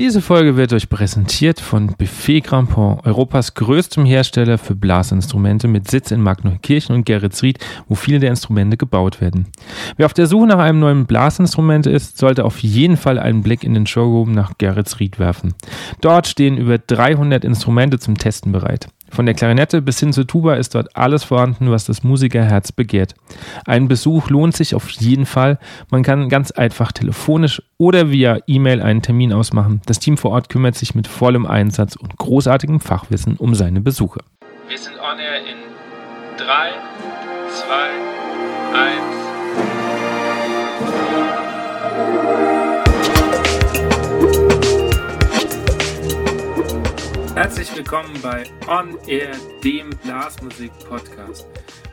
Diese Folge wird euch präsentiert von Buffet Grandpont, Europas größtem Hersteller für Blasinstrumente mit Sitz in Magneukirchen und Geretsried, wo viele der Instrumente gebaut werden. Wer auf der Suche nach einem neuen Blasinstrument ist, sollte auf jeden Fall einen Blick in den Showroom nach Geretsried werfen. Dort stehen über 300 Instrumente zum Testen bereit. Von der Klarinette bis hin zur Tuba ist dort alles vorhanden, was das Musikerherz begehrt. Ein Besuch lohnt sich auf jeden Fall. Man kann ganz einfach telefonisch oder via E-Mail einen Termin ausmachen. Das Team vor Ort kümmert sich mit vollem Einsatz und großartigem Fachwissen um seine Besuche. Wir sind on air in 3, 2, Herzlich willkommen bei On Air, dem Blasmusik-Podcast.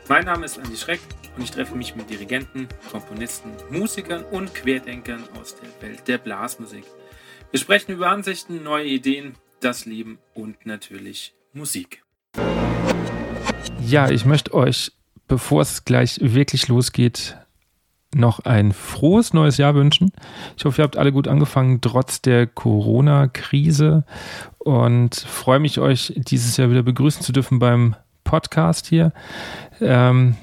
Mein Name ist Andi Schreck und ich treffe mich mit Dirigenten, Komponisten, Musikern und Querdenkern aus der Welt der Blasmusik. Wir sprechen über Ansichten, neue Ideen, das Leben und natürlich Musik. Ja, ich möchte euch, bevor es gleich wirklich losgeht, noch ein frohes neues Jahr wünschen. Ich hoffe, ihr habt alle gut angefangen, trotz der Corona-Krise. Und freue mich, euch dieses Jahr wieder begrüßen zu dürfen beim Podcast hier. Ähm,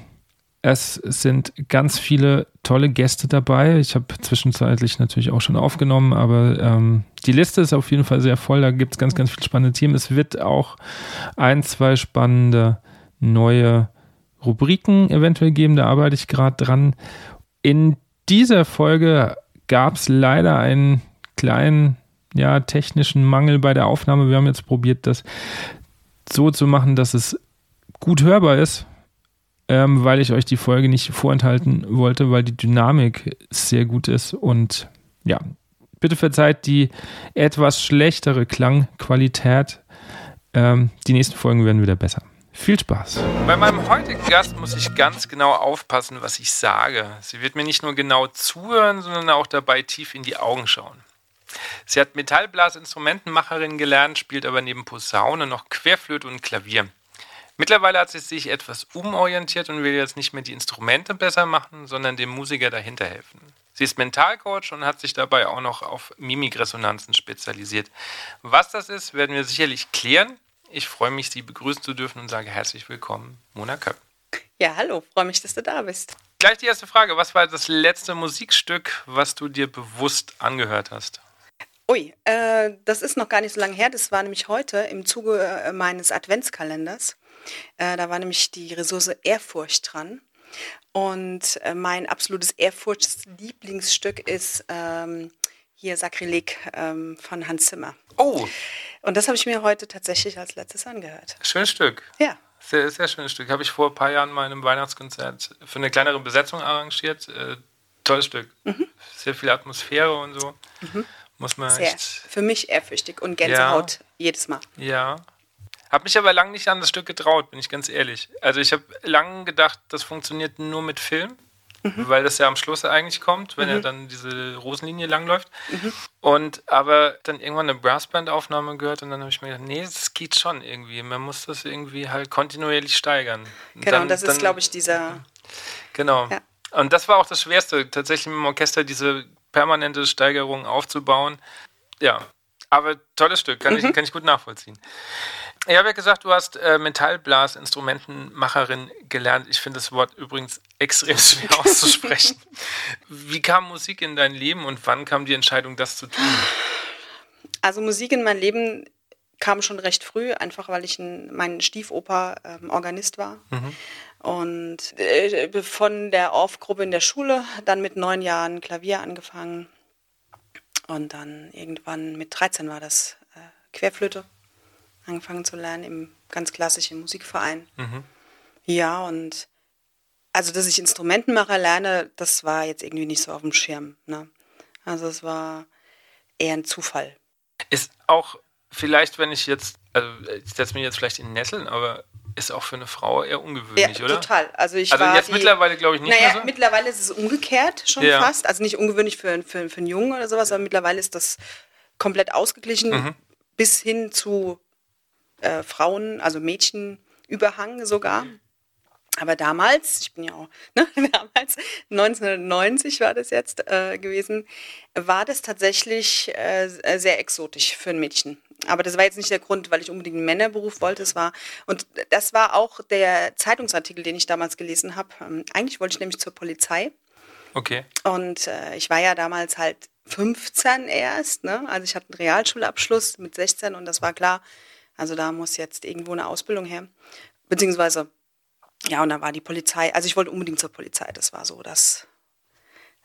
es sind ganz viele tolle Gäste dabei. Ich habe zwischenzeitlich natürlich auch schon aufgenommen, aber ähm, die Liste ist auf jeden Fall sehr voll. Da gibt es ganz, ganz viele spannende Themen. Es wird auch ein, zwei spannende neue Rubriken eventuell geben. Da arbeite ich gerade dran. In dieser Folge gab es leider einen kleinen ja, technischen Mangel bei der Aufnahme. Wir haben jetzt probiert, das so zu machen, dass es gut hörbar ist, ähm, weil ich euch die Folge nicht vorenthalten wollte, weil die Dynamik sehr gut ist. Und ja, bitte verzeiht die etwas schlechtere Klangqualität. Ähm, die nächsten Folgen werden wieder besser. Viel Spaß. Bei meinem heutigen Gast muss ich ganz genau aufpassen, was ich sage. Sie wird mir nicht nur genau zuhören, sondern auch dabei tief in die Augen schauen. Sie hat Metallblasinstrumentenmacherin gelernt, spielt aber neben Posaune noch Querflöte und Klavier. Mittlerweile hat sie sich etwas umorientiert und will jetzt nicht mehr die Instrumente besser machen, sondern dem Musiker dahinter helfen. Sie ist Mentalcoach und hat sich dabei auch noch auf Mimikresonanzen spezialisiert. Was das ist, werden wir sicherlich klären. Ich freue mich, Sie begrüßen zu dürfen und sage herzlich willkommen, Mona Köpp. Ja, hallo, freue mich, dass du da bist. Gleich die erste Frage. Was war das letzte Musikstück, was du dir bewusst angehört hast? Ui, äh, das ist noch gar nicht so lange her. Das war nämlich heute im Zuge äh, meines Adventskalenders. Äh, da war nämlich die Ressource Ehrfurcht dran. Und äh, mein absolutes Ehrfurchtslieblingsstück ist ähm, hier Sakrileg ähm, von Hans Zimmer. Oh! Und das habe ich mir heute tatsächlich als letztes angehört. Schönes Stück. Ja. Sehr, sehr schönes Stück. Habe ich vor ein paar Jahren mal in einem Weihnachtskonzert für eine kleinere Besetzung arrangiert. Äh, tolles Stück. Mhm. Sehr viel Atmosphäre und so. Mhm. Muss man sehr. echt. Für mich ehrfürchtig und Gänsehaut ja. jedes Mal. Ja. Habe mich aber lange nicht an das Stück getraut, bin ich ganz ehrlich. Also ich habe lange gedacht, das funktioniert nur mit Film mhm. weil das ja am Schluss eigentlich kommt, wenn mhm. er dann diese Rosenlinie langläuft. Mhm. Und aber dann irgendwann eine Brassband-Aufnahme gehört und dann habe ich mir gedacht, nee, das geht schon irgendwie. Man muss das irgendwie halt kontinuierlich steigern. Und genau, dann, das ist, glaube ich, dieser. Genau. Ja. Und das war auch das Schwerste, tatsächlich mit dem Orchester diese permanente Steigerung aufzubauen. Ja, aber tolles Stück, kann, ich, mhm. kann ich gut nachvollziehen. Ich habe ja gesagt, du hast äh, Metallblasinstrumentenmacherin gelernt. Ich finde das Wort übrigens extrem schwer auszusprechen. Wie kam Musik in dein Leben und wann kam die Entscheidung, das zu tun? Also Musik in mein Leben kam schon recht früh, einfach weil ich ein, mein Stiefoper ähm, Organist war. Mhm. Und äh, von der Off-Gruppe in der Schule, dann mit neun Jahren Klavier angefangen. Und dann irgendwann mit 13 war das äh, Querflöte angefangen zu lernen im ganz klassischen Musikverein. Mhm. Ja, und also, dass ich Instrumentenmacher lerne, das war jetzt irgendwie nicht so auf dem Schirm. Ne? Also, es war eher ein Zufall. Ist auch vielleicht, wenn ich jetzt, also ich setze mich jetzt vielleicht in Nesseln, aber ist auch für eine Frau eher ungewöhnlich, ja, oder? Total. Also, ich also war jetzt die, mittlerweile glaube ich nicht naja, mehr so. mittlerweile ist es umgekehrt schon ja. fast. Also nicht ungewöhnlich für, für, für einen Jungen oder sowas, aber mittlerweile ist das komplett ausgeglichen mhm. bis hin zu äh, Frauen, also Mädchenüberhang sogar. Aber damals, ich bin ja auch, ne, damals, 1990 war das jetzt äh, gewesen, war das tatsächlich äh, sehr exotisch für ein Mädchen. Aber das war jetzt nicht der Grund, weil ich unbedingt einen Männerberuf wollte. Es war, und das war auch der Zeitungsartikel, den ich damals gelesen habe. Ähm, eigentlich wollte ich nämlich zur Polizei. Okay. Und äh, ich war ja damals halt 15 erst, ne? Also ich hatte einen Realschulabschluss mit 16 und das war klar, also da muss jetzt irgendwo eine Ausbildung her. Beziehungsweise, ja, und da war die Polizei, also ich wollte unbedingt zur Polizei, das war so das,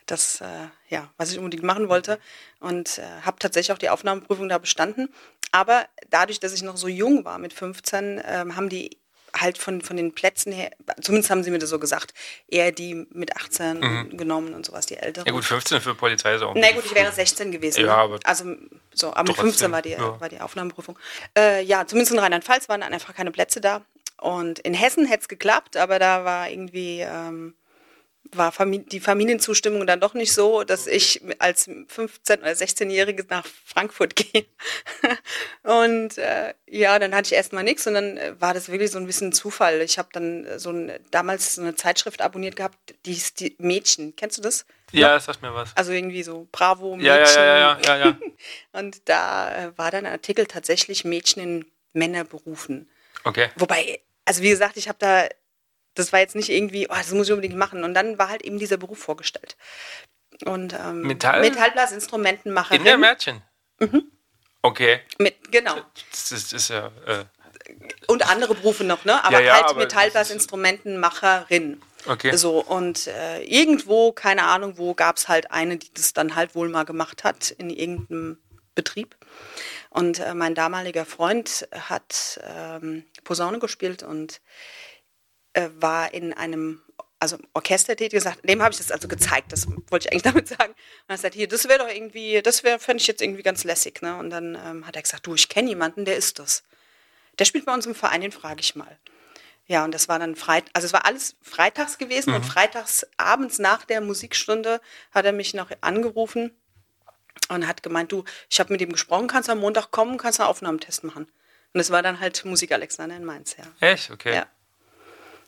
das, äh, ja, was ich unbedingt machen wollte. Und äh, habe tatsächlich auch die Aufnahmeprüfung da bestanden. Aber dadurch, dass ich noch so jung war mit 15, ähm, haben die halt von, von den Plätzen her, zumindest haben sie mir das so gesagt, eher die mit 18 mhm. genommen und sowas, die Älteren. Ja gut, 15 für Polizei ist auch. Na gut, ich wäre 16 gewesen. Ja, aber also so, aber mit 15 war die, ja. war die Aufnahmeprüfung. Äh, ja, zumindest in Rheinland-Pfalz waren einfach keine Plätze da. Und in Hessen hätte es geklappt, aber da war irgendwie ähm, war die Familienzustimmung dann doch nicht so, dass ich als 15- oder 16-Jährige nach Frankfurt gehe. und äh, ja, dann hatte ich erstmal nichts und dann äh, war das wirklich so ein bisschen Zufall. Ich habe dann so ein, damals so eine Zeitschrift abonniert gehabt, die ist die Mädchen. Kennst du das? Ja, das sagt mir was. Also irgendwie so Bravo Mädchen. Ja, ja, ja, ja, ja, ja. und da äh, war dann ein Artikel tatsächlich Mädchen in Männerberufen. Okay. Wobei, also wie gesagt, ich habe da das war jetzt nicht irgendwie, oh, das muss ich unbedingt machen. Und dann war halt eben dieser Beruf vorgestellt. Und ähm, Metall? Metallblasinstrumentenmacher. In der Mädchen? Mhm. Okay. Mit, genau. Das ist, ist ja. Äh und andere Berufe noch, ne? Aber ja, ja, halt Metallblasinstrumentenmacherin. Okay. So, und äh, irgendwo, keine Ahnung wo, gab es halt eine, die das dann halt wohl mal gemacht hat in irgendeinem Betrieb. Und äh, mein damaliger Freund hat ähm, Posaune gespielt und äh, war in einem also Orchester tätig gesagt, dem habe ich das also gezeigt, das wollte ich eigentlich damit sagen. Und er sagt, hier, das wäre doch irgendwie, das wäre, fände ich jetzt irgendwie ganz lässig. Ne? Und dann ähm, hat er gesagt, du, ich kenne jemanden, der ist das. Der spielt bei uns im Verein, den frage ich mal. Ja, und das war dann Freit also es war alles freitags gewesen mhm. und freitags abends nach der Musikstunde hat er mich noch angerufen und hat gemeint, du, ich habe mit ihm gesprochen, kannst du am Montag kommen, kannst du einen Aufnahmetest machen. Und das war dann halt Musik Alexander in Mainz, ja. Echt? Okay. Ja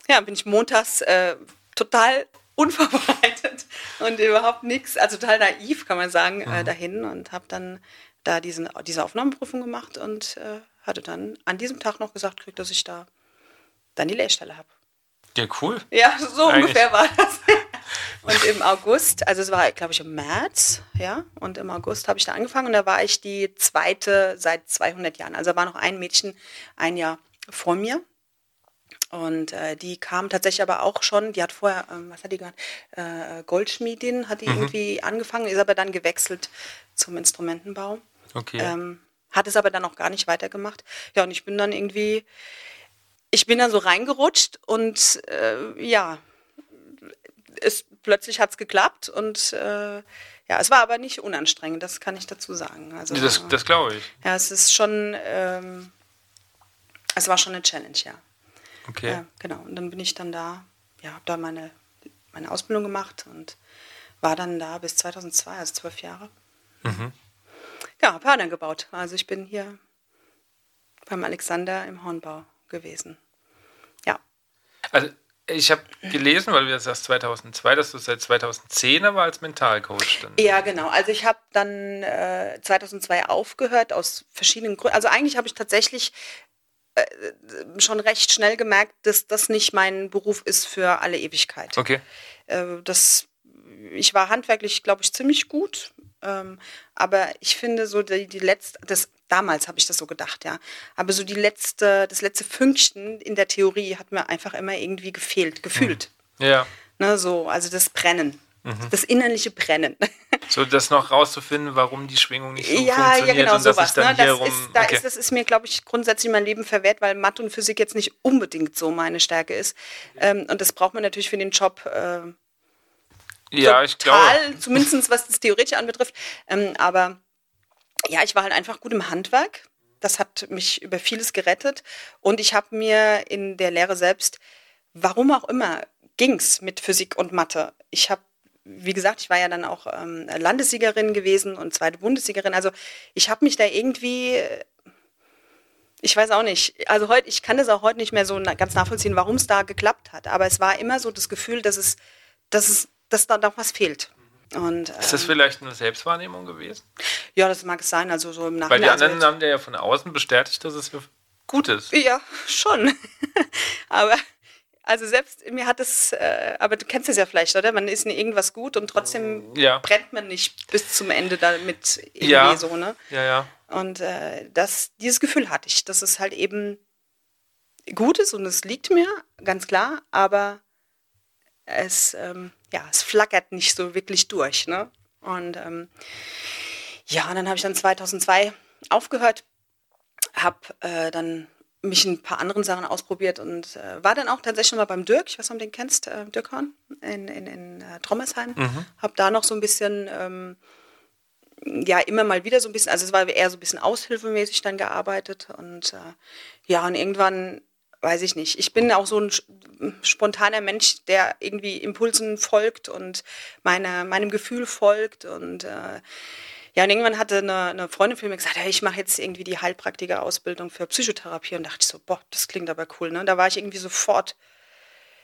ja, bin ich montags äh, total unvorbereitet und überhaupt nichts, also total naiv, kann man sagen, äh, mhm. äh, dahin und habe dann da diesen, diese Aufnahmeprüfung gemacht und äh, hatte dann an diesem Tag noch gesagt, krieg, dass ich da dann die Lehrstelle habe. Ja, cool. Ja, so Eigentlich. ungefähr war das. und im August, also es war, glaube ich, im März, ja, und im August habe ich da angefangen und da war ich die zweite seit 200 Jahren. Also war noch ein Mädchen ein Jahr vor mir und äh, die kam tatsächlich aber auch schon, die hat vorher, ähm, was hat die gemacht? Äh, Goldschmiedin hat die mhm. irgendwie angefangen, ist aber dann gewechselt zum Instrumentenbau. Okay. Ähm, hat es aber dann auch gar nicht weitergemacht. Ja, und ich bin dann irgendwie, ich bin dann so reingerutscht und äh, ja, es, plötzlich hat es geklappt und äh, ja, es war aber nicht unanstrengend, das kann ich dazu sagen. Also, das das glaube ich. Ja, es ist schon, ähm, es war schon eine Challenge, ja. Okay. Ja, genau. Und dann bin ich dann da, ja, habe da meine, meine Ausbildung gemacht und war dann da bis 2002, also zwölf Jahre. Mhm. Ja, habe Hörner gebaut. Also ich bin hier beim Alexander im Hornbau gewesen. Ja. Also ich habe gelesen, weil du das sagst 2002, dass du seit 2010 aber als Mentalcoach dann. Ja, genau. Also ich habe dann äh, 2002 aufgehört aus verschiedenen Gründen. Also eigentlich habe ich tatsächlich schon recht schnell gemerkt, dass das nicht mein Beruf ist für alle Ewigkeit. Okay. Äh, das, ich war handwerklich, glaube ich, ziemlich gut. Ähm, aber ich finde so die, die letzte, das, damals habe ich das so gedacht, ja. Aber so die letzte, das letzte Fünkchen in der Theorie hat mir einfach immer irgendwie gefehlt, gefühlt. Mhm. Ja. Ne, so, also das Brennen. Mhm. Das innerliche Brennen. So, das noch rauszufinden, warum die Schwingung nicht so ja, funktioniert. Ja, genau, und sowas. Ne? Das, ist, da okay. ist, das ist mir, glaube ich, grundsätzlich mein Leben verwehrt, weil Mathe und Physik jetzt nicht unbedingt so meine Stärke ist. Ähm, und das braucht man natürlich für den Job äh, ja, total, ich glaube. zumindest was das Theoretische anbetrifft. Ähm, aber ja, ich war halt einfach gut im Handwerk. Das hat mich über vieles gerettet. Und ich habe mir in der Lehre selbst, warum auch immer, ging es mit Physik und Mathe. Ich habe wie gesagt, ich war ja dann auch ähm, Landessiegerin gewesen und zweite Bundessiegerin. Also ich habe mich da irgendwie, ich weiß auch nicht. Also heute, ich kann das auch heute nicht mehr so ganz nachvollziehen, warum es da geklappt hat. Aber es war immer so das Gefühl, dass es, dass es, dass da noch was fehlt. Und, ist das ähm, vielleicht eine Selbstwahrnehmung gewesen? Ja, das mag es sein. Also so im Nachhinein. Weil die anderen also, haben ja von außen bestätigt, dass es gut ist. Ja, schon. aber also selbst mir hat es, äh, aber du kennst es ja vielleicht, oder? Man ist in irgendwas gut und trotzdem ja. brennt man nicht bis zum Ende damit irgendwie ja. so, ne? Ja, ja. Und äh, das, dieses Gefühl hatte ich, dass es halt eben gut ist und es liegt mir, ganz klar, aber es, ähm, ja, es flackert nicht so wirklich durch, ne? Und ähm, ja, und dann habe ich dann 2002 aufgehört, habe äh, dann mich ein paar anderen Sachen ausprobiert und äh, war dann auch tatsächlich schon mal beim Dirk, ich weiß nicht, ob du den kennst, äh, Dirk Horn in, in, in äh, Trommelsheim. Mhm. Habe da noch so ein bisschen, ähm, ja, immer mal wieder so ein bisschen, also es war eher so ein bisschen aushilfemäßig dann gearbeitet und äh, ja, und irgendwann, weiß ich nicht, ich bin auch so ein spontaner Mensch, der irgendwie Impulsen folgt und meine, meinem Gefühl folgt und äh, ja, und irgendwann hatte eine, eine Freundin von mir gesagt, hey, ich mache jetzt irgendwie die Heilpraktiker-Ausbildung für Psychotherapie. Und dachte ich so, boah, das klingt aber cool. Ne? Da war ich irgendwie sofort,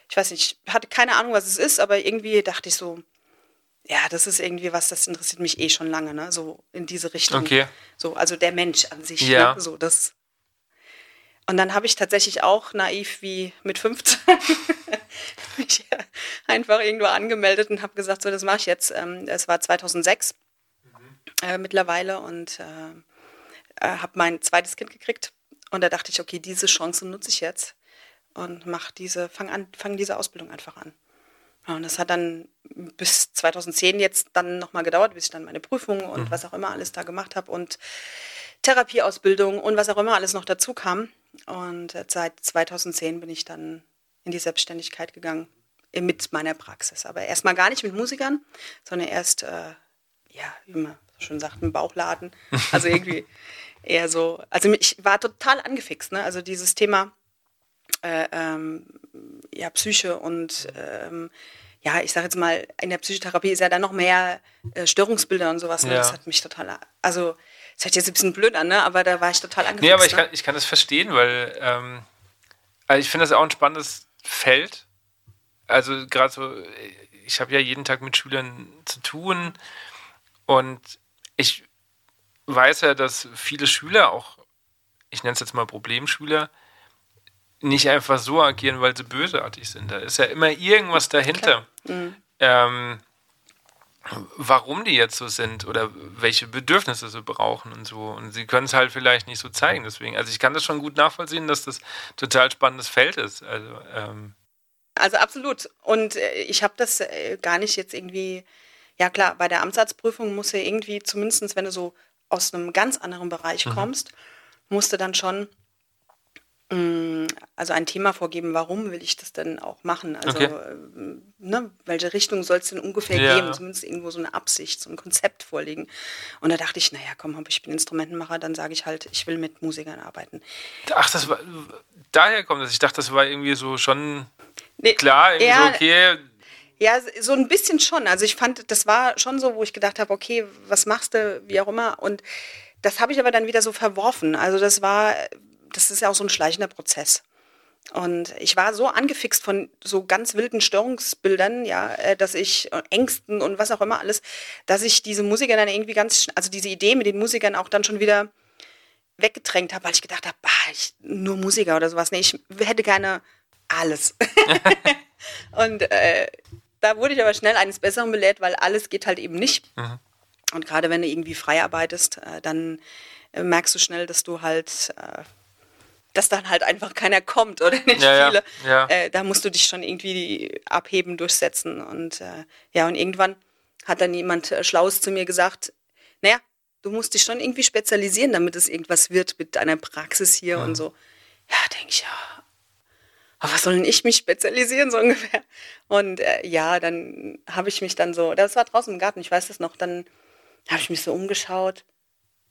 ich weiß nicht, hatte keine Ahnung, was es ist, aber irgendwie dachte ich so, ja, das ist irgendwie was, das interessiert mich eh schon lange, ne? So in diese Richtung. Okay. So, also der Mensch an sich. Ja. Ne? So, das. Und dann habe ich tatsächlich auch naiv wie mit 15 mich einfach irgendwo angemeldet und habe gesagt, so, das mache ich jetzt. Ähm, es war 2006 äh, mittlerweile und äh, äh habe mein zweites Kind gekriegt. Und da dachte ich, okay, diese Chance nutze ich jetzt und mach diese, fang an, fang diese Ausbildung einfach an. Ja, und das hat dann bis 2010 jetzt dann nochmal gedauert, bis ich dann meine Prüfung und mhm. was auch immer alles da gemacht habe und Therapieausbildung und was auch immer alles noch dazu kam. Und seit 2010 bin ich dann in die Selbstständigkeit gegangen mit meiner Praxis. Aber erstmal gar nicht mit Musikern, sondern erst, äh, ja, wie man schon sagt, ein Bauchladen. Also irgendwie eher so, also ich war total angefixt, ne? Also dieses Thema äh, ähm, ja, Psyche und ähm, ja, ich sage jetzt mal, in der Psychotherapie ist ja dann noch mehr äh, Störungsbilder und sowas. Ne? Ja. Das hat mich total, also das hört jetzt ein bisschen blöd an, ne? aber da war ich total angefixt. Nee, aber ich, ne? kann, ich kann das verstehen, weil ähm, also ich finde das auch ein spannendes Feld. Also gerade so, ich habe ja jeden Tag mit Schülern zu tun und ich weiß ja, dass viele Schüler, auch ich nenne es jetzt mal Problemschüler, nicht einfach so agieren, weil sie bösartig sind. Da ist ja immer irgendwas dahinter. Mhm. Ähm, warum die jetzt so sind oder welche Bedürfnisse sie brauchen und so. Und sie können es halt vielleicht nicht so zeigen. Deswegen, also ich kann das schon gut nachvollziehen, dass das total spannendes Feld ist. Also, ähm also absolut. Und äh, ich habe das äh, gar nicht jetzt irgendwie ja klar, bei der Amtsarztprüfung muss ja irgendwie, zumindest wenn du so aus einem ganz anderen Bereich mhm. kommst, musst du dann schon mh, mm, also ein Thema vorgeben, warum will ich das denn auch machen? Also okay. äh, ne, welche Richtung soll es denn ungefähr ja. geben? Zumindest irgendwo so eine Absicht, so ein Konzept vorlegen. Und da dachte ich, naja, komm, ich bin Instrumentenmacher, dann sage ich halt, ich will mit Musikern arbeiten. Ach, das war daher kommt das. Ich dachte, das war irgendwie so schon nee, klar, irgendwie ja, so, okay, ja, so ein bisschen schon. Also ich fand, das war schon so, wo ich gedacht habe, okay, was machst du, wie auch immer. Und das habe ich aber dann wieder so verworfen. Also das war, das ist ja auch so ein schleichender Prozess. Und ich war so angefixt von so ganz wilden Störungsbildern, ja, äh, dass ich äh, Ängsten und was auch immer alles, dass ich diese Musiker dann irgendwie ganz, also diese Idee mit den Musikern auch dann schon wieder weggedrängt habe, weil ich gedacht habe, bah, ich, nur Musiker oder sowas. Nee, ich hätte gerne alles. und äh, da wurde ich aber schnell eines Besseren belehrt, weil alles geht halt eben nicht. Mhm. Und gerade wenn du irgendwie frei arbeitest, äh, dann äh, merkst du schnell, dass du halt, äh, dass dann halt einfach keiner kommt oder nicht ja, viele. Ja, ja. Da musst du dich schon irgendwie abheben, durchsetzen. Und ja, und irgendwann hat dann jemand Schlaues zu mir gesagt, naja, du musst dich schon irgendwie spezialisieren, damit es irgendwas wird mit deiner Praxis hier mhm. und so. Ja, denke ich, ja, oh, was soll denn ich mich spezialisieren, so ungefähr. Und äh, ja, dann habe ich mich dann so, das war draußen im Garten, ich weiß das noch, dann habe ich mich so umgeschaut.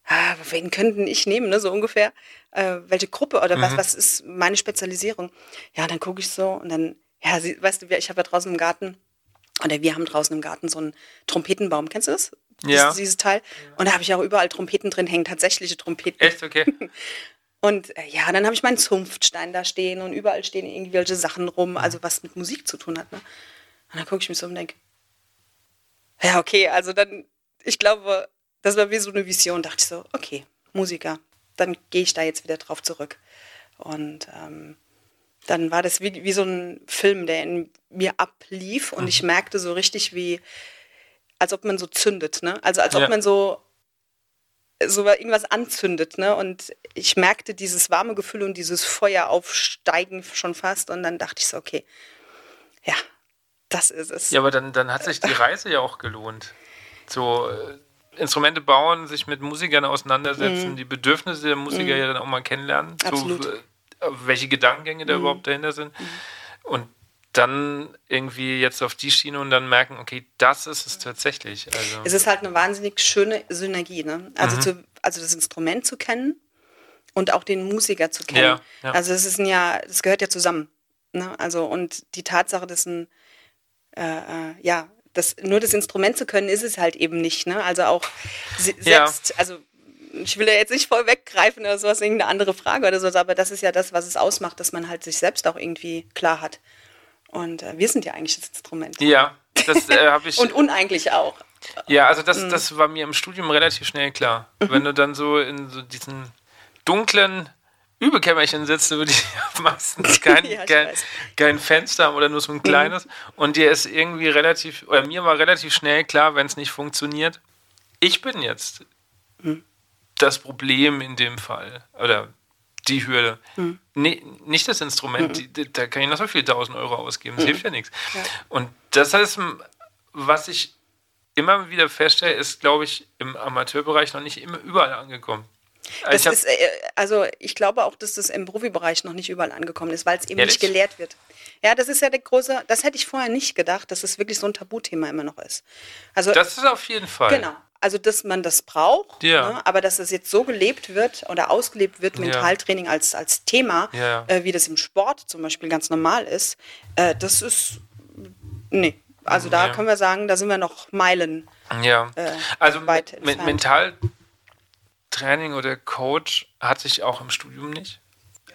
Ah, wen könnten ich nehmen, ne, so ungefähr? Äh, welche Gruppe oder mhm. was, was ist meine Spezialisierung? Ja, dann gucke ich so und dann, ja, sie, weißt du, ich habe ja draußen im Garten, oder wir haben draußen im Garten so einen Trompetenbaum, kennst du das? Ja. Dieses, dieses Teil. Und da habe ich auch überall Trompeten drin hängen, tatsächliche Trompeten. Echt, okay. Und äh, ja, dann habe ich meinen Zunftstein da stehen und überall stehen irgendwelche Sachen rum, also was mit Musik zu tun hat. Ne? Und dann gucke ich mich so um und denke, ja, okay, also dann, ich glaube, das war wie so eine Vision, dachte ich so, okay, Musiker, dann gehe ich da jetzt wieder drauf zurück. Und ähm, dann war das wie, wie so ein Film, der in mir ablief und mhm. ich merkte so richtig, wie, als ob man so zündet, ne? Also als ob ja. man so so irgendwas anzündet, ne? Und ich merkte dieses warme Gefühl und dieses Feuer aufsteigen schon fast und dann dachte ich so, okay, ja, das ist es. Ja, aber dann, dann hat sich die Reise ja auch gelohnt. So äh, Instrumente bauen, sich mit Musikern auseinandersetzen, mm. die Bedürfnisse der Musiker mm. ja dann auch mal kennenlernen. Absolut. So, äh, welche Gedankengänge da mm. überhaupt dahinter sind. Mhm. Und dann irgendwie jetzt auf die Schiene und dann merken, okay, das ist es tatsächlich. Also es ist halt eine wahnsinnig schöne Synergie, ne? Also, mhm. zu, also das Instrument zu kennen und auch den Musiker zu kennen. Ja, ja. Also es ist ein ja, das gehört ja zusammen. Ne? Also und die Tatsache, dass ein äh, äh, ja, das, nur das Instrument zu können, ist es halt eben nicht. Ne? Also auch selbst, ja. also ich will ja jetzt nicht voll weggreifen oder sowas, irgendeine andere Frage oder so, aber das ist ja das, was es ausmacht, dass man halt sich selbst auch irgendwie klar hat. Und äh, wir sind ja eigentlich das Instrument. Ja, das äh, habe ich. Und uneigentlich auch. Ja, also das, mhm. das war mir im Studium relativ schnell klar. Mhm. Wenn du dann so in so diesen dunklen Übekämmerchen sitzt, wo die meistens kein, ja, kein, kein, Fenster haben oder nur so ein kleines. Mhm. Und dir ist irgendwie relativ, oder mir war relativ schnell klar, wenn es nicht funktioniert, ich bin jetzt mhm. das Problem in dem Fall. Oder die Hürde. Mhm. Nee, nicht das Instrument, mhm. die, da kann ich noch so viel 1000 Euro ausgeben, das mhm. hilft ja nichts. Ja. Und das heißt, was ich immer wieder feststelle, ist, glaube ich, im Amateurbereich noch nicht immer überall angekommen. Also ich, ist, äh, also ich glaube auch, dass das im Profibereich noch nicht überall angekommen ist, weil es eben ehrlich? nicht gelehrt wird. Ja, das ist ja der große, das hätte ich vorher nicht gedacht, dass es wirklich so ein Tabuthema immer noch ist. Also, das ist auf jeden Fall. Genau. Also, dass man das braucht, ja. ne, aber dass es jetzt so gelebt wird oder ausgelebt wird, Mentaltraining ja. als, als Thema, ja. äh, wie das im Sport zum Beispiel ganz normal ist, äh, das ist, nee. Also da können wir sagen, da sind wir noch Meilen. Ja, äh, also weit entfernt. Mentaltraining oder Coach hatte ich auch im Studium nicht.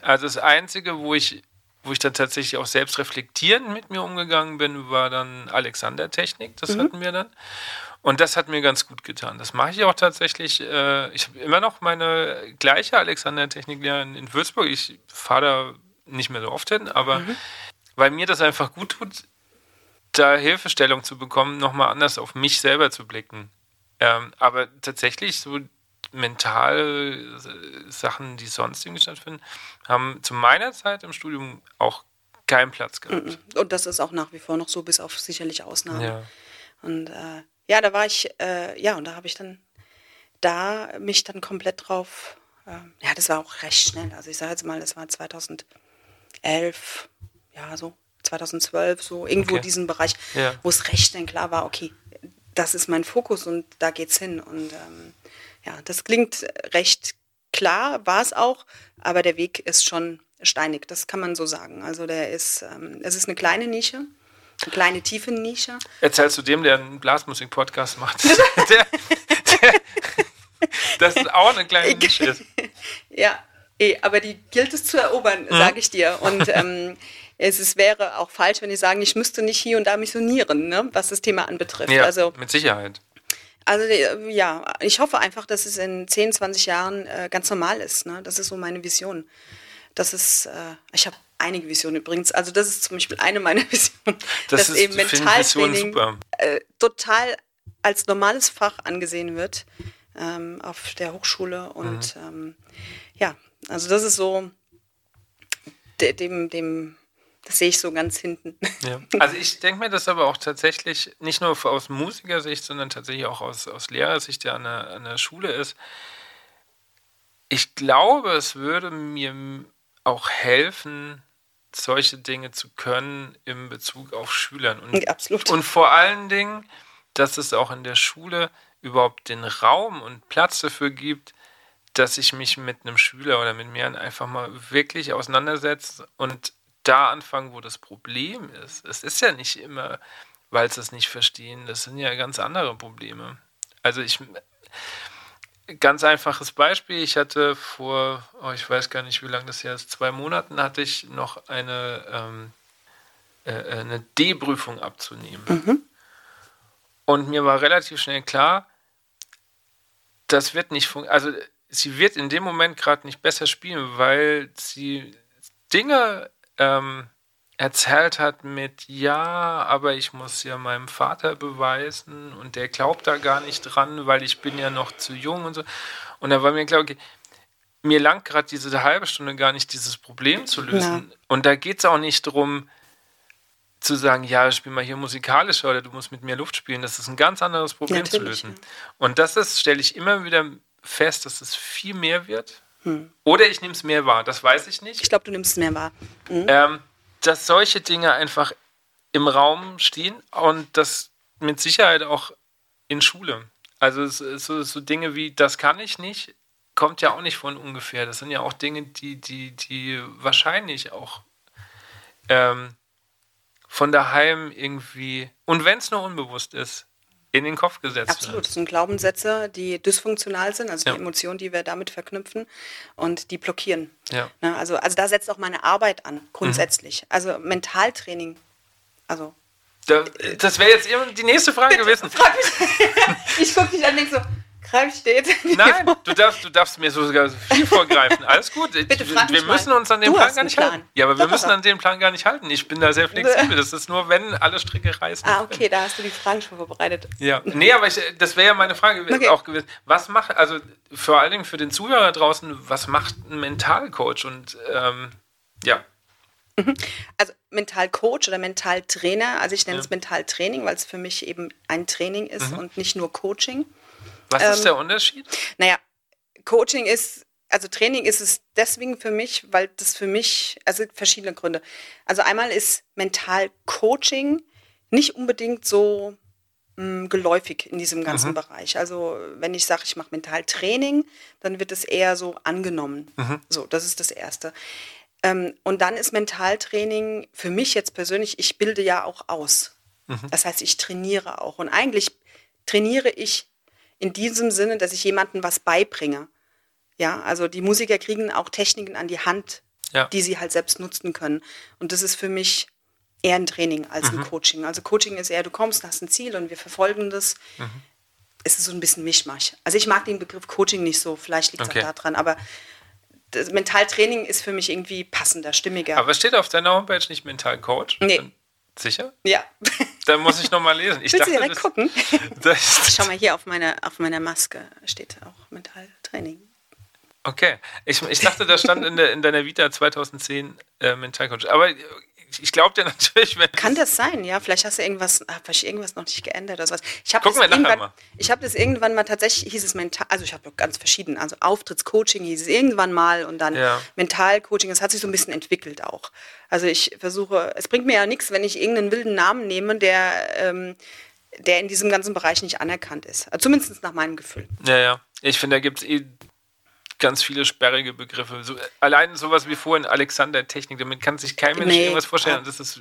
Also das Einzige, wo ich wo ich dann tatsächlich auch selbst reflektierend mit mir umgegangen bin, war dann Alexander-Technik. Das mhm. hatten wir dann. Und das hat mir ganz gut getan. Das mache ich auch tatsächlich. Äh, ich habe immer noch meine gleiche Alexander-Technik-Lehrerin in Würzburg. Ich fahre da nicht mehr so oft hin, aber mhm. weil mir das einfach gut tut, da Hilfestellung zu bekommen, nochmal anders auf mich selber zu blicken. Ähm, aber tatsächlich so mental äh, Sachen, die sonst irgendwie stattfinden, haben zu meiner Zeit im Studium auch keinen Platz gehabt. Mhm. Und das ist auch nach wie vor noch so, bis auf sicherlich Ausnahmen. Ja. Und äh, ja, da war ich, äh, ja, und da habe ich dann da mich dann komplett drauf, äh, ja, das war auch recht schnell. Also ich sage jetzt mal, das war 2011, ja, so 2012, so irgendwo okay. diesen Bereich, ja. wo es recht dann klar war, okay, das ist mein Fokus und da geht's hin. Und ähm, ja, das klingt recht klar, war es auch, aber der Weg ist schon steinig, das kann man so sagen. Also der ist, ähm, es ist eine kleine Nische. Eine kleine tiefe Nische. Erzählst du dem, der einen Blasmusik-Podcast macht, der, der, dass es auch eine kleine Nische ist. ja, eh, aber die gilt es zu erobern, mhm. sage ich dir. Und ähm, es ist, wäre auch falsch, wenn ich sagen, ich müsste nicht hier und da missionieren, ne, was das Thema anbetrifft. Ja, also, mit Sicherheit. Also äh, ja, ich hoffe einfach, dass es in 10, 20 Jahren äh, ganz normal ist. Ne? Das ist so meine Vision. Das ist, äh, ich habe einige Visionen übrigens. Also das ist zum Beispiel eine meiner Visionen, das dass eben Mentaltraining äh, total als normales Fach angesehen wird ähm, auf der Hochschule. Und mhm. ähm, ja, also das ist so dem, dem, das sehe ich so ganz hinten. Ja. Also ich denke mir das aber auch tatsächlich nicht nur aus Musikersicht, sondern tatsächlich auch aus, aus Lehrersicht, der an der, an der Schule ist. Ich glaube, es würde mir auch helfen, solche Dinge zu können im Bezug auf Schülern. Und, ja, und vor allen Dingen, dass es auch in der Schule überhaupt den Raum und Platz dafür gibt, dass ich mich mit einem Schüler oder mit mir einfach mal wirklich auseinandersetze und da anfange, wo das Problem ist. Es ist ja nicht immer, weil sie es nicht verstehen, das sind ja ganz andere Probleme. Also ich, Ganz einfaches Beispiel. Ich hatte vor, oh, ich weiß gar nicht, wie lange das her ist, zwei Monaten hatte ich noch eine, ähm, äh, äh eine D-Prüfung abzunehmen. Mhm. Und mir war relativ schnell klar, das wird nicht funktionieren. Also sie wird in dem Moment gerade nicht besser spielen, weil sie Dinge ähm, erzählt hat mit, ja, aber ich muss ja meinem Vater beweisen und der glaubt da gar nicht dran, weil ich bin ja noch zu jung und so. Und da war mir klar, okay, mir langt gerade diese halbe Stunde gar nicht, dieses Problem zu lösen. Ja. Und da geht es auch nicht darum, zu sagen, ja, spiel mal hier musikalischer oder du musst mit mir Luft spielen. Das ist ein ganz anderes Problem ja, zu lösen. Ja. Und das ist, stelle ich immer wieder fest, dass es viel mehr wird. Hm. Oder ich nehme es mehr wahr, das weiß ich nicht. Ich glaube, du nimmst es mehr wahr. Mhm. Ähm, dass solche Dinge einfach im Raum stehen und das mit Sicherheit auch in Schule. Also so, so Dinge wie, das kann ich nicht, kommt ja auch nicht von ungefähr. Das sind ja auch Dinge, die, die, die wahrscheinlich auch ähm, von daheim irgendwie, und wenn es nur unbewusst ist, in den Kopf gesetzt Absolut, das sind Glaubenssätze, die dysfunktional sind, also ja. die Emotionen, die wir damit verknüpfen und die blockieren. Ja. Ne, also, also da setzt auch meine Arbeit an, grundsätzlich. Mhm. Also Mentaltraining, also das wäre jetzt die nächste Frage gewesen. ich gucke dich an und denke so, Greif steht. Nein, du darfst, du darfst mir sogar viel vorgreifen. Alles gut. Bitte frag wir müssen mal. uns an den du Plan gar nicht Plan. halten. Ja, aber Doch, wir müssen an den Plan gar nicht halten. Ich bin da sehr flexibel. Das ist nur, wenn alle Stricke reißen. Ah, okay, da hast du die Fragen schon vorbereitet. Ja, nee, aber ich, das wäre ja meine Frage okay. auch gewesen. Was macht, also vor allen Dingen für den Zuhörer draußen, was macht ein Mentalcoach? Und ähm, ja. Mhm. Also Mentalcoach oder Mentaltrainer, also ich nenne ja. es Mentaltraining, weil es für mich eben ein Training ist mhm. und nicht nur Coaching. Was ähm, ist der Unterschied? Naja, Coaching ist, also Training ist es deswegen für mich, weil das für mich, also verschiedene Gründe. Also einmal ist Mental-Coaching nicht unbedingt so mh, hm, geläufig in diesem ganzen mhm. Bereich. Also wenn ich sage, ich mache Mentaltraining, dann wird es eher so angenommen. Mhm. So, das ist das Erste. Ähm, und dann ist Mentaltraining für mich jetzt persönlich, ich bilde ja auch aus. Mhm. Das heißt, ich trainiere auch. Und eigentlich trainiere ich in diesem Sinne, dass ich jemandem was beibringe. Ja, also die Musiker kriegen auch Techniken an die Hand, ja. die sie halt selbst nutzen können. Und das ist für mich eher ein Training als mhm. ein Coaching. Also Coaching ist eher, du kommst, hast ein Ziel und wir verfolgen das. Mhm. Es ist so ein bisschen Mischmasch. Also ich mag den Begriff Coaching nicht so, vielleicht liegt es okay. auch daran, aber das Mentaltraining ist für mich irgendwie passender, stimmiger. Aber steht auf deiner Homepage nicht Mentalcoach? Nee. Sicher? Ja. Dann muss ich nochmal lesen. Ich Willst dachte, du direkt das, gucken? Das Schau mal, hier auf, meine, auf meiner Maske steht auch Mentaltraining. Okay. Ich, ich dachte, da stand in, der, in deiner Vita 2010 äh, Mentalcoach. Aber ich glaube dir natürlich, wenn. Kann das sein, ja? Vielleicht hast du irgendwas, habe ich irgendwas noch nicht geändert oder sowas. Ich Gucken wir nachher mal. Ich habe das irgendwann mal tatsächlich, hieß es mental, also ich habe ganz verschieden, also Auftrittscoaching hieß es irgendwann mal und dann ja. Mentalcoaching, das hat sich so ein bisschen entwickelt auch. Also ich versuche, es bringt mir ja nichts, wenn ich irgendeinen wilden Namen nehme, der, ähm, der in diesem ganzen Bereich nicht anerkannt ist. Also zumindest nach meinem Gefühl. Ja, ja. Ich finde, da gibt es eh ganz viele sperrige Begriffe. So, allein sowas wie vorhin Alexander-Technik, damit kann sich kein Mensch nee. irgendwas vorstellen. Das ist,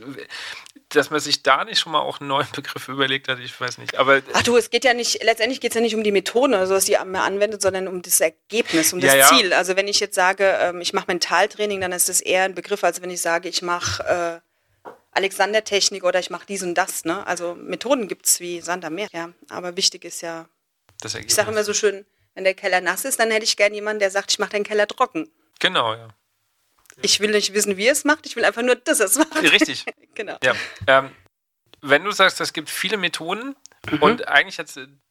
dass man sich da nicht schon mal auch einen neuen Begriff überlegt hat, ich weiß nicht. Aber Ach du, es geht ja nicht, letztendlich geht es ja nicht um die Methode, also was die man anwendet, sondern um das Ergebnis, um das ja, Ziel. Also wenn ich jetzt sage, ähm, ich mache Mentaltraining, dann ist das eher ein Begriff, als wenn ich sage, ich mache äh, Alexander-Technik oder ich mache dies und das. Ne? Also Methoden gibt es wie Sand am Meer. Ja, aber wichtig ist ja, ich sage immer so schön, wenn der Keller nass ist, dann hätte ich gerne jemanden, der sagt, ich mache den Keller trocken. Genau, ja. Ich will nicht wissen, wie er es macht, ich will einfach nur, dass er es macht. Richtig. genau. Ja. Ähm, wenn du sagst, es gibt viele Methoden mhm. und eigentlich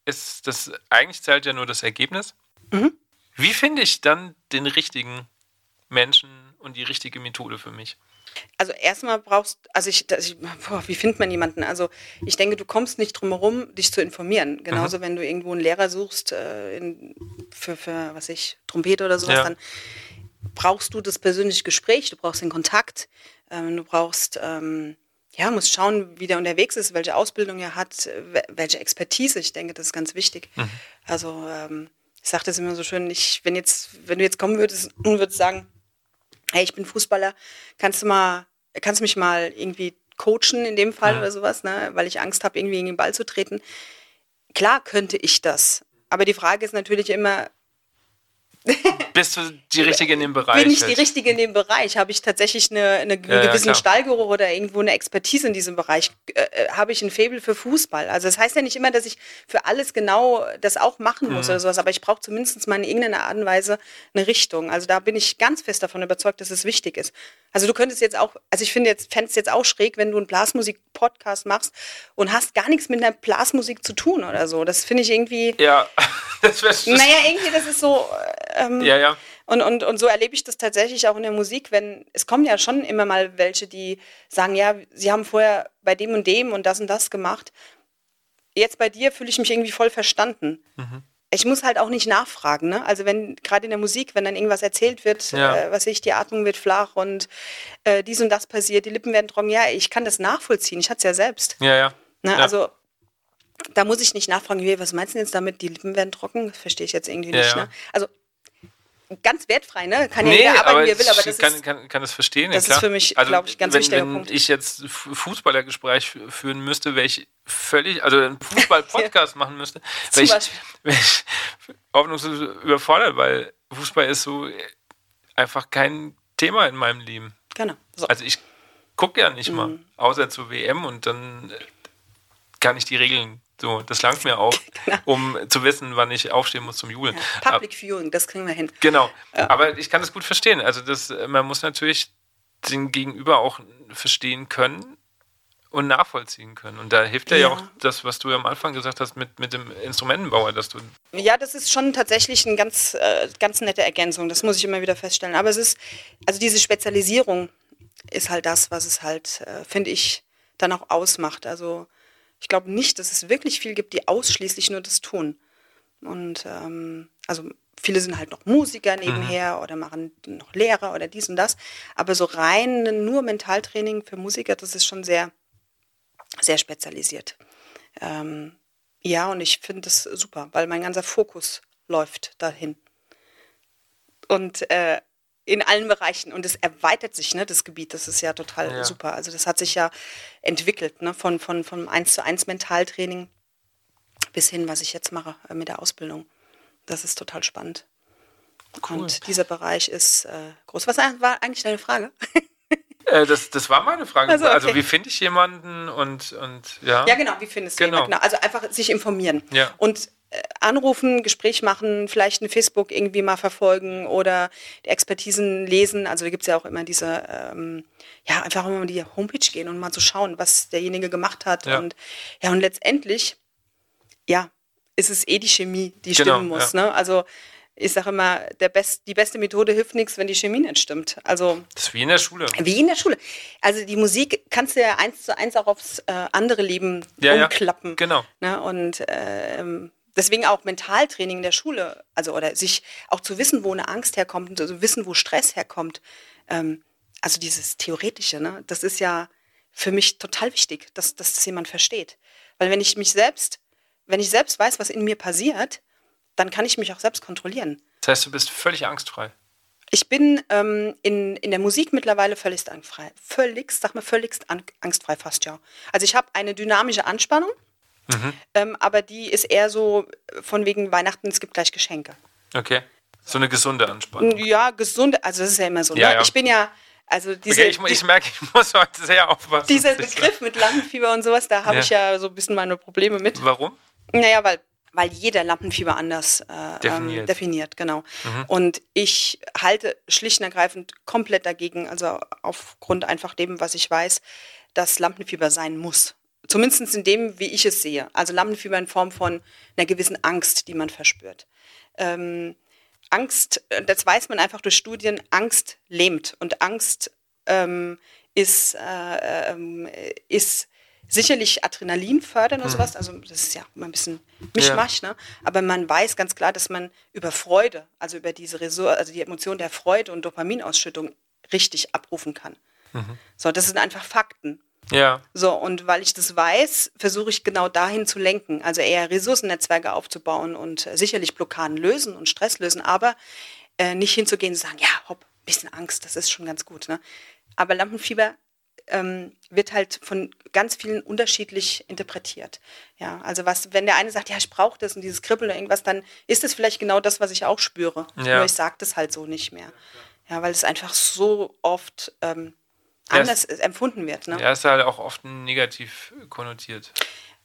ist das, eigentlich zählt ja nur das Ergebnis. Mhm. Wie finde ich dann den richtigen Menschen und die richtige Methode für mich? Also erstmal brauchst, also ich, ich boah, wie findet man jemanden? Also ich denke, du kommst nicht drum herum, dich zu informieren. Genauso, mhm. wenn du irgendwo einen Lehrer suchst äh, in, für, für, was ich, Trompete oder sowas, ja. dann brauchst du das persönliche Gespräch, du brauchst den Kontakt, ähm, du brauchst, ähm, ja, musst schauen, wie der unterwegs ist, welche Ausbildung er hat, welche Expertise. Ich denke, das ist ganz wichtig. Mhm. Also ähm, ich sage das immer so schön, ich, wenn jetzt, wenn du jetzt kommen würdest und würdest sagen, hey, ich bin Fußballer, kannst du mal, kannst du mich mal irgendwie coachen in dem Fall ja. oder sowas, ne? weil ich Angst habe, irgendwie in den Ball zu treten. Klar könnte ich das. Aber die Frage ist natürlich immer, bist du die Richtige in dem Bereich? Bin ich die Richtige in dem Bereich? Habe ich tatsächlich eine, eine, einen ja, gewissen ja, Stallgeruch oder irgendwo eine Expertise in diesem Bereich? Äh, äh, habe ich ein Faible für Fußball? Also das heißt ja nicht immer, dass ich für alles genau das auch machen muss mhm. oder sowas, aber ich brauche zumindest mal in irgendeiner Art und Weise eine Richtung. Also da bin ich ganz fest davon überzeugt, dass es wichtig ist. Also du könntest jetzt auch, also ich finde jetzt, fände es jetzt auch schräg, wenn du einen Blasmusik-Podcast machst und hast gar nichts mit einer Blasmusik zu tun oder so. Das finde ich irgendwie. Ja, das wäre Naja, irgendwie, das ist so. Ähm, ja, ja. Und, und, und so erlebe ich das tatsächlich auch in der Musik, wenn es kommen ja schon immer mal welche, die sagen, ja, sie haben vorher bei dem und dem und das und das gemacht. Jetzt bei dir fühle ich mich irgendwie voll verstanden. Mhm. Ich muss halt auch nicht nachfragen, ne? Also wenn gerade in der Musik, wenn dann irgendwas erzählt wird, ja. äh, was ich, die Atmung wird flach und äh, dies und das passiert, die Lippen werden trocken, ja, ich kann das nachvollziehen. Ich hatte es ja selbst. Ja, ja. Ne? ja. Also da muss ich nicht nachfragen, was meinst du jetzt damit, die Lippen werden trocken? Verstehe ich jetzt irgendwie nicht. Ja, ja. Ne? Also ganz wertführei, ne? Kann ja nee, jeder arbeiten, wie er will, aber das kann, ist, kann, kann das verstehen. Das ja, ist für mich, also, glaube ich, ganz wenn, wichtiger wenn Punkt. Wenn ich jetzt Fußballergespräch führen müsste, wäre ich völlig, also einen Fußball-Podcast machen müsste, wäre ich, wär ich hoffnungslos überfordert, weil Fußball ist so einfach kein Thema in meinem Leben. Genau. So. Also ich gucke ja nicht mhm. mal, außer zur WM und dann kann ich die Regeln so, das langt mir auch, genau. um zu wissen, wann ich aufstehen muss zum Jubeln. Ja, Public Viewing, das kriegen wir hin. Genau. Ja. Aber ich kann das gut verstehen. Also das, man muss natürlich den Gegenüber auch verstehen können und nachvollziehen können. Und da hilft ja, ja auch das, was du ja am Anfang gesagt hast mit, mit dem Instrumentenbauer, dass du. Ja, das ist schon tatsächlich eine ganz, äh, ganz nette Ergänzung. Das muss ich immer wieder feststellen. Aber es ist, also diese Spezialisierung ist halt das, was es halt, äh, finde ich, dann auch ausmacht. Also ich glaube nicht, dass es wirklich viel gibt, die ausschließlich nur das tun. Und ähm, also viele sind halt noch Musiker nebenher mhm. oder machen noch Lehrer oder dies und das. Aber so rein nur Mentaltraining für Musiker, das ist schon sehr, sehr spezialisiert. Ähm, ja, und ich finde das super, weil mein ganzer Fokus läuft dahin. Und äh, in allen Bereichen und es erweitert sich, ne, das Gebiet, das ist ja total ja. super. Also das hat sich ja entwickelt, ne, von, von, von 1 zu 1 Mentaltraining bis hin, was ich jetzt mache äh, mit der Ausbildung. Das ist total spannend. Cool. Und dieser Bereich ist äh, groß. Was war eigentlich deine Frage? Äh, das, das war meine Frage. Also, also okay. also wie finde ich jemanden und, und ja. Ja, genau, wie findest du genau. jemanden? Also einfach sich informieren. Ja. Und anrufen, Gespräch machen, vielleicht ein Facebook irgendwie mal verfolgen oder die Expertisen lesen. Also da gibt es ja auch immer diese, ähm, ja, einfach mal die Homepage gehen und mal zu so schauen, was derjenige gemacht hat. Ja. Und ja, und letztendlich, ja, ist es eh die Chemie, die genau, stimmen muss. Ja. Ne? Also ich sage immer, der Best, die beste Methode hilft nichts, wenn die Chemie nicht stimmt. Also, das ist wie in der Schule. Wie in der Schule. Also die Musik kannst du ja eins zu eins auch aufs äh, andere Leben ja, umklappen. Ja, genau. Ne? Und ähm, deswegen auch Mentaltraining in der Schule, also oder sich auch zu wissen, wo eine Angst herkommt und zu wissen, wo Stress herkommt. Ähm, also dieses Theoretische, ne, das ist ja für mich total wichtig, dass, dass das jemand versteht. Weil wenn ich mich selbst, wenn ich selbst weiß, was in mir passiert, dann kann ich mich auch selbst kontrollieren. Das heißt, du bist völlig angstfrei. Ich bin ähm, in, in der Musik mittlerweile völlig angstfrei. Völligst, sag mal, völligst angstfrei fast, ja. Also ich habe eine dynamische Anspannung Mhm. Ähm, aber die ist eher so von wegen Weihnachten, es gibt gleich Geschenke. Okay. So eine gesunde Anspannung. Ja, gesunde, also das ist ja immer so. Ja, ne? ja. Ich bin ja, also diese. Okay, ich, ich, merke, ich muss heute sehr aufpassen. Dieser Begriff mit Lampenfieber und sowas, da habe ja. ich ja so ein bisschen meine Probleme mit. Warum? Naja, weil weil jeder Lampenfieber anders äh, ähm, definiert. Ähm, definiert. genau. Mhm. Und ich halte schlicht und ergreifend komplett dagegen, also aufgrund einfach dem, was ich weiß, dass Lampenfieber sein muss. Zumindest in dem, wie ich es sehe. Also Lampenfieber in Form von einer gewissen Angst, die man verspürt. Ähm, Angst, äh, das weiß man einfach durch Studien, Angst lähmt. Und Angst ähm, ist, äh, äh, ist sicherlich Adrenalin fördern und mhm. sowas. Also das ist ja immer ein bisschen Mischmasch, ja. ne? Aber man weiß ganz klar, dass man über Freude, also über diese Resor also die Emotion der Freude und Dopaminausschüttung richtig abrufen kann. Mhm. So, das sind einfach Fakten. Ja. So, und weil ich das weiß, versuche ich genau dahin zu lenken. Also eher Ressourcennetzwerke aufzubauen und äh, sicherlich Blockaden lösen und Stress lösen, aber äh, nicht hinzugehen und sagen, ja, hopp, bisschen Angst, das ist schon ganz gut. Ne? Aber Lampenfieber ähm, wird halt von ganz vielen unterschiedlich interpretiert. Ja, also was, wenn der eine sagt, ja, ich brauche das und dieses Kribbeln oder irgendwas, dann ist es vielleicht genau das, was ich auch spüre. Ja. Nur ich sage das halt so nicht mehr. Ja, weil es einfach so oft ähm, anders ja, empfunden wird. Ne? Ja, ist halt auch oft negativ konnotiert.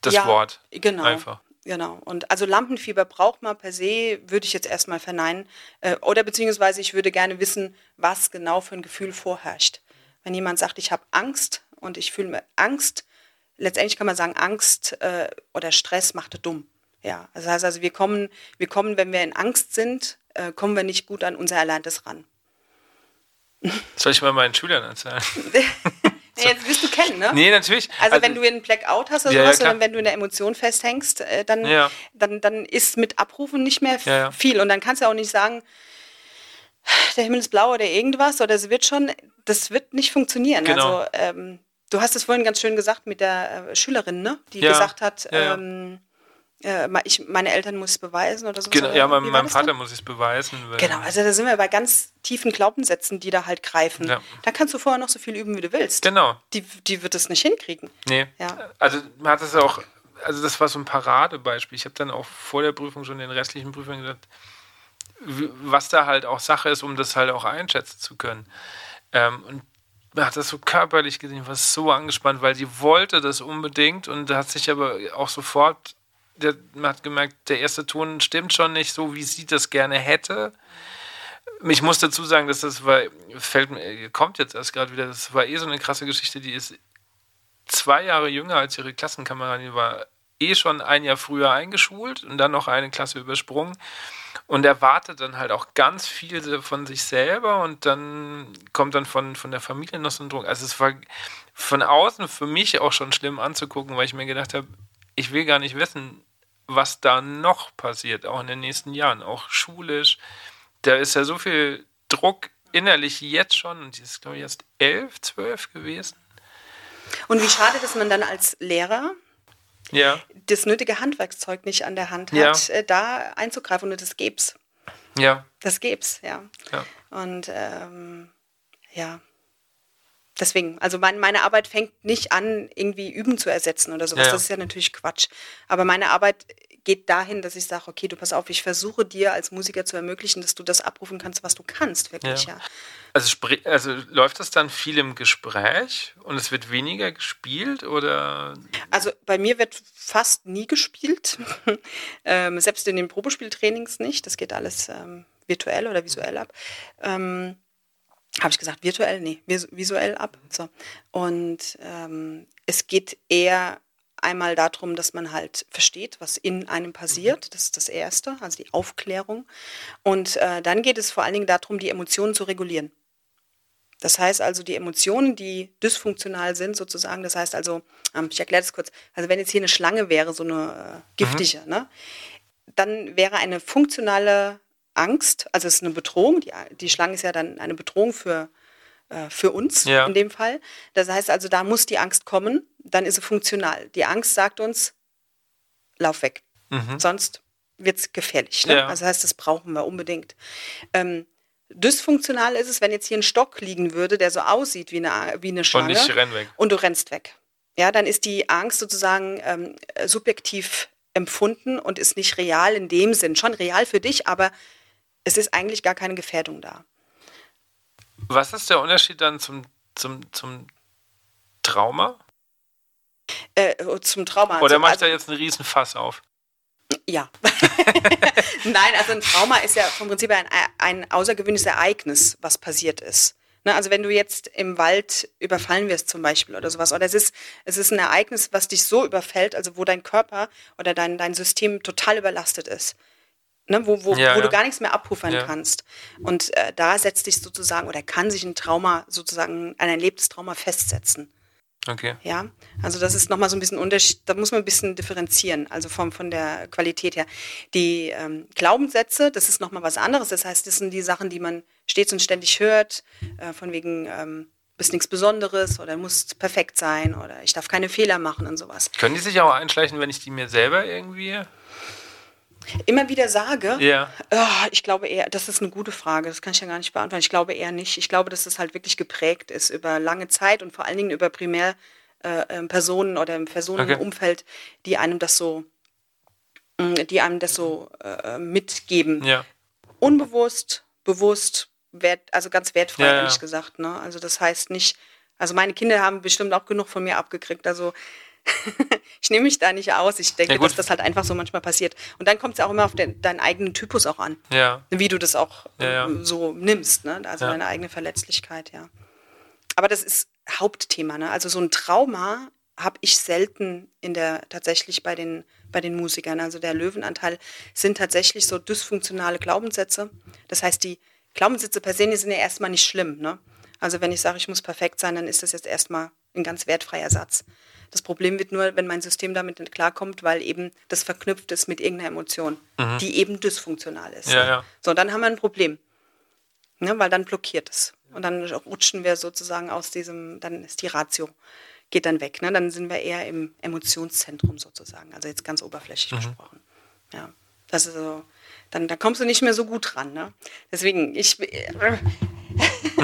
Das ja, Wort. Genau. Einfach. Genau. Und also Lampenfieber braucht man per se, würde ich jetzt erstmal verneinen. Äh, oder beziehungsweise ich würde gerne wissen, was genau für ein Gefühl vorherrscht. Wenn jemand sagt, ich habe Angst und ich fühle mir Angst, letztendlich kann man sagen, Angst äh, oder Stress macht dumm. Ja, das heißt also, wir kommen, wir kommen, wenn wir in Angst sind, äh, kommen wir nicht gut an unser Erlerntes ran. Soll ich mal meinen Schülern erzählen? Nee, jetzt wirst du kennen, ne? Nee, natürlich. Also, also wenn du einen Blackout hast oder ja, sowas, ja, oder wenn du in der Emotion festhängst, äh, dann, ja. dann, dann ist mit Abrufen nicht mehr ja, viel. Und dann kannst du auch nicht sagen, der Himmel ist blau oder irgendwas, oder es wird schon, das wird nicht funktionieren. Genau. Also ähm, du hast es vorhin ganz schön gesagt mit der äh, Schülerin, ne? Die gesagt hat, ähm, äh, ich, meine Eltern muss es beweisen oder so. Genau, ja, mein, meinem Vater muss ich es beweisen. Genau, also da sind wir bei ganz tiefen Glaubenssätzen, die da halt greifen. Ja. Da kannst du vorher noch so viel üben, wie du willst. Genau. Die, die wird es nicht hinkriegen. Nee. Ja. Also man hat es auch, also das war so ein Paradebeispiel. Ich habe dann auch vor der Prüfung schon in den restlichen Prüfungen gesagt, was da halt auch Sache ist, um das halt auch einschätzen zu können. Ähm, und man hat das so körperlich gesehen, war so angespannt, weil sie wollte das unbedingt und hat sich aber auch sofort der, hat gemerkt, der erste Ton stimmt schon nicht so, wie sie das gerne hätte. Ich muss dazu sagen, dass das war, fällt kommt jetzt erst gerade wieder, das war eh so eine krasse Geschichte, die ist zwei Jahre jünger als ihre Klassenkameradin, die war eh schon ein Jahr früher eingeschult und dann noch eine Klasse übersprungen und erwartet dann halt auch ganz viel von sich selber und dann kommt dann von, von der Familie noch so ein Druck. Also es war von außen für mich auch schon schlimm anzugucken, weil ich mir gedacht habe, ich will gar nicht wissen, was da noch passiert, auch in den nächsten Jahren, auch schulisch. Da ist ja so viel Druck innerlich jetzt schon und die ist, glaube ich, erst elf, zwölf gewesen. Und wie schade, dass man dann als Lehrer ja. das nötige Handwerkszeug nicht an der Hand hat, ja. Äh, da einzugreifen und das gäb's. Ja. Das gäb's, ja. ja. Und ähm, ja, Deswegen, also mein, meine Arbeit fängt nicht an, irgendwie Üben zu ersetzen oder sowas. Ja, ja. Das ist ja natürlich Quatsch. Aber meine Arbeit geht dahin, dass ich sage, okay, du pass auf, ich versuche dir als Musiker zu ermöglichen, dass du das abrufen kannst, was du kannst, wirklich, ja. ja. Also, also läuft das dann viel im Gespräch und es wird weniger gespielt oder? Also bei mir wird fast nie gespielt, ähm, selbst in den Probespieltrainings nicht. Das geht alles ähm, virtuell oder visuell ab. Ähm, habe ich gesagt, virtuell? Nee, visuell ab. So. Und ähm, es geht eher einmal darum, dass man halt versteht, was in einem passiert. Das ist das Erste, also die Aufklärung. Und äh, dann geht es vor allen Dingen darum, die Emotionen zu regulieren. Das heißt also, die Emotionen, die dysfunktional sind, sozusagen, das heißt also, ähm, ich erkläre das kurz, also wenn jetzt hier eine Schlange wäre, so eine äh, giftige, mhm. ne, dann wäre eine funktionale Angst, also es ist eine Bedrohung, die, die Schlange ist ja dann eine Bedrohung für, äh, für uns ja. in dem Fall. Das heißt also, da muss die Angst kommen, dann ist sie funktional. Die Angst sagt uns, lauf weg. Mhm. Sonst wird es gefährlich. Ne? Ja. Also das heißt, das brauchen wir unbedingt. Ähm, dysfunktional ist es, wenn jetzt hier ein Stock liegen würde, der so aussieht wie eine, wie eine Schlange. Und ich renn weg. Und du rennst weg. Ja, dann ist die Angst sozusagen ähm, subjektiv empfunden und ist nicht real in dem Sinn. Schon real für dich, aber es ist eigentlich gar keine Gefährdung da. Was ist der Unterschied dann zum, zum, zum Trauma? Äh, zum Trauma. Oder macht also, er jetzt einen riesen Fass auf? Ja. Nein, also ein Trauma ist ja vom Prinzip ein, ein außergewöhnliches Ereignis, was passiert ist. Ne, also wenn du jetzt im Wald überfallen wirst zum Beispiel oder sowas, oder es ist, es ist ein Ereignis, was dich so überfällt, also wo dein Körper oder dein, dein System total überlastet ist ne, wo, wo, ja, wo ja. du gar nichts mehr abpuffern ja. kannst. Und äh, da setzt sich sozusagen oder kann sich ein Trauma sozusagen, ein erlebtes Trauma festsetzen. Okay. Ja, also das ist nochmal so ein bisschen Unterschied, da muss man ein bisschen differenzieren, also vom, von der Qualität her. Die ähm, Glaubenssätze, das ist nochmal was anderes, das heißt, das sind die Sachen, die man stets und ständig hört, äh, von wegen, ähm, bist nichts Besonderes oder musst perfekt sein oder ich darf keine Fehler machen und sowas. Können die sich auch einschleichen, wenn ich die mir selber irgendwie Immer wieder sage? Ja. Oh, ich glaube eher, das ist eine gute Frage, das kann ich ja gar nicht beantworten. Ich glaube eher nicht. Ich glaube, dass es halt wirklich geprägt ist über lange Zeit und vor allen Dingen über Primärpersonen äh, oder im Personenumfeld, okay. die einem das so, mm, die einem das so äh, mitgeben. Ja. Unbewusst, bewusst, wert, also ganz wertfrei, ja, ehrlich gesagt. Ne? Also das heißt nicht, also meine Kinder haben bestimmt auch genug von mir abgekriegt. Also ich nehme mich da nicht aus. Ich denke, ja, dass das halt einfach so manchmal passiert. Und dann kommt es auch immer auf den, deinen eigenen Typus auch an. Ja. Wie du das auch ja, ja. so nimmst, ne? Also deine eigene Verletzlichkeit, ja. Aber das ist Hauptthema, ne? Also so ein Trauma habe ich selten in der tatsächlich bei den bei den Musikern. Also der Löwenanteil sind tatsächlich so dysfunktionale Glaubenssätze. Das heißt, die Glaubenssätze per se sind ja erstmal nicht schlimm. Ne? Also wenn ich sage, ich muss perfekt sein, dann ist das jetzt erstmal ein ganz wertfreier Satz. Das Problem wird nur, wenn mein System damit nicht klarkommt, weil eben das verknüpft ist mit irgendeiner Emotion, mhm. die eben dysfunktional ist. Ja, ja. So, dann haben wir ein Problem. Ne, weil dann blockiert es. Und dann rutschen wir sozusagen aus diesem, dann ist die Ratio, geht dann weg. Ne? Dann sind wir eher im Emotionszentrum sozusagen. Also jetzt ganz oberflächlich mhm. gesprochen. Ja. Das ist so, dann da kommst du nicht mehr so gut ran. Ne? Deswegen, ich,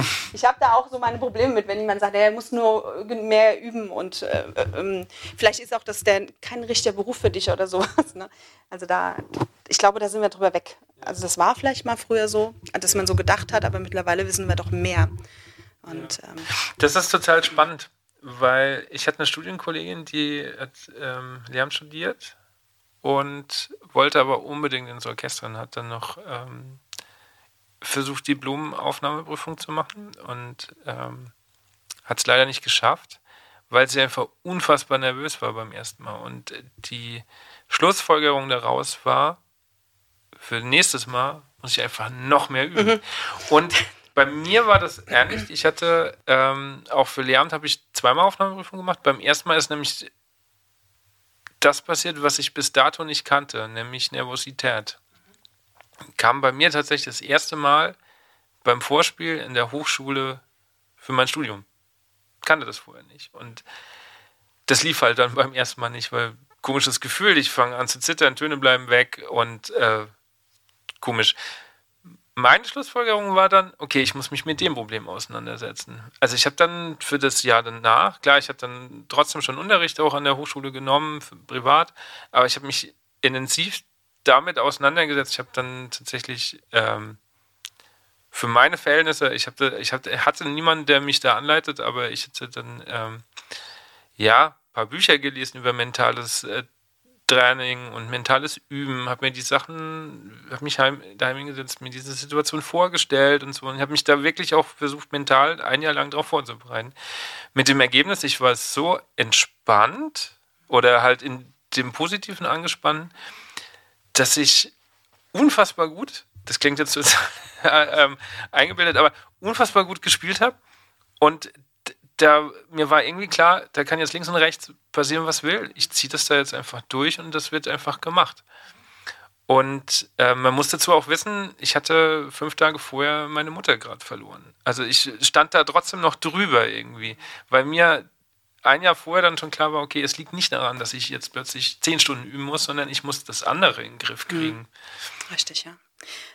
ich habe da auch so meine Probleme mit, wenn jemand sagt, er muss nur mehr üben und äh, äh, vielleicht ist auch das der kein richtiger Beruf für dich oder sowas. Ne? Also da, ich glaube, da sind wir drüber weg. Also das war vielleicht mal früher so, dass man so gedacht hat, aber mittlerweile wissen wir doch mehr. Und, ja. ähm, das ist total spannend, weil ich hatte eine Studienkollegin, die hat ähm, Lehramt studiert und wollte aber unbedingt ins Orchester und hat dann noch ähm, versucht, die Blumenaufnahmeprüfung zu machen und ähm, hat es leider nicht geschafft, weil sie einfach unfassbar nervös war beim ersten Mal. Und die Schlussfolgerung daraus war, für nächstes Mal muss ich einfach noch mehr üben. Mhm. Und bei mir war das ähnlich. Ich hatte ähm, auch für Lehramt habe ich zweimal Aufnahmeprüfung gemacht. Beim ersten Mal ist nämlich das passiert, was ich bis dato nicht kannte, nämlich Nervosität kam bei mir tatsächlich das erste Mal beim Vorspiel in der Hochschule für mein Studium. Kannte das vorher nicht. Und das lief halt dann beim ersten Mal nicht, weil komisches Gefühl, ich fange an zu zittern, Töne bleiben weg und äh, komisch. Meine Schlussfolgerung war dann, okay, ich muss mich mit dem Problem auseinandersetzen. Also ich habe dann für das Jahr danach, klar, ich habe dann trotzdem schon Unterricht auch an der Hochschule genommen, privat, aber ich habe mich intensiv damit auseinandergesetzt. Ich habe dann tatsächlich ähm, für meine Verhältnisse, ich, hab, ich hab, hatte niemanden, der mich da anleitet, aber ich hatte dann ähm, ja ein paar Bücher gelesen über mentales äh, Training und mentales Üben, habe mir die Sachen, habe mich heim, daheim hingesetzt, mir diese Situation vorgestellt und so und habe mich da wirklich auch versucht, mental ein Jahr lang darauf vorzubereiten. Mit dem Ergebnis, ich war so entspannt oder halt in dem Positiven angespannt, dass ich unfassbar gut, das klingt jetzt äh, ähm, eingebildet, aber unfassbar gut gespielt habe. Und da mir war irgendwie klar, da kann jetzt links und rechts passieren, was will. Ich ziehe das da jetzt einfach durch und das wird einfach gemacht. Und äh, man muss dazu auch wissen, ich hatte fünf Tage vorher meine Mutter gerade verloren. Also ich stand da trotzdem noch drüber irgendwie, weil mir ein Jahr vorher dann schon klar war, okay, es liegt nicht daran, dass ich jetzt plötzlich zehn Stunden üben muss, sondern ich muss das andere in den Griff mhm. kriegen. Richtig, ja.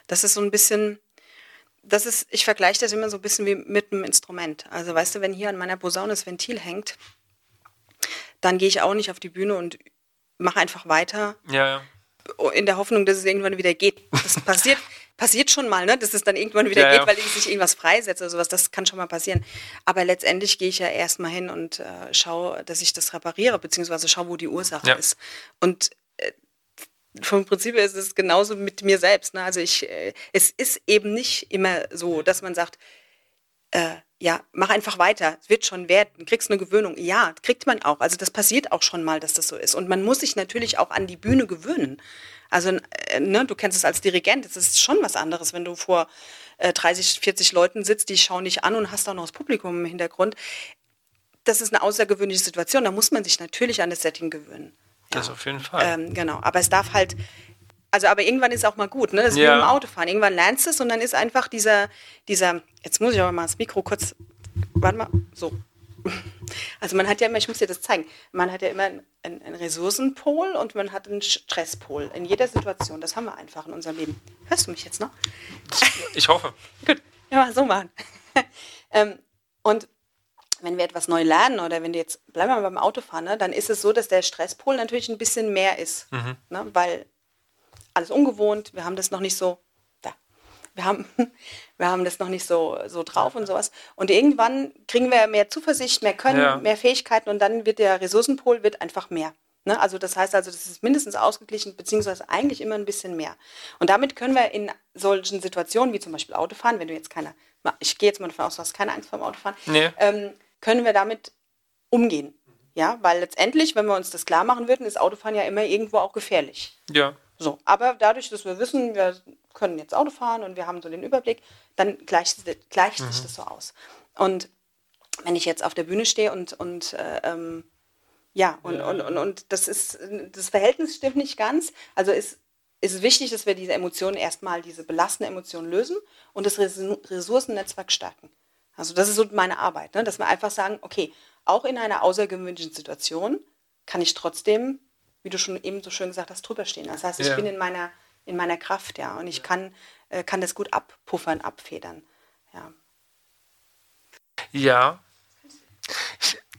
Das ist so ein bisschen, das ist, ich vergleiche das immer so ein bisschen wie mit einem Instrument. Also weißt du, wenn hier an meiner Posaune das Ventil hängt, dann gehe ich auch nicht auf die Bühne und mache einfach weiter. Ja, ja. In der Hoffnung, dass es irgendwann wieder geht. Das passiert, passiert schon mal, ne? dass es dann irgendwann wieder ja, geht, ja. weil ich sich irgendwas freisetze oder sowas. Das kann schon mal passieren. Aber letztendlich gehe ich ja erstmal hin und äh, schaue, dass ich das repariere, beziehungsweise schaue, wo die Ursache ja. ist. Und äh, vom Prinzip her ist es genauso mit mir selbst. Ne? Also ich, äh, es ist eben nicht immer so, dass man sagt, äh, ja, mach einfach weiter, es wird schon werden, kriegst eine Gewöhnung. Ja, kriegt man auch. Also das passiert auch schon mal, dass das so ist. Und man muss sich natürlich auch an die Bühne gewöhnen. Also äh, ne, du kennst es als Dirigent, es ist schon was anderes, wenn du vor äh, 30, 40 Leuten sitzt, die schauen dich an und hast auch noch das Publikum im Hintergrund. Das ist eine außergewöhnliche Situation, da muss man sich natürlich an das Setting gewöhnen. Ja. Das auf jeden Fall. Ähm, genau, aber es darf halt, also aber irgendwann ist auch mal gut, ne? Das ist ja. wie im Autofahren. Irgendwann lernst du es und dann ist einfach dieser, dieser, jetzt muss ich aber mal das Mikro kurz, warte mal, so. Also man hat ja immer, ich muss dir das zeigen, man hat ja immer einen, einen Ressourcenpol und man hat einen Stresspol in jeder Situation. Das haben wir einfach in unserem Leben. Hörst du mich jetzt noch? Ich hoffe. Gut, ja, so machen. ähm, und wenn wir etwas neu lernen oder wenn du jetzt, bleiben wir mal beim Autofahren, ne, dann ist es so, dass der Stresspol natürlich ein bisschen mehr ist, mhm. ne, weil alles ungewohnt, wir haben das noch nicht so, da, wir haben, wir haben das noch nicht so, so drauf und sowas. Und irgendwann kriegen wir mehr Zuversicht, mehr Können, ja. mehr Fähigkeiten und dann wird der Ressourcenpol wird einfach mehr. Ne? Also das heißt also, das ist mindestens ausgeglichen, beziehungsweise eigentlich immer ein bisschen mehr. Und damit können wir in solchen Situationen wie zum Beispiel Autofahren, wenn du jetzt keine, ich gehe jetzt mal davon aus, du hast keine Angst vor dem Autofahren, nee. ähm, können wir damit umgehen. Ja, weil letztendlich, wenn wir uns das klar machen würden, ist Autofahren ja immer irgendwo auch gefährlich. Ja. So, aber dadurch, dass wir wissen, wir können jetzt Auto fahren und wir haben so den Überblick, dann gleicht, gleicht mhm. sich das so aus. Und wenn ich jetzt auf der Bühne stehe und, und äh, ähm, ja, und, ja. Und, und, und das ist, das Verhältnis stimmt nicht ganz. Also ist, ist wichtig, dass wir diese Emotionen erstmal, diese belastende Emotionen lösen und das Ressourcennetzwerk stärken. Also das ist so meine Arbeit, ne? dass wir einfach sagen, okay, auch in einer außergewöhnlichen Situation kann ich trotzdem, wie du schon eben so schön gesagt hast, drüber stehen. Das heißt, ich ja. bin in meiner, in meiner Kraft, ja, und ich kann, äh, kann das gut abpuffern, abfedern. Ja. Ja.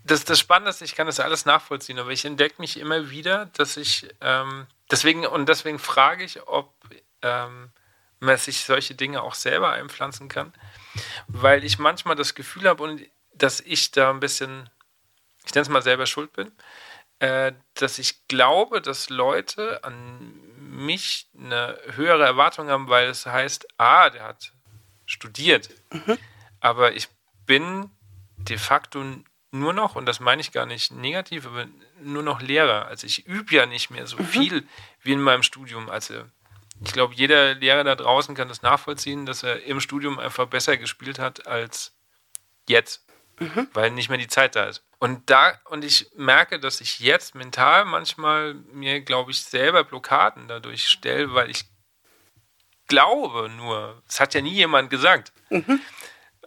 das, das Spannende ist, ich kann das alles nachvollziehen, aber ich entdecke mich immer wieder, dass ich, ähm, deswegen, und deswegen frage ich, ob ähm, man sich solche Dinge auch selber einpflanzen kann weil ich manchmal das Gefühl habe, dass ich da ein bisschen, ich nenne es mal selber schuld bin, äh, dass ich glaube, dass Leute an mich eine höhere Erwartung haben, weil es heißt, ah, der hat studiert. Mhm. Aber ich bin de facto nur noch, und das meine ich gar nicht negativ, aber nur noch Lehrer. Also ich übe ja nicht mehr so mhm. viel wie in meinem Studium. Also ich glaube, jeder Lehrer da draußen kann das nachvollziehen, dass er im Studium einfach besser gespielt hat als jetzt, mhm. weil nicht mehr die Zeit da ist. Und da, und ich merke, dass ich jetzt mental manchmal mir, glaube ich, selber Blockaden dadurch stelle, weil ich glaube nur, es hat ja nie jemand gesagt. Mhm.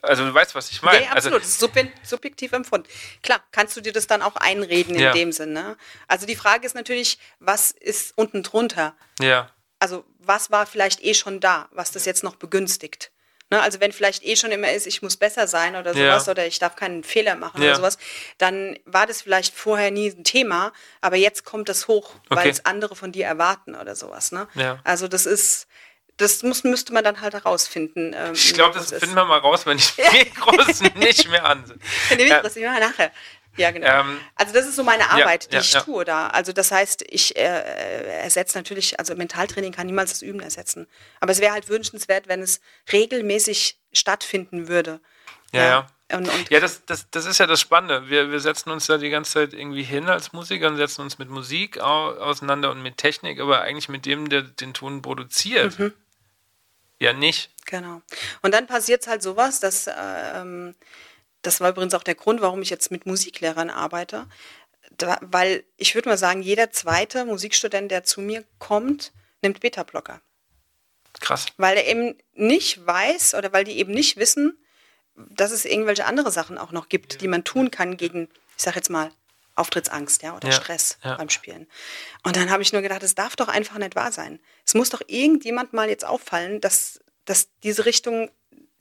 Also du weißt, was ich meine. Ja, absolut. Also, das ist subjektiv empfunden. Klar, kannst du dir das dann auch einreden in ja. dem Sinne. Also die Frage ist natürlich, was ist unten drunter? Ja also was war vielleicht eh schon da, was das jetzt noch begünstigt. Ne? Also wenn vielleicht eh schon immer ist, ich muss besser sein oder sowas ja. oder ich darf keinen Fehler machen ja. oder sowas, dann war das vielleicht vorher nie ein Thema, aber jetzt kommt das hoch, okay. weil es andere von dir erwarten oder sowas. Ne? Ja. Also das ist, das muss, müsste man dann halt herausfinden. Ähm, ich glaube, das finden wir mal raus, wenn ich die Mikros nicht mehr an sind. Die Mikros, ja. nachher. Ja, genau. Ähm, also das ist so meine Arbeit, ja, die ja, ich ja. tue da. Also das heißt, ich äh, ersetze natürlich, also Mentaltraining kann niemals das Üben ersetzen. Aber es wäre halt wünschenswert, wenn es regelmäßig stattfinden würde. Ja, ja. Und, und ja, das, das, das ist ja das Spannende. Wir, wir setzen uns da die ganze Zeit irgendwie hin als Musiker und setzen uns mit Musik auseinander und mit Technik, aber eigentlich mit dem, der den Ton produziert. Mhm. Ja, nicht. Genau. Und dann passiert halt sowas, dass äh, ähm, das war übrigens auch der Grund, warum ich jetzt mit Musiklehrern arbeite. Da, weil ich würde mal sagen, jeder zweite Musikstudent, der zu mir kommt, nimmt Beta-Blocker. Krass. Weil er eben nicht weiß oder weil die eben nicht wissen, dass es irgendwelche andere Sachen auch noch gibt, die man tun kann gegen, ich sag jetzt mal, Auftrittsangst ja, oder ja, Stress ja. beim Spielen. Und dann habe ich nur gedacht, es darf doch einfach nicht wahr sein. Es muss doch irgendjemand mal jetzt auffallen, dass, dass diese Richtung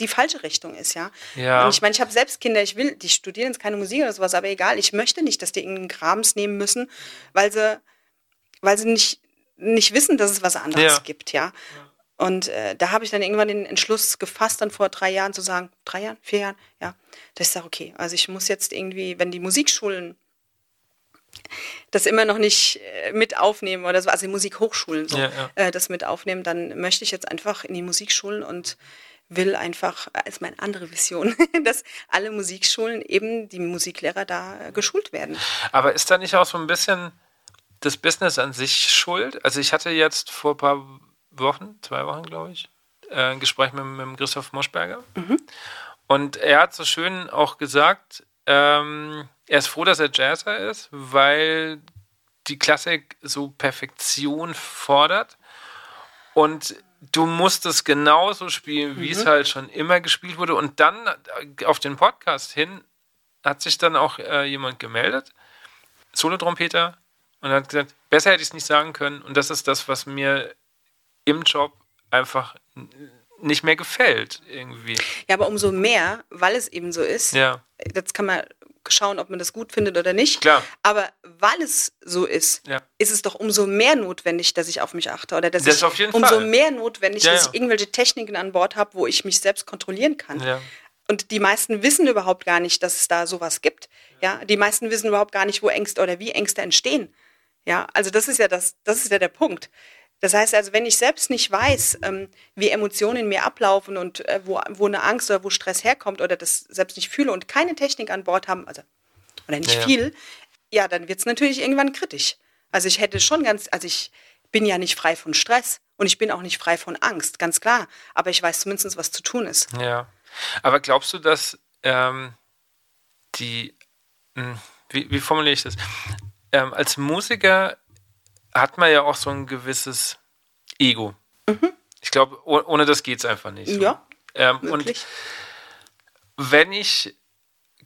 die falsche Richtung ist, ja. ja. Und ich meine, ich habe selbst Kinder, ich will, die studieren jetzt keine Musik oder sowas, aber egal, ich möchte nicht, dass die irgendeinen Grabens nehmen müssen, weil sie, weil sie nicht, nicht wissen, dass es was anderes ja. gibt, ja. Und äh, da habe ich dann irgendwann den Entschluss gefasst, dann vor drei Jahren zu sagen, drei Jahren, vier Jahren, ja, dass ich sage, okay, also ich muss jetzt irgendwie, wenn die Musikschulen das immer noch nicht äh, mit aufnehmen oder so, also die Musikhochschulen so, ja, ja. Äh, das mit aufnehmen, dann möchte ich jetzt einfach in die Musikschulen und will einfach, als meine andere Vision, dass alle Musikschulen eben die Musiklehrer da äh, geschult werden. Aber ist da nicht auch so ein bisschen das Business an sich schuld? Also ich hatte jetzt vor ein paar Wochen, zwei Wochen glaube ich, äh, ein Gespräch mit, mit Christoph Moschberger. Mhm. Und er hat so schön auch gesagt, ähm, er ist froh, dass er Jazzer ist, weil die Klassik so Perfektion fordert. Und du musst es genauso spielen, wie mhm. es halt schon immer gespielt wurde. Und dann äh, auf den Podcast hin hat sich dann auch äh, jemand gemeldet, Solotrompeter, und hat gesagt, besser hätte ich es nicht sagen können. Und das ist das, was mir im Job einfach nicht mehr gefällt irgendwie. Ja, aber umso mehr, weil es eben so ist. Ja. Jetzt kann man schauen, ob man das gut findet oder nicht. Klar. Aber weil es so ist, Ja. ist es doch umso mehr notwendig, dass ich auf mich achte oder dass Das ich auf jeden umso Fall. mehr notwendig, Ja, dass ich irgendwelche Techniken an Bord habe, wo ich mich selbst kontrollieren kann. Ja. Und die meisten wissen überhaupt gar nicht, dass es da sowas gibt. Ja, die meisten wissen überhaupt gar nicht, wo Ängste oder wie Ängste entstehen. Ja, also das ist ja das, das ist ja der Punkt. Das heißt also, wenn ich selbst nicht weiß, ähm, wie Emotionen in mir ablaufen und äh, wo, wo eine Angst oder wo Stress herkommt oder das selbst nicht fühle und keine Technik an Bord haben, also oder nicht Ja, viel, ja, dann wird es natürlich irgendwann kritisch. Also ich hätte schon ganz, also ich bin ja nicht frei von Stress und ich bin auch nicht frei von Angst, ganz klar. Aber ich weiß zumindest, was zu tun ist. Ja. Aber glaubst du, dass ähm, die, mh, wie, wie formuliere ich das? Ähm, als Musiker hat man ja auch so ein gewisses Ego. Ich glaube, oh, ohne das geht es einfach nicht. Mhm. Ja, Ähm, und Wirklich? wenn ich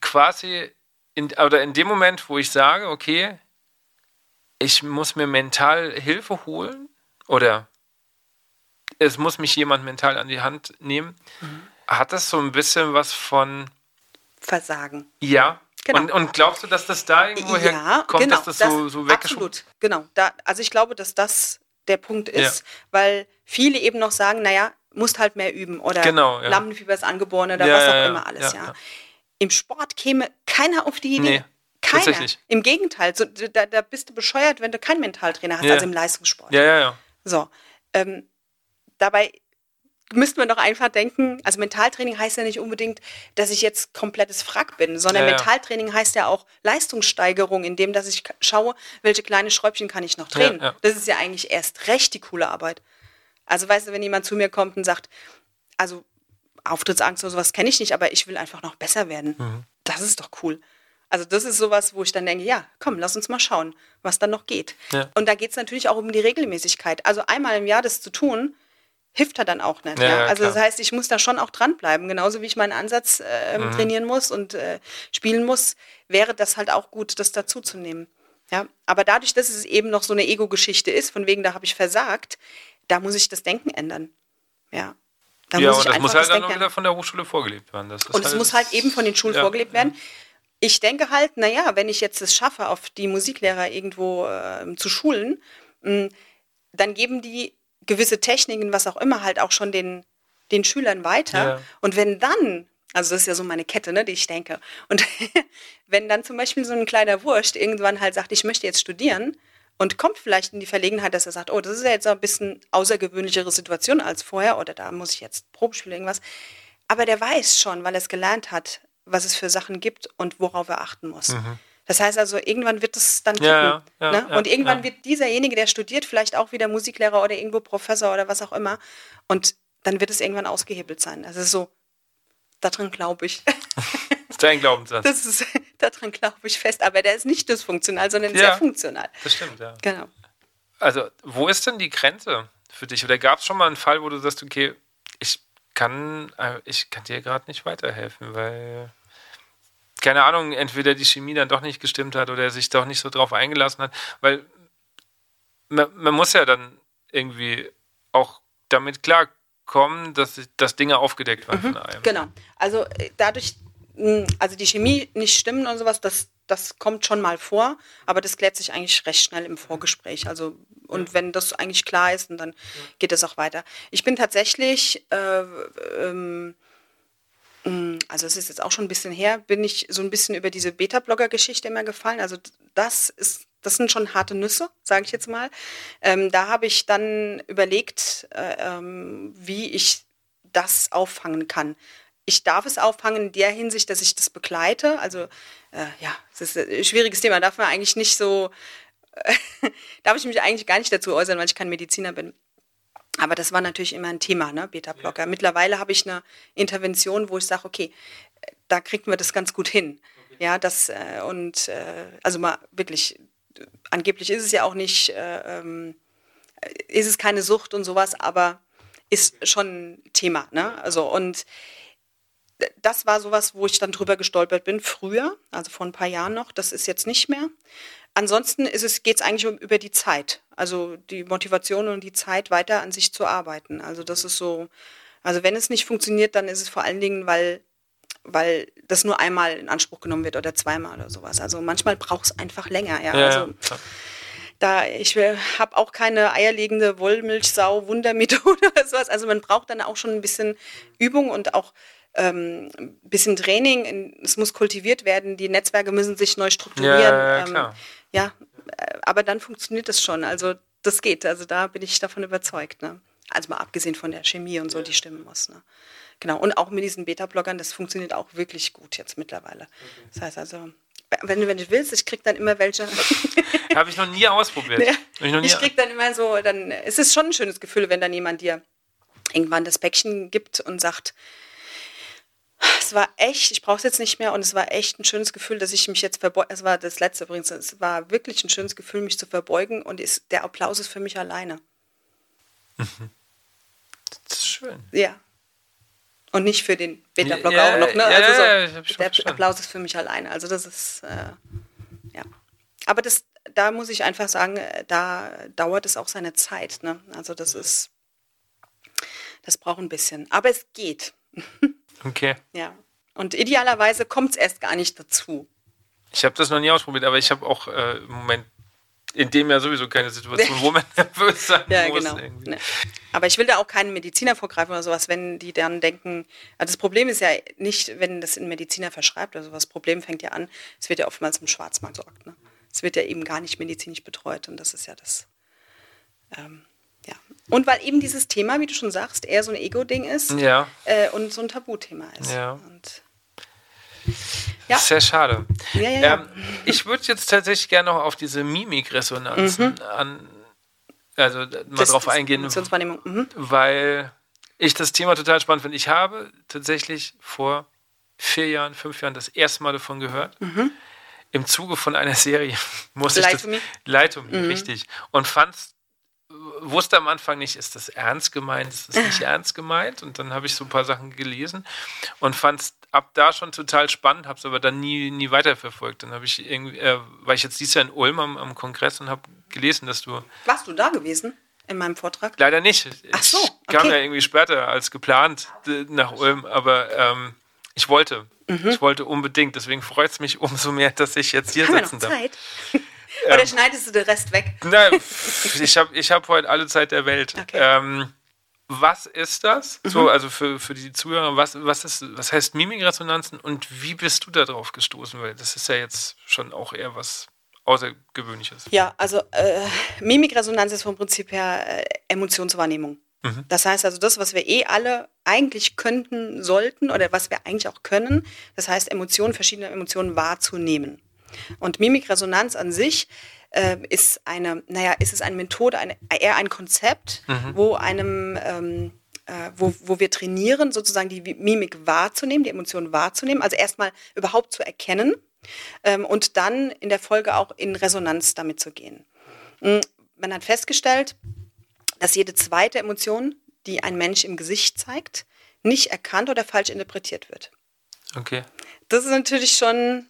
quasi in, oder in dem Moment, wo ich sage, okay, ich muss mir mental Hilfe holen oder es muss mich jemand mental an die Hand nehmen, Mhm. hat das so ein bisschen was von Versagen. ja. Genau. Und, und glaubst du, dass das da irgendwo ja, herkommt, genau, dass das, so, so weggeschoben Absolut, genau. Da, also ich glaube, dass das der Punkt ist, weil viele eben noch sagen, naja, musst halt mehr üben oder Genau, ja. Lampenfieber ist angeboren oder Ja, was auch ja, ja, immer alles, ja, ja, ja. Im Sport käme keiner auf die Idee. Nee, keiner. tatsächlich. Im Gegenteil, so, da, da bist du bescheuert, wenn du keinen Mentaltrainer hast, Ja. also im Leistungssport. Ja, ja, ja. So. Ähm, dabei müsste man doch einfach denken, also Mentaltraining heißt ja nicht unbedingt, dass ich jetzt komplettes Frack bin, sondern Ja, ja. Mentaltraining heißt ja auch Leistungssteigerung, indem dass ich schaue, welche kleine Schräubchen kann ich noch drehen. Ja. Das ist ja eigentlich erst recht die coole Arbeit. Also weißt du, wenn jemand zu mir kommt und sagt, also Auftrittsangst oder sowas kenne ich nicht, aber ich will einfach noch besser werden. Mhm. Das ist doch cool. Also das ist sowas, wo ich dann denke, ja, komm, lass uns mal schauen, was dann noch geht. Und da geht es natürlich auch um die Regelmäßigkeit. Also einmal im Jahr das zu tun, hilft er dann auch nicht. Ja, Ja, Also klar. das heißt, ich muss da schon auch dranbleiben. Genauso wie ich meinen Ansatz äh, Mhm. trainieren muss und äh, spielen muss, wäre das halt auch gut, das dazuzunehmen. Ja, aber dadurch, dass es eben noch so eine Ego-Geschichte ist, von wegen, da habe ich versagt, da muss ich das Denken ändern. Ja. Da ja, muss und das muss halt das dann ändern. wieder von der Hochschule vorgelebt werden. Und es muss halt eben von den Schulen Ja, vorgelebt werden. Ich denke halt, naja, wenn ich jetzt es schaffe, auf die Musiklehrer irgendwo äh, zu schulen, mh, dann geben die gewisse Techniken, was auch immer, halt auch schon den, den Schülern weiter. Ja. Und wenn dann, also das ist ja so meine Kette, ne, die ich denke, und wenn dann zum Beispiel so ein kleiner Wurscht irgendwann halt sagt, ich möchte jetzt studieren und kommt vielleicht in die Verlegenheit, dass er sagt, oh, das ist ja jetzt ein bisschen außergewöhnlichere Situation als vorher oder da muss ich jetzt Probespiel irgendwas. Aber der weiß schon, weil er es gelernt hat, was es für Sachen gibt und worauf er achten muss. Das heißt also, irgendwann wird es dann kippen. Ja, ja, ne? ja, und irgendwann wird dieserjenige, der studiert, vielleicht auch wieder Musiklehrer oder irgendwo Professor oder was auch immer. Und dann wird es irgendwann ausgehebelt sein. Also so, daran glaube ich. Das ist dein Glaubenssatz. Das, Das ist, daran glaube ich fest. Aber der ist nicht dysfunktional, sondern sehr funktional. stimmt, ja. Genau. Also, wo ist denn die Grenze für dich? Oder gab es schon mal einen Fall, wo du sagst, okay, ich kann, äh, ich kann dir gerade nicht weiterhelfen, weil, keine Ahnung, entweder die Chemie dann doch nicht gestimmt hat oder er sich doch nicht so drauf eingelassen hat, weil man, man muss ja dann irgendwie auch damit klarkommen, dass, dass Dinge aufgedeckt werden von einem. Genau. Also äh, dadurch, mh, also die Chemie nicht stimmen und sowas, das, das kommt schon mal vor, aber das klärt sich eigentlich recht schnell im Vorgespräch. Also und wenn das eigentlich klar ist, und dann geht es auch weiter. Ich bin tatsächlich, äh, ähm, also es ist jetzt auch schon ein bisschen her, bin ich so ein bisschen über diese Beta-Blogger-Geschichte immer gefallen. Also das ist, das sind schon harte Nüsse, sage ich jetzt mal. Ähm, da habe ich dann überlegt, äh, ähm, wie ich das auffangen kann. Ich darf es auffangen in der Hinsicht, dass ich das begleite. Also äh, ja, es ist ein schwieriges Thema. Darf man eigentlich nicht so, darf ich mich eigentlich gar nicht dazu äußern, weil ich kein Mediziner bin. Aber das war natürlich immer ein Thema, ne, Beta-Blocker. Mittlerweile habe ich eine Intervention, wo ich sage, okay, da kriegt man das ganz gut hin. Ja, das äh, und äh, also mal wirklich, angeblich ist es ja auch nicht, äh, ähm, äh, ist es keine Sucht und sowas, aber ist schon ein Thema, ne? Also und das war sowas, wo ich dann drüber gestolpert bin, früher, also vor ein paar Jahren noch. Das ist jetzt nicht mehr. Ansonsten es, geht es eigentlich um, über die Zeit. Also die Motivation und die Zeit, weiter an sich zu arbeiten. Also das ist so, also wenn es nicht funktioniert, dann ist es vor allen Dingen, weil, weil das nur einmal in Anspruch genommen wird oder zweimal oder sowas. Also manchmal braucht es einfach länger, ja. Ja, also, ja. da ich habe auch keine eierlegende Wollmilchsau Wundermethode oder sowas. Also man braucht dann auch schon ein bisschen Übung und auch ähm, ein bisschen Training. Es muss kultiviert werden. Die Netzwerke müssen sich neu strukturieren. Ja, ja, Ähm, klar. Ja, äh, aber dann funktioniert das schon. Also das geht. Also da bin ich davon überzeugt. Ne? Also mal abgesehen von der Chemie und so, die stimmen muss. Ne? Genau. Und auch mit diesen Beta-Bloggern, das funktioniert auch wirklich gut jetzt mittlerweile. Das heißt also, wenn du, wenn du willst, ich krieg dann immer welche. Habe ich noch nie ausprobiert. Ja. Ich noch nie, Ich krieg dann immer so, dann es ist schon ein schönes Gefühl, wenn dann jemand dir irgendwann das Päckchen gibt und sagt, es war echt, ich brauche es jetzt nicht mehr und es war echt ein schönes Gefühl, dass ich mich jetzt verbeuge. Es war das letzte übrigens, es war wirklich ein schönes Gefühl, mich zu verbeugen und ist, der Applaus ist für mich alleine. das ist schön. Ja. Und nicht für den Beta-Blogger Ja, auch noch, ne? ja, also so, ja, der verstanden. Applaus ist für mich alleine. Also das ist, äh, ja. Aber das, da muss ich einfach sagen, äh, da dauert es auch seine Zeit, ne? Also das ist, das braucht ein bisschen. Aber es geht, Okay. ja. Und idealerweise kommt es erst gar nicht dazu. Ich habe das noch nie ausprobiert, aber ich habe auch äh, im Moment in dem ja sowieso keine Situation, wo man nervös sein Ja, muss. genau. irgendwie. Ne. Aber ich will da auch keinen Mediziner vorgreifen oder sowas, wenn die dann denken, also das Problem ist ja nicht, wenn das ein Mediziner verschreibt oder sowas. Das Problem fängt ja an, es wird ja oftmals im Schwarzmarkt sorgt. Ne? Es wird ja eben gar nicht medizinisch betreut und das ist ja das. Ähm, ja. Und weil eben dieses Thema, wie du schon sagst, eher so ein Ego-Ding ist Ja, äh, und so ein Tabuthema ist. Ja. Und, Ja. sehr schade. ja, ja. Ähm, ich würde jetzt tatsächlich gerne noch auf diese Mimikresonanzen an, also mal Mhm. Das drauf eingehen. Mhm. weil ich das Thema total spannend finde. Ich habe tatsächlich vor vier Jahren, fünf Jahren das erste Mal davon gehört. Im Zuge von einer Serie muss ich Lie das. to Me? Lie to Me, richtig. Und fand's, wusste am Anfang nicht, ist das ernst gemeint, ist das nicht ernst gemeint? Und dann habe ich so ein paar Sachen gelesen und fand es ab da schon total spannend, habe es aber dann nie, nie weiterverfolgt. Dann habe ich irgendwie, äh, war ich jetzt dieses Jahr in Ulm am, am Kongress und habe gelesen, dass du Warst du da gewesen in meinem Vortrag? Leider nicht. Ach so, Ich kam okay. ja irgendwie später als geplant nach Ulm, aber ähm, ich wollte. Mhm. Ich wollte unbedingt. Deswegen freut es mich umso mehr, dass ich jetzt hier Haben wir noch sitzen darf. Oder schneidest du den Rest weg? Nein, ich habe ich hab heute alle Zeit der Welt. Okay. Ähm, was ist das? Mhm. So, also für, für die Zuhörer, was, was, ist, was heißt Mimikresonanzen und wie bist du da drauf gestoßen? Weil das ist ja jetzt schon auch eher was Außergewöhnliches. Ja, also äh, Mimikresonanz ist vom Prinzip her äh, Emotionswahrnehmung. Das heißt also, das, was wir eh alle eigentlich könnten, sollten oder was wir eigentlich auch können, das heißt Emotionen, verschiedene Emotionen wahrzunehmen. Und Mimikresonanz an sich äh, ist eine, naja, ist es eine Methode, eine, eher ein Konzept, wo einem ähm, äh, wo, wo wir trainieren, sozusagen die Mimik wahrzunehmen, die Emotionen wahrzunehmen, also erstmal überhaupt zu erkennen ähm, und dann in der Folge auch in Resonanz damit zu gehen. Mm, Man hat festgestellt, dass jede zweite Emotion, die ein Mensch im Gesicht zeigt, nicht erkannt oder falsch interpretiert wird. Okay. Das ist natürlich schon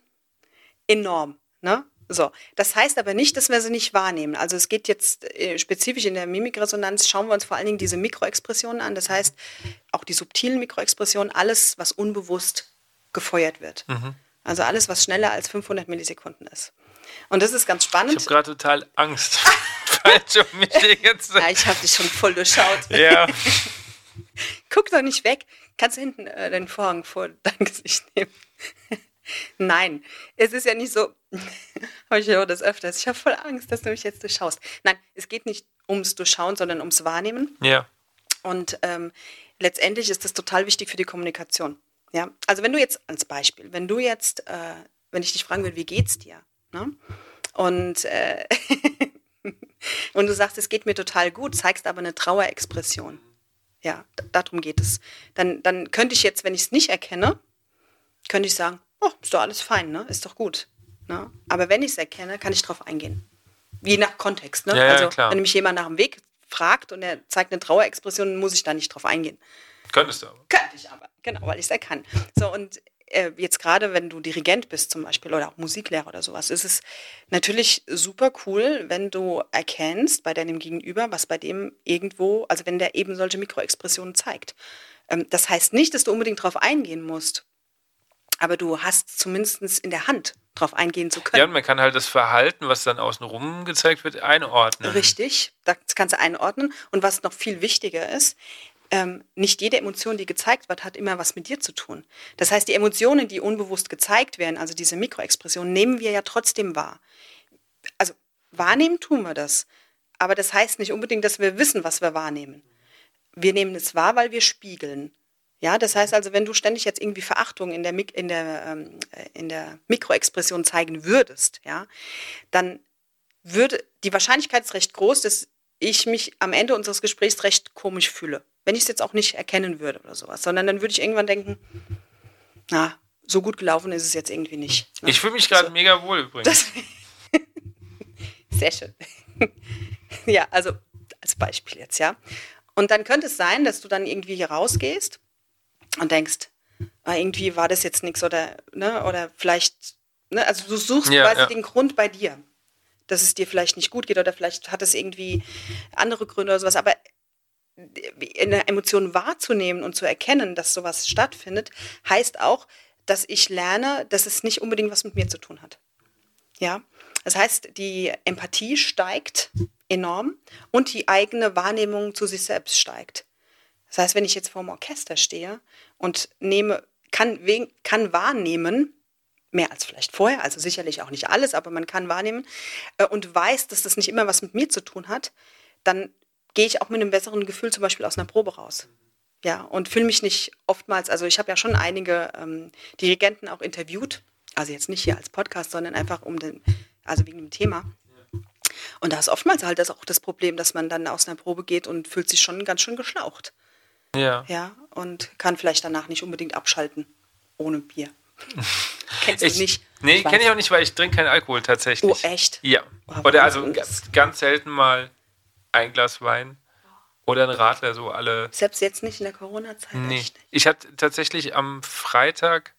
enorm. Ne? So, das heißt aber nicht, dass wir sie nicht wahrnehmen. Also es geht jetzt äh, spezifisch in der Mimikresonanz, schauen wir uns vor allen Dingen diese Mikroexpressionen an. Das heißt, auch die subtilen Mikroexpressionen, alles, was unbewusst gefeuert wird. Also alles, was schneller als 500 Millisekunden ist. Und das ist ganz Ich spannend. habe gerade total Angst. Ja, ich habe dich schon voll durchschaut. Ja. Guck doch nicht weg. Kannst du hinten äh, den Vorhang vor dein Gesicht nehmen? Nein, es ist ja nicht so. Aber ich höre das öfters. Ich habe voll Angst, dass du mich jetzt durchschaust. Nein, es geht nicht ums Durchschauen, sondern ums Wahrnehmen. Ja. Und ähm, letztendlich ist das total wichtig für die Kommunikation. Ja, also wenn du jetzt als Beispiel, wenn du jetzt, äh, wenn ich dich fragen will, wie geht's dir? Ne? Und äh, und du sagst, es geht mir total gut, zeigst aber eine Trauerexpression. Ja, darum geht es. Dann, dann könnte ich jetzt, wenn ich es nicht erkenne, könnte ich sagen, oh, ist doch alles fein, ne? Ist doch gut. Ne? Aber wenn ich es erkenne, kann ich drauf eingehen. Je nach Kontext, ne? Ja, ja, also klar. wenn mich jemand nach dem Weg fragt und er zeigt eine Trauerexpression, muss ich da nicht drauf eingehen. Könntest du aber. Könnte ich aber, genau, weil ich es erkann. So, und äh, jetzt gerade, wenn du Dirigent bist zum Beispiel oder auch Musiklehrer oder sowas, ist es natürlich super cool, wenn du erkennst bei deinem Gegenüber, was bei dem irgendwo, also wenn der eben solche Mikroexpressionen zeigt. Ähm, das heißt nicht, dass du unbedingt darauf eingehen musst, aber du hast zumindest in der Hand, darauf eingehen zu können. Ja, und man kann halt das Verhalten, was dann außenrum gezeigt wird, einordnen. Richtig, das kannst du einordnen. Und was noch viel wichtiger ist, ähm, nicht jede Emotion, die gezeigt wird, hat immer was mit dir zu tun. Das heißt, die Emotionen, die unbewusst gezeigt werden, also diese Mikroexpressionen, nehmen wir ja trotzdem wahr. Also wahrnehmen tun wir das. Aber das heißt nicht unbedingt, dass wir wissen, was wir wahrnehmen. Wir nehmen es wahr, weil wir spiegeln. Ja, das heißt also, wenn du ständig jetzt irgendwie Verachtung in der, in der, ähm, in der Mikroexpression zeigen würdest, ja, dann würde die Wahrscheinlichkeit ist recht groß, dass ich mich am Ende unseres Gesprächs recht komisch fühle. Wenn ich es jetzt auch nicht erkennen würde oder sowas, sondern dann würde ich irgendwann denken, na, so gut gelaufen ist es jetzt irgendwie nicht. Ne? Ich fühle mich gerade so. mega wohl übrigens. Sehr schön. ja, also als Beispiel jetzt, ja. Und dann könnte es sein, dass du dann irgendwie hier rausgehst und denkst, ah, irgendwie war das jetzt nichts oder, ne, oder vielleicht, ne, also du suchst ja, quasi ja. den Grund bei dir, dass es dir vielleicht nicht gut geht oder vielleicht hat es irgendwie andere Gründe oder sowas, aber eine Emotion wahrzunehmen und zu erkennen, dass sowas stattfindet, heißt auch, dass ich lerne, dass es nicht unbedingt was mit mir zu tun hat. Ja, das heißt, die Empathie steigt enorm und die eigene Wahrnehmung zu sich selbst steigt. Das heißt, wenn ich jetzt vor dem Orchester stehe und nehme, kann, kann wahrnehmen, mehr als vielleicht vorher, also sicherlich auch nicht alles, aber man kann wahrnehmen äh, und weiß, dass das nicht immer was mit mir zu tun hat, dann gehe ich auch mit einem besseren Gefühl zum Beispiel aus einer Probe raus. Ja, und fühle mich nicht oftmals, also ich habe ja schon einige ähm, Dirigenten auch interviewt, also jetzt nicht hier als Podcast, sondern einfach um den, also wegen dem Thema. Und da ist oftmals halt das auch das Problem, dass man dann aus einer Probe geht und fühlt sich schon ganz schön geschlaucht. Ja. Ja, und kann vielleicht danach nicht unbedingt abschalten ohne Bier. Kennst du ich, nicht? Nee, kenne ich auch nicht, weil ich trinke keinen Alkohol tatsächlich. Oh, echt? Ja. Oder also ganz, ganz selten mal ein Glas Wein oder ein Radler, so alle. Selbst jetzt nicht in der Corona-Zeit? Nee. Echt? Ich hatte tatsächlich am Freitag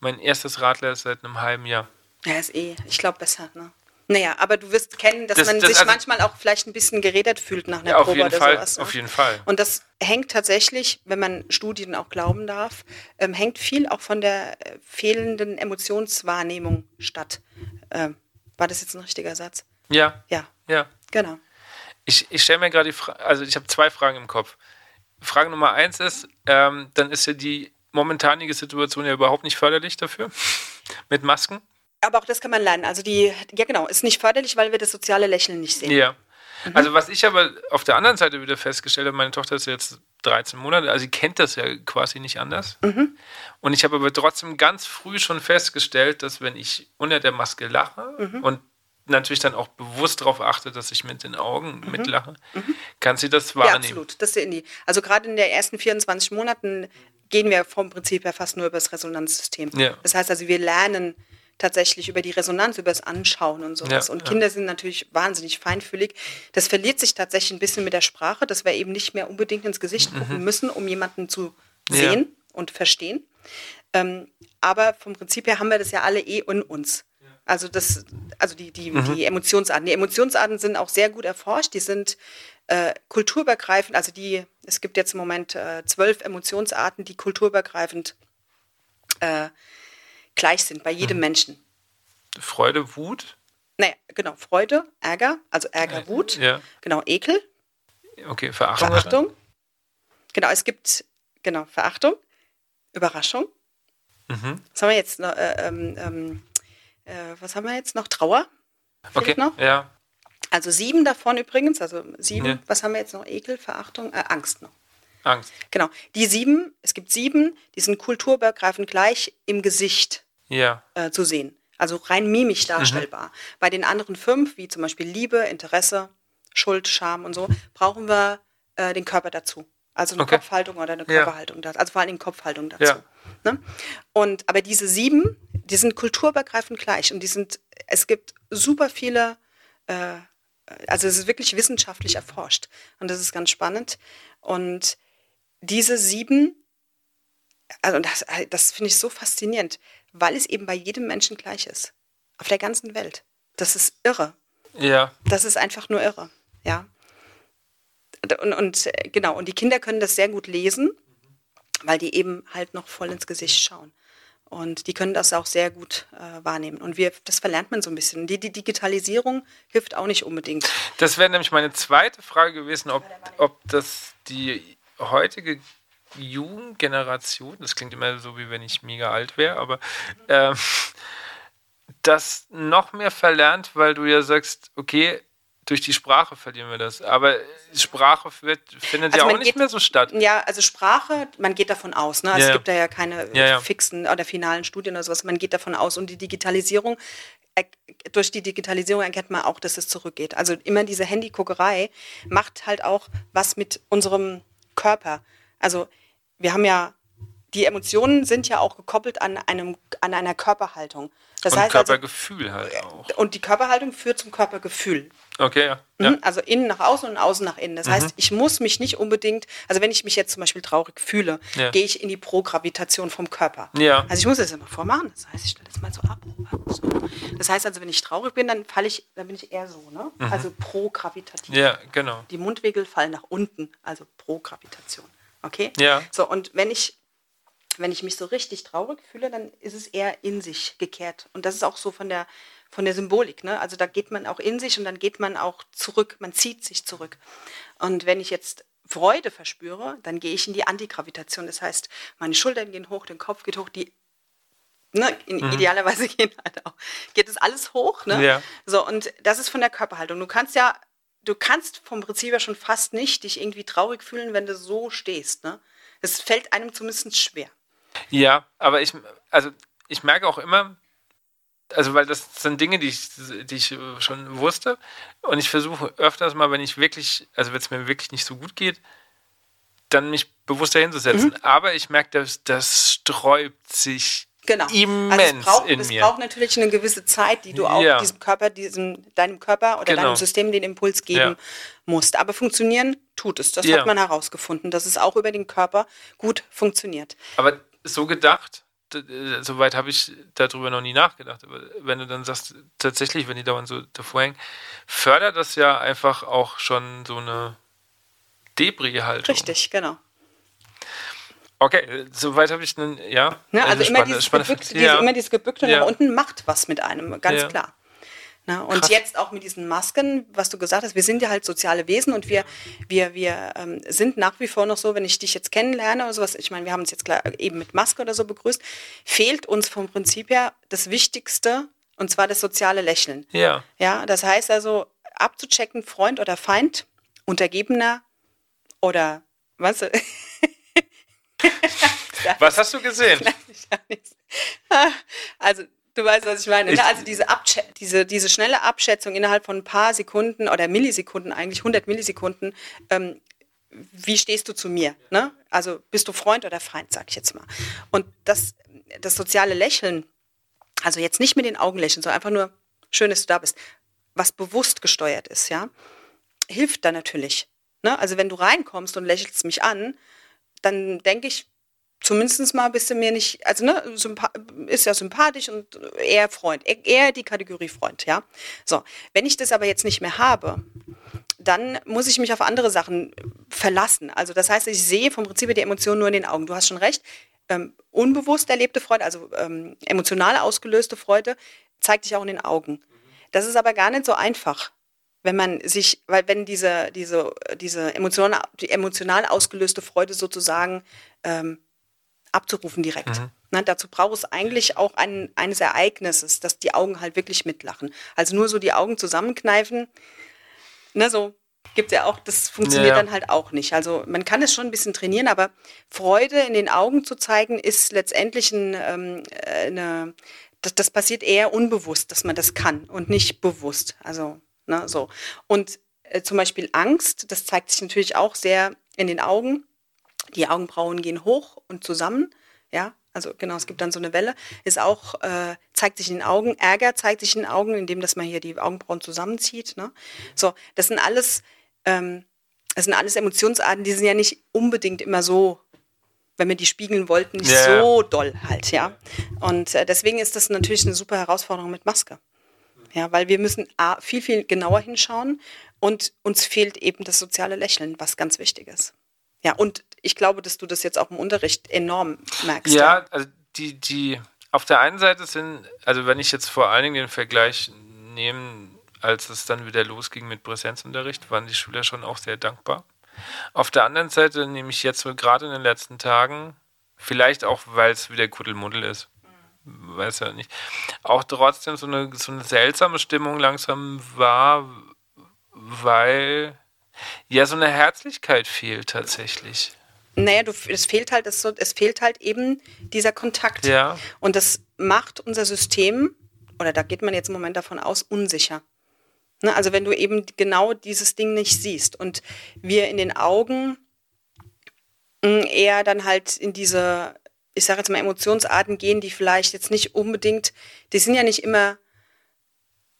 mein erstes Radler seit einem halben Jahr. Ja, ist eh, ich glaube, besser, ne? Naja, aber du wirst kennen, dass das, man das, sich also, manchmal auch vielleicht ein bisschen geredet fühlt nach einer ja, Probe oder Fall, sowas. Ne? Auf jeden Fall. Und das hängt tatsächlich, wenn man Studien auch glauben darf, ähm, hängt viel auch von der äh, fehlenden Emotionswahrnehmung statt. Ähm, war das jetzt ein richtiger Satz? Ja. Ja. Ja. Genau. Ich, ich stelle mir gerade die Frage, also ich habe zwei Fragen im Kopf. Frage Nummer eins ist, ähm, dann ist ja die momentanige Situation ja überhaupt nicht förderlich dafür mit Masken aber auch das kann man lernen. Also die, ja genau, ist nicht förderlich, weil wir das soziale Lächeln nicht sehen. Ja. Mhm. Also was ich aber auf der anderen Seite wieder festgestellt habe, meine Tochter ist jetzt 13 Monate, also sie kennt das ja quasi nicht anders. Mhm. Und ich habe aber trotzdem ganz früh schon festgestellt, dass wenn ich unter der Maske lache mhm. und natürlich dann auch bewusst darauf achte, dass ich mit den Augen mhm. mitlache, mhm. kann sie das wahrnehmen. Ja, absolut. Das sehen die. Also gerade in den ersten 24 Monaten gehen wir vom Prinzip her fast nur über das Resonanzsystem. Ja. Das heißt also, wir lernen tatsächlich über die Resonanz, über das Anschauen und sowas. Ja, und Kinder ja. sind natürlich wahnsinnig feinfühlig. Das verliert sich tatsächlich ein bisschen mit der Sprache, dass wir eben nicht mehr unbedingt ins Gesicht mhm. gucken müssen, um jemanden zu sehen ja. und verstehen. Ähm, aber vom Prinzip her haben wir das ja alle eh in uns. Also das, also die, die, mhm. die Emotionsarten. Die Emotionsarten sind auch sehr gut erforscht. Die sind äh, kulturübergreifend, also die, es gibt jetzt im Moment äh, zwölf Emotionsarten, die kulturübergreifend äh, gleich sind bei jedem mhm. Menschen. Freude, Wut? Naja, genau, Freude, Ärger, also Ärger, Wut, ja. genau, Ekel. Okay, Verachtung. Verachtung. Genau, es gibt, genau, Verachtung, Überraschung. Mhm. Was haben wir jetzt noch? Äh, ähm, ähm, äh, was haben wir jetzt noch? Trauer. Okay, noch. ja. Also sieben davon übrigens, also sieben, ja. was haben wir jetzt noch? Ekel, Verachtung, äh, Angst noch. Angst. Genau. Die sieben, es gibt sieben, die sind kulturübergreifend gleich im Gesicht ja. äh, zu sehen. Also rein mimisch darstellbar. Mhm. Bei den anderen fünf, wie zum Beispiel Liebe, Interesse, Schuld, Scham und so, brauchen wir äh, den Körper dazu. Also eine okay. Kopfhaltung oder eine Körperhaltung dazu. Also vor allem Kopfhaltung dazu. Ja. Ne? Und aber diese sieben, die sind kulturübergreifend gleich und die sind, es gibt super viele, äh, also es ist wirklich wissenschaftlich erforscht und das ist ganz spannend. Und diese sieben, also das, das finde ich so faszinierend, weil es eben bei jedem Menschen gleich ist. Auf der ganzen Welt. Das ist irre. Ja. Das ist einfach nur irre. Ja. Und, und genau, und die Kinder können das sehr gut lesen, weil die eben halt noch voll ins Gesicht schauen. Und die können das auch sehr gut äh, wahrnehmen. Und wir, das verlernt man so ein bisschen. Die, die Digitalisierung hilft auch nicht unbedingt. Das wäre nämlich meine zweite Frage gewesen, ob, ob das die heutige Jugendgeneration, das klingt immer so, wie wenn ich mega alt wäre, aber äh, das noch mehr verlernt, weil du ja sagst, okay, durch die Sprache verlieren wir das. Aber Sprache wird, findet also ja auch nicht geht, mehr so statt. Ja, also Sprache, man geht davon aus. Ne? Also ja, es gibt da ja keine ja, ja. fixen oder finalen Studien oder sowas. Man geht davon aus. Und die Digitalisierung, durch die Digitalisierung erkennt man auch, dass es zurückgeht. Also immer diese Handyguckerei macht halt auch was mit unserem Körper. Also wir haben ja, die Emotionen sind ja auch gekoppelt an, einem, an einer Körperhaltung. Das und heißt also Körpergefühl also, halt auch. Und die Körperhaltung führt zum Körpergefühl. Okay, ja. Mhm, also innen nach außen und außen nach innen. Das mhm. heißt, ich muss mich nicht unbedingt, also wenn ich mich jetzt zum Beispiel traurig fühle, ja. gehe ich in die Progravitation vom Körper. Ja. Also ich muss das immer vormachen. Das heißt, ich stelle das mal so ab. So. Das heißt also, wenn ich traurig bin, dann falle ich, dann bin ich eher so, ne? Mhm. Also progravitativ. Ja, genau. Die Mundwinkel fallen nach unten, also Progravitation. Okay? Ja. So, und wenn ich wenn ich mich so richtig traurig fühle, dann ist es eher in sich gekehrt. Und das ist auch so von der, von der Symbolik. Ne? Also da geht man auch in sich und dann geht man auch zurück, man zieht sich zurück. Und wenn ich jetzt Freude verspüre, dann gehe ich in die Antigravitation. Das heißt, meine Schultern gehen hoch, der Kopf geht hoch, die ne, in, mhm. idealerweise gehen halt auch, geht es alles hoch. Ne? Ja. So, und das ist von der Körperhaltung. Du kannst ja, du kannst vom Prinzip ja schon fast nicht dich irgendwie traurig fühlen, wenn du so stehst. Ne? Es fällt einem zumindest schwer. Ja, aber ich, also ich merke auch immer, also weil das sind Dinge, die ich, die ich schon wusste. Und ich versuche öfters mal, wenn ich wirklich, also wenn es mir wirklich nicht so gut geht, dann mich bewusster hinzusetzen. Mhm. Aber ich merke, dass das sträubt sich genau. immens also es braucht, in es mir. Braucht natürlich eine gewisse Zeit, die du auch ja. diesem Körper, diesem, deinem Körper oder genau. deinem System den Impuls geben ja. musst. Aber funktionieren tut es. Das ja. hat man herausgefunden, dass es auch über den Körper gut funktioniert. Aber so gedacht, soweit habe ich darüber noch nie nachgedacht. Aber wenn du dann sagst, tatsächlich, wenn die dauernd so davor hängen, fördert das ja einfach auch schon so eine Debris-Haltung. Richtig, genau. Okay, soweit habe ich einen, ja. ja also immer dieses, gebückt, diese, ja. immer dieses Gebückte ja. nach unten macht was mit einem, ganz ja. klar. Na, und Krass. jetzt auch mit diesen Masken, was du gesagt hast, wir sind ja halt soziale Wesen und wir, wir, wir ähm, sind nach wie vor noch so, wenn ich dich jetzt kennenlerne oder sowas, ich meine, wir haben uns jetzt klar eben mit Maske oder so begrüßt, fehlt uns vom Prinzip her das Wichtigste, und zwar das soziale Lächeln. Ja. Ja, das heißt also, abzuchecken, Freund oder Feind, Untergebener oder was? was hast du gesehen? Also Du weißt, was ich meine. Ne? Also diese, diese, diese schnelle Abschätzung innerhalb von ein paar Sekunden oder Millisekunden, eigentlich 100 Millisekunden, ähm, wie stehst du zu mir? Ne? Also bist du Freund oder Feind, sag ich jetzt mal. Und das, das soziale Lächeln, also jetzt nicht mit den Augen lächeln, sondern einfach nur, schön, dass du da bist, was bewusst gesteuert ist, ja, hilft da natürlich. Ne? Also wenn du reinkommst und lächelst mich an, dann denke ich, zumindest mal bist du mir nicht, also ne, ist ja sympathisch und eher Freund, e-, eher die Kategorie Freund, ja. So, wenn ich das aber jetzt nicht mehr habe, dann muss ich mich auf andere Sachen verlassen. Also das heißt, ich sehe vom Prinzip die Emotionen nur in den Augen. Du hast schon recht. Ähm, unbewusst erlebte Freude, also ähm, emotional ausgelöste Freude, zeigt sich auch in den Augen. Das ist aber gar nicht so einfach wenn man sich, weil wenn diese, diese, diese emotional, die emotional ausgelöste Freude sozusagen ähm, abzurufen direkt. Mhm. Ne, dazu braucht es eigentlich auch ein, eines Ereignisses, dass die Augen halt wirklich mitlachen. Also nur so die Augen zusammenkneifen, ne, so gibt es ja auch, das funktioniert ja, ja. dann halt auch nicht. Also man kann es schon ein bisschen trainieren, aber Freude in den Augen zu zeigen, ist letztendlich ein, ähm, äh, eine, das, das passiert eher unbewusst, dass man das kann und nicht bewusst. Also, ne, so. Und äh, zum Beispiel Angst, das zeigt sich natürlich auch sehr in den Augen. Die Augenbrauen gehen hoch und zusammen. Ja, also genau, es gibt dann so eine Welle. Ist auch, äh, zeigt sich in den Augen. Ärger zeigt sich in den Augen, indem dass man hier die Augenbrauen zusammenzieht. Ne? So, das sind alles ähm, das sind alles Emotionsarten, die sind ja nicht unbedingt immer so, wenn wir die spiegeln wollten, nicht yeah. so doll halt, ja. Und äh, deswegen ist das natürlich eine super Herausforderung mit Maske. Ja, weil wir müssen A, viel, viel genauer hinschauen und uns fehlt eben das soziale Lächeln, was ganz wichtig ist. Ja, und ich glaube, dass du das jetzt auch im Unterricht enorm merkst. Ja, ja. also die, die auf der einen Seite sind, also wenn ich jetzt vor allen Dingen den Vergleich nehme, als es dann wieder losging mit Präsenzunterricht, waren die Schüler schon auch sehr dankbar. Auf der anderen Seite nehme ich jetzt gerade in den letzten Tagen, vielleicht auch, weil es wieder Kuddelmuddel ist, weiß ja nicht, auch trotzdem so eine, so eine seltsame Stimmung langsam war, weil ja so eine Herzlichkeit fehlt tatsächlich. Naja, du, es fehlt halt, es, es fehlt halt eben dieser Kontakt. Ja. Und das macht unser System, oder da geht man jetzt im Moment davon aus, unsicher. Ne, also wenn du eben genau dieses Ding nicht siehst und wir in den Augen hm, eher dann halt in diese, ich sage jetzt mal, Emotionsarten gehen, die vielleicht jetzt nicht unbedingt, die sind ja nicht immer,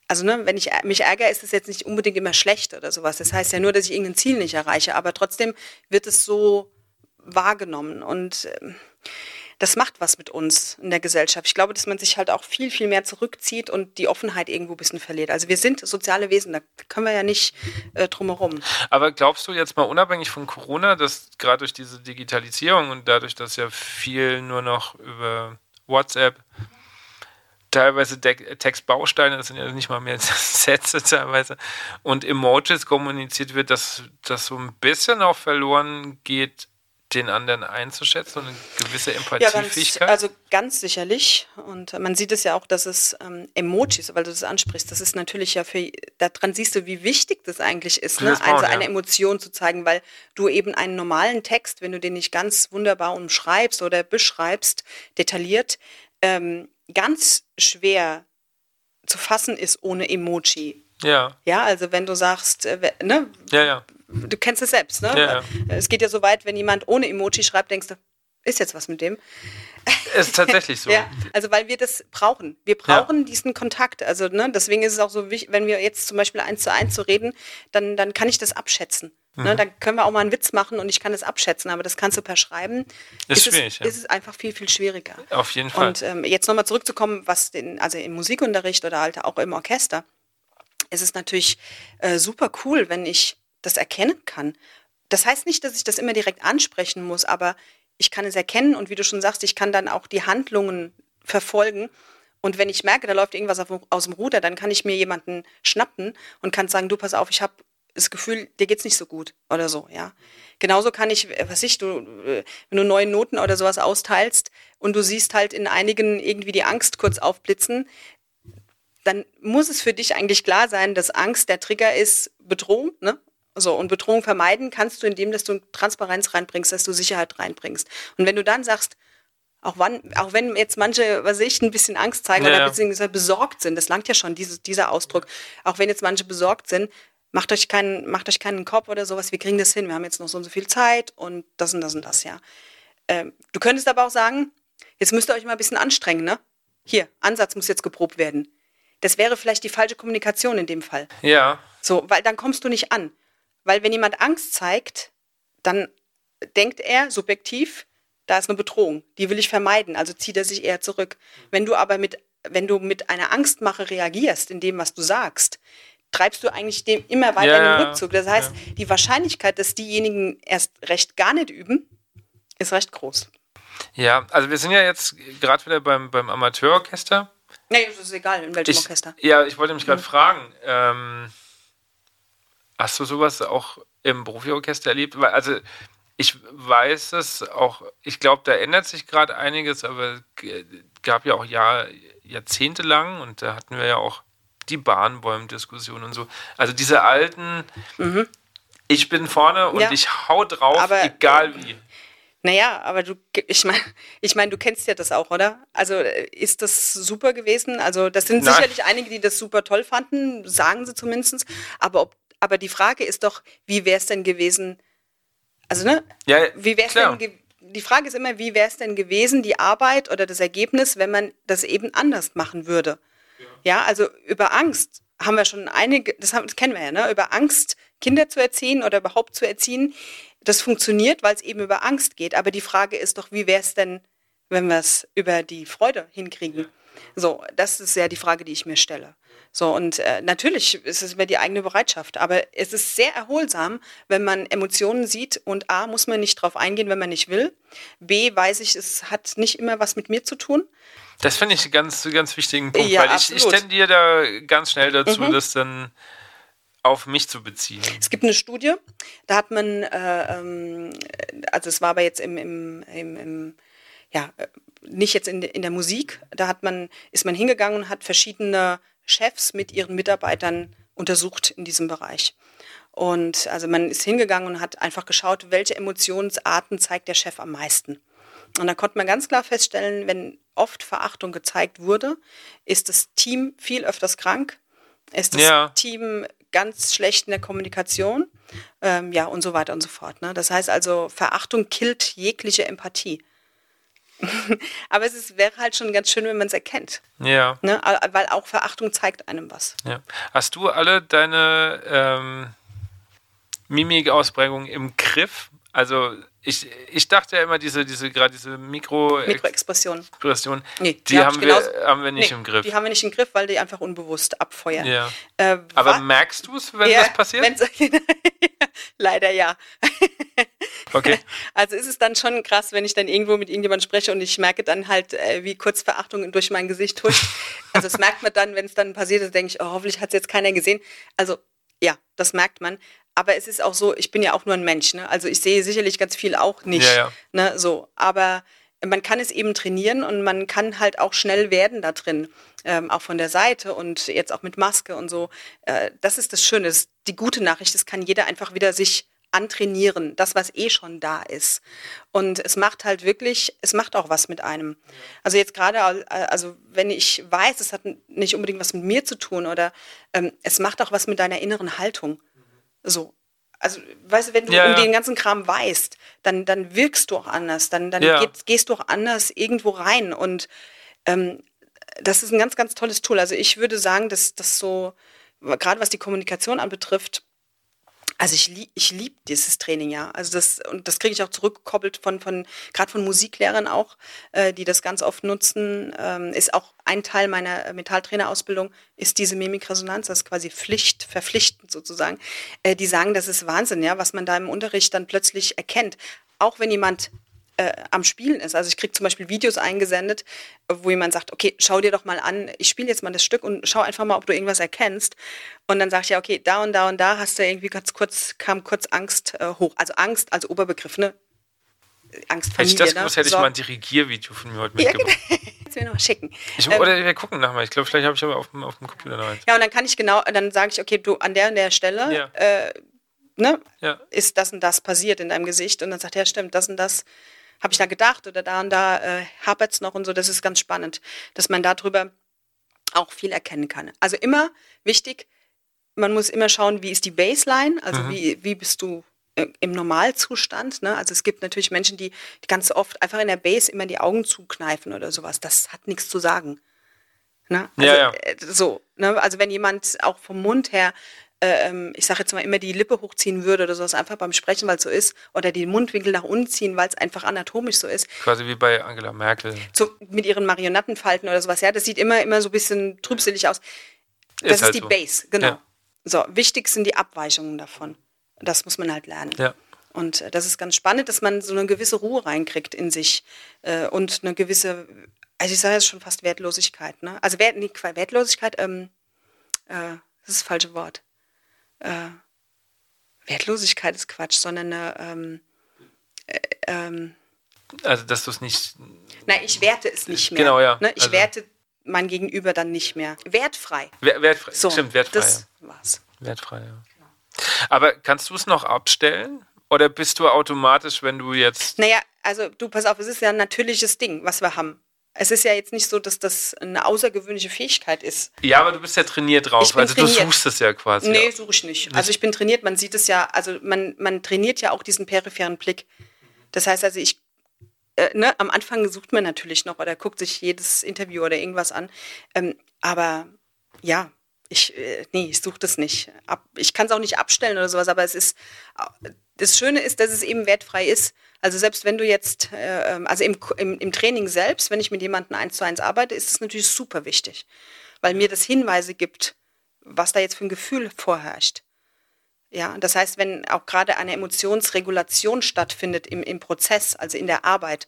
also ne, wenn ich mich ärgere, ist es jetzt nicht unbedingt immer schlecht oder sowas. Das heißt ja nur, dass ich irgendein Ziel nicht erreiche, aber trotzdem wird es so wahrgenommen und äh, das macht was mit uns in der Gesellschaft. Ich glaube, dass man sich halt auch viel, viel mehr zurückzieht und die Offenheit irgendwo ein bisschen verliert. Also wir sind soziale Wesen, da können wir ja nicht äh, drumherum. Aber glaubst du jetzt mal unabhängig von Corona, dass gerade durch diese Digitalisierung und dadurch, dass ja viel nur noch über WhatsApp teilweise Textbausteine, das sind ja nicht mal mehr Sätze teilweise, und Emojis kommuniziert wird, dass das so ein bisschen auch verloren geht, den anderen einzuschätzen und eine gewisse Empathiefähigkeit? Ja, ganz, also ganz sicherlich. Und man sieht es ja auch, dass es ähm, Emojis, weil du das ansprichst, das ist natürlich ja für, daran siehst du, wie wichtig das eigentlich ist, ne? also eine ja. Emotion zu zeigen, weil du eben einen normalen Text, wenn du den nicht ganz wunderbar umschreibst oder beschreibst, detailliert, ähm, ganz schwer zu fassen ist ohne Emoji. Ja. Ja, also wenn du sagst, äh, ne? Ja, ja du kennst es selbst, ne? Ja, ja. Es geht ja so weit, wenn jemand ohne Emoji schreibt, denkst du, ist jetzt was mit dem? Ist tatsächlich so. ja, also weil wir das brauchen. Wir brauchen ja. diesen Kontakt. Also ne, deswegen ist es auch so wichtig, wenn wir jetzt zum Beispiel eins zu eins so reden, dann, dann kann ich das abschätzen. Ne? Mhm. Ne, dann können wir auch mal einen Witz machen und ich kann das abschätzen, aber das kannst du per Schreiben. Ist, ist schwierig. Es, ja. ist es einfach viel, viel schwieriger. Auf jeden Fall. Und ähm, jetzt nochmal zurückzukommen, was den, also im Musikunterricht oder halt auch im Orchester, ist es natürlich äh, super cool, wenn ich das erkennen kann. Das heißt nicht, dass ich das immer direkt ansprechen muss, aber ich kann es erkennen und wie du schon sagst, ich kann dann auch die Handlungen verfolgen. Und wenn ich merke, da läuft irgendwas auf, aus dem Ruder, dann kann ich mir jemanden schnappen und kann sagen, du pass auf, ich habe das Gefühl, dir geht's nicht so gut oder so, ja. Genauso kann ich, was ich, du, wenn du neue Noten oder sowas austeilst und du siehst halt in einigen irgendwie die Angst kurz aufblitzen, dann muss es für dich eigentlich klar sein, dass Angst der Trigger ist Bedrohung, ne? So, und Bedrohung vermeiden kannst du, indem dass du Transparenz reinbringst, dass du Sicherheit reinbringst. Und wenn du dann sagst, auch, wann, auch wenn jetzt manche, was ich, ein bisschen Angst zeigen ja, oder beziehungsweise besorgt sind, das langt ja schon, diese, dieser Ausdruck, auch wenn jetzt manche besorgt sind, macht euch keinen, macht euch keinen Kopf oder sowas, wir kriegen das hin, wir haben jetzt noch so und so viel Zeit und das und das und das, ja. Ähm, du könntest aber auch sagen, jetzt müsst ihr euch mal ein bisschen anstrengen, ne? Hier, Ansatz muss jetzt geprobt werden. Das wäre vielleicht die falsche Kommunikation in dem Fall. Ja. So, weil dann kommst du nicht an. Weil wenn jemand Angst zeigt, dann denkt er subjektiv, da ist eine Bedrohung, die will ich vermeiden, also zieht er sich eher zurück. Wenn du aber mit, wenn du mit einer Angstmache reagierst in dem, was du sagst, treibst du eigentlich dem immer weiter ja, in den Rückzug. Das heißt, ja. die Wahrscheinlichkeit, dass diejenigen erst recht gar nicht üben, ist recht groß. Ja, also wir sind ja jetzt gerade wieder beim, beim Amateurorchester. Nee, das ist egal, in welchem ich, Orchester. Ja, ich wollte mich gerade mhm. fragen, ähm, Hast du sowas auch im Profiorchester erlebt? Also ich weiß es auch, ich glaube, da ändert sich gerade einiges, aber es gab ja auch Jahr, Jahrzehnte lang und da hatten wir ja auch die Bahnbäumen-Diskussion und so. Also diese alten, mhm. ich bin vorne und ja. ich hau drauf, aber, egal wie. Naja, aber du, ich meine, ich mein, du kennst ja das auch, oder? Also ist das super gewesen? Also das sind Nein. sicherlich einige, die das super toll fanden, sagen sie zumindest. Aber ob aber die Frage ist doch, wie wäre es denn gewesen, also ne, ja, wie wäre es denn die Frage ist immer, wie wäre es denn gewesen, die Arbeit oder das Ergebnis, wenn man das eben anders machen würde? Ja, ja also über Angst haben wir schon einige, das, haben, das kennen wir ja, ne? über Angst Kinder zu erziehen oder überhaupt zu erziehen. Das funktioniert, weil es eben über Angst geht. Aber die Frage ist doch, wie wäre es denn, wenn wir es über die Freude hinkriegen? So, das ist ja die Frage, die ich mir stelle. So, und äh, natürlich ist es über die eigene Bereitschaft, aber es ist sehr erholsam, wenn man Emotionen sieht und A, muss man nicht drauf eingehen, wenn man nicht will. B, weiß ich, es hat nicht immer was mit mir zu tun. Das finde ich einen ganz, ganz wichtigen Punkt, ja, weil ich, ich tendiere da ganz schnell dazu, mhm. das dann auf mich zu beziehen. Es gibt eine Studie, da hat man, äh, ähm, also es war aber jetzt im, im, im, im ja, äh, nicht jetzt in, in der Musik, da hat man, ist man hingegangen und hat verschiedene Chefs mit ihren Mitarbeitern untersucht in diesem Bereich. Und also man ist hingegangen und hat einfach geschaut, welche Emotionsarten zeigt der Chef am meisten. Und da konnte man ganz klar feststellen, wenn oft Verachtung gezeigt wurde, ist das Team viel öfters krank, ist das ja. Team ganz schlecht in der Kommunikation, ähm, ja und so weiter und so fort. Ne? Das heißt also, Verachtung killt jegliche Empathie. Aber es ist, wäre halt schon ganz schön, wenn man es erkennt. Ja. Ne? Weil auch Verachtung zeigt einem was. Ja. Hast du alle deine ähm, Mimikausprägungen im Griff? Also ich, ich dachte ja immer, diese, diese gerade diese Mikro Mikroexpression. Expression, nee, die, die haben, wir, haben wir nicht nee, im Griff. Die haben wir nicht im Griff, weil die einfach unbewusst abfeuern. Ja. Äh, Aber merkst du es, wenn ja, das passiert? Leider ja. Okay. Also ist es dann schon krass, wenn ich dann irgendwo mit irgendjemandem spreche und ich merke dann halt, äh, wie kurz Verachtung durch mein Gesicht huscht. Also das merkt man dann, wenn es dann passiert ist, denke ich, oh, hoffentlich hat es jetzt keiner gesehen. Also ja, das merkt man aber es ist auch so, ich bin ja auch nur ein Mensch, ne? Also ich sehe sicherlich ganz viel auch nicht. Ja, ja. Ne? So, aber man kann es eben trainieren und man kann halt auch schnell werden da drin, ähm, auch von der Seite und jetzt auch mit Maske und so. Äh, das ist das Schöne, das ist die gute Nachricht, das kann jeder einfach wieder sich antrainieren, das, was eh schon da ist. Und es macht halt wirklich, es macht auch was mit einem. Also jetzt gerade, also wenn ich weiß, es hat nicht unbedingt was mit mir zu tun oder ähm, es macht auch was mit deiner inneren Haltung. So. Also, weißt du, wenn du ja, um ja. den ganzen Kram weißt, dann, dann wirkst du auch anders, dann, dann ja. gehst, gehst, du auch anders irgendwo rein. Und ähm, das ist ein ganz, ganz tolles Tool. Also ich würde sagen, dass das so, gerade was die Kommunikation anbetrifft, also ich, lieb, ich liebe dieses Training, ja. Also das, und das kriege ich auch zurückgekoppelt von, von gerade von Musiklehrern auch, äh, die das ganz oft nutzen. Ähm, ist auch ein Teil meiner Metalltrainerausbildung, ist diese Mimikresonanz, das ist quasi Pflicht, verpflichtend sozusagen. Äh, die sagen, das ist Wahnsinn, ja, was man da im Unterricht dann plötzlich erkennt. Auch wenn jemand äh, am Spielen ist. Also ich kriege zum Beispiel Videos eingesendet, wo jemand sagt, okay, schau dir doch mal an, ich spiele jetzt mal das Stück und schau einfach mal, ob du irgendwas erkennst. Und dann sage ich ja, okay, da und da und da hast du irgendwie ganz kurz, kam kurz Angst äh, hoch. Also Angst als Oberbegriff, ne? Angst Hätte ich das ne? gewusst, hätte so. ich mal ein Dirigiervideo von mir heute mitgebracht. Ja, genau. Jetzt mir noch schicken. Ich, ähm, oder wir gucken nachher. Ich glaube, vielleicht habe ich aber auf dem, auf dem Computer noch eins. Ja, und dann kann ich genau, dann sage ich, okay, du an der und der Stelle ja. äh, ne, ja. ist das und das passiert in deinem Gesicht. Und dann sagt er, ja, stimmt, das und das habe ich da gedacht oder da und da äh, hapert es noch und so. Das ist ganz spannend, dass man darüber auch viel erkennen kann. Also immer wichtig, man muss immer schauen, wie ist die Baseline, also wie, wie bist du äh, im Normalzustand. Ne? Also es gibt natürlich Menschen, die, die ganz oft einfach in der Base immer die Augen zukneifen oder sowas. Das hat nichts zu sagen. Ne? Also, ja, ja. Äh, so, ne? Also wenn jemand auch vom Mund her ähm, ich sage jetzt mal, immer die Lippe hochziehen würde oder sowas, einfach beim Sprechen, weil es so ist, oder die Mundwinkel nach unten ziehen, weil es einfach anatomisch so ist. Quasi wie bei Angela Merkel. So, mit ihren Marionettenfalten oder sowas, ja, das sieht immer, immer so ein bisschen trübselig aus. Das ist, ist halt die so. Base, genau. Ja. So, wichtig sind die Abweichungen davon. Das muss man halt lernen. Ja. Und äh, das ist ganz spannend, dass man so eine gewisse Ruhe reinkriegt in sich äh, und eine gewisse, also ich sage jetzt schon fast Wertlosigkeit. Ne? Also Wert, nee, Wertlosigkeit, ähm, äh, das ist das falsche Wort äh, Wertlosigkeit ist Quatsch, sondern eine, ähm, äh, ähm, also dass du es nicht. Nein, ich werte es nicht mehr. Genau, ja. Ne? Ich also. werte mein Gegenüber dann nicht mehr. Wertfrei. wertfrei. So, Stimmt, wertfrei. Das ja. war's. Wertfrei, ja. Aber kannst du es noch abstellen? Oder bist du automatisch, wenn du jetzt. Naja, also du, pass auf, es ist ja ein natürliches Ding, was wir haben. Es ist ja jetzt nicht so, dass das eine außergewöhnliche Fähigkeit ist. Ja, aber du bist ja trainiert drauf, also trainiert. du suchst es ja quasi. Nee, suche ich nicht. Also ich bin trainiert, man sieht es ja, also man, man trainiert ja auch diesen peripheren Blick. Das heißt also, ich, äh, ne, am Anfang sucht man natürlich noch oder guckt sich jedes Interview oder irgendwas an. Ähm, aber ja, ich, äh, nee, ich suche das nicht. Ab, ich kann es auch nicht abstellen oder sowas, aber es ist, das Schöne ist, dass es eben wertfrei ist. Also selbst wenn du jetzt, äh, ähm, also im, im, im Training selbst, wenn ich mit jemandem eins zu eins arbeite, ist es natürlich super wichtig, weil mir das Hinweise gibt, was da jetzt für ein Gefühl vorherrscht. Ja, das heißt, wenn auch gerade eine Emotionsregulation stattfindet im, im Prozess, also in der Arbeit,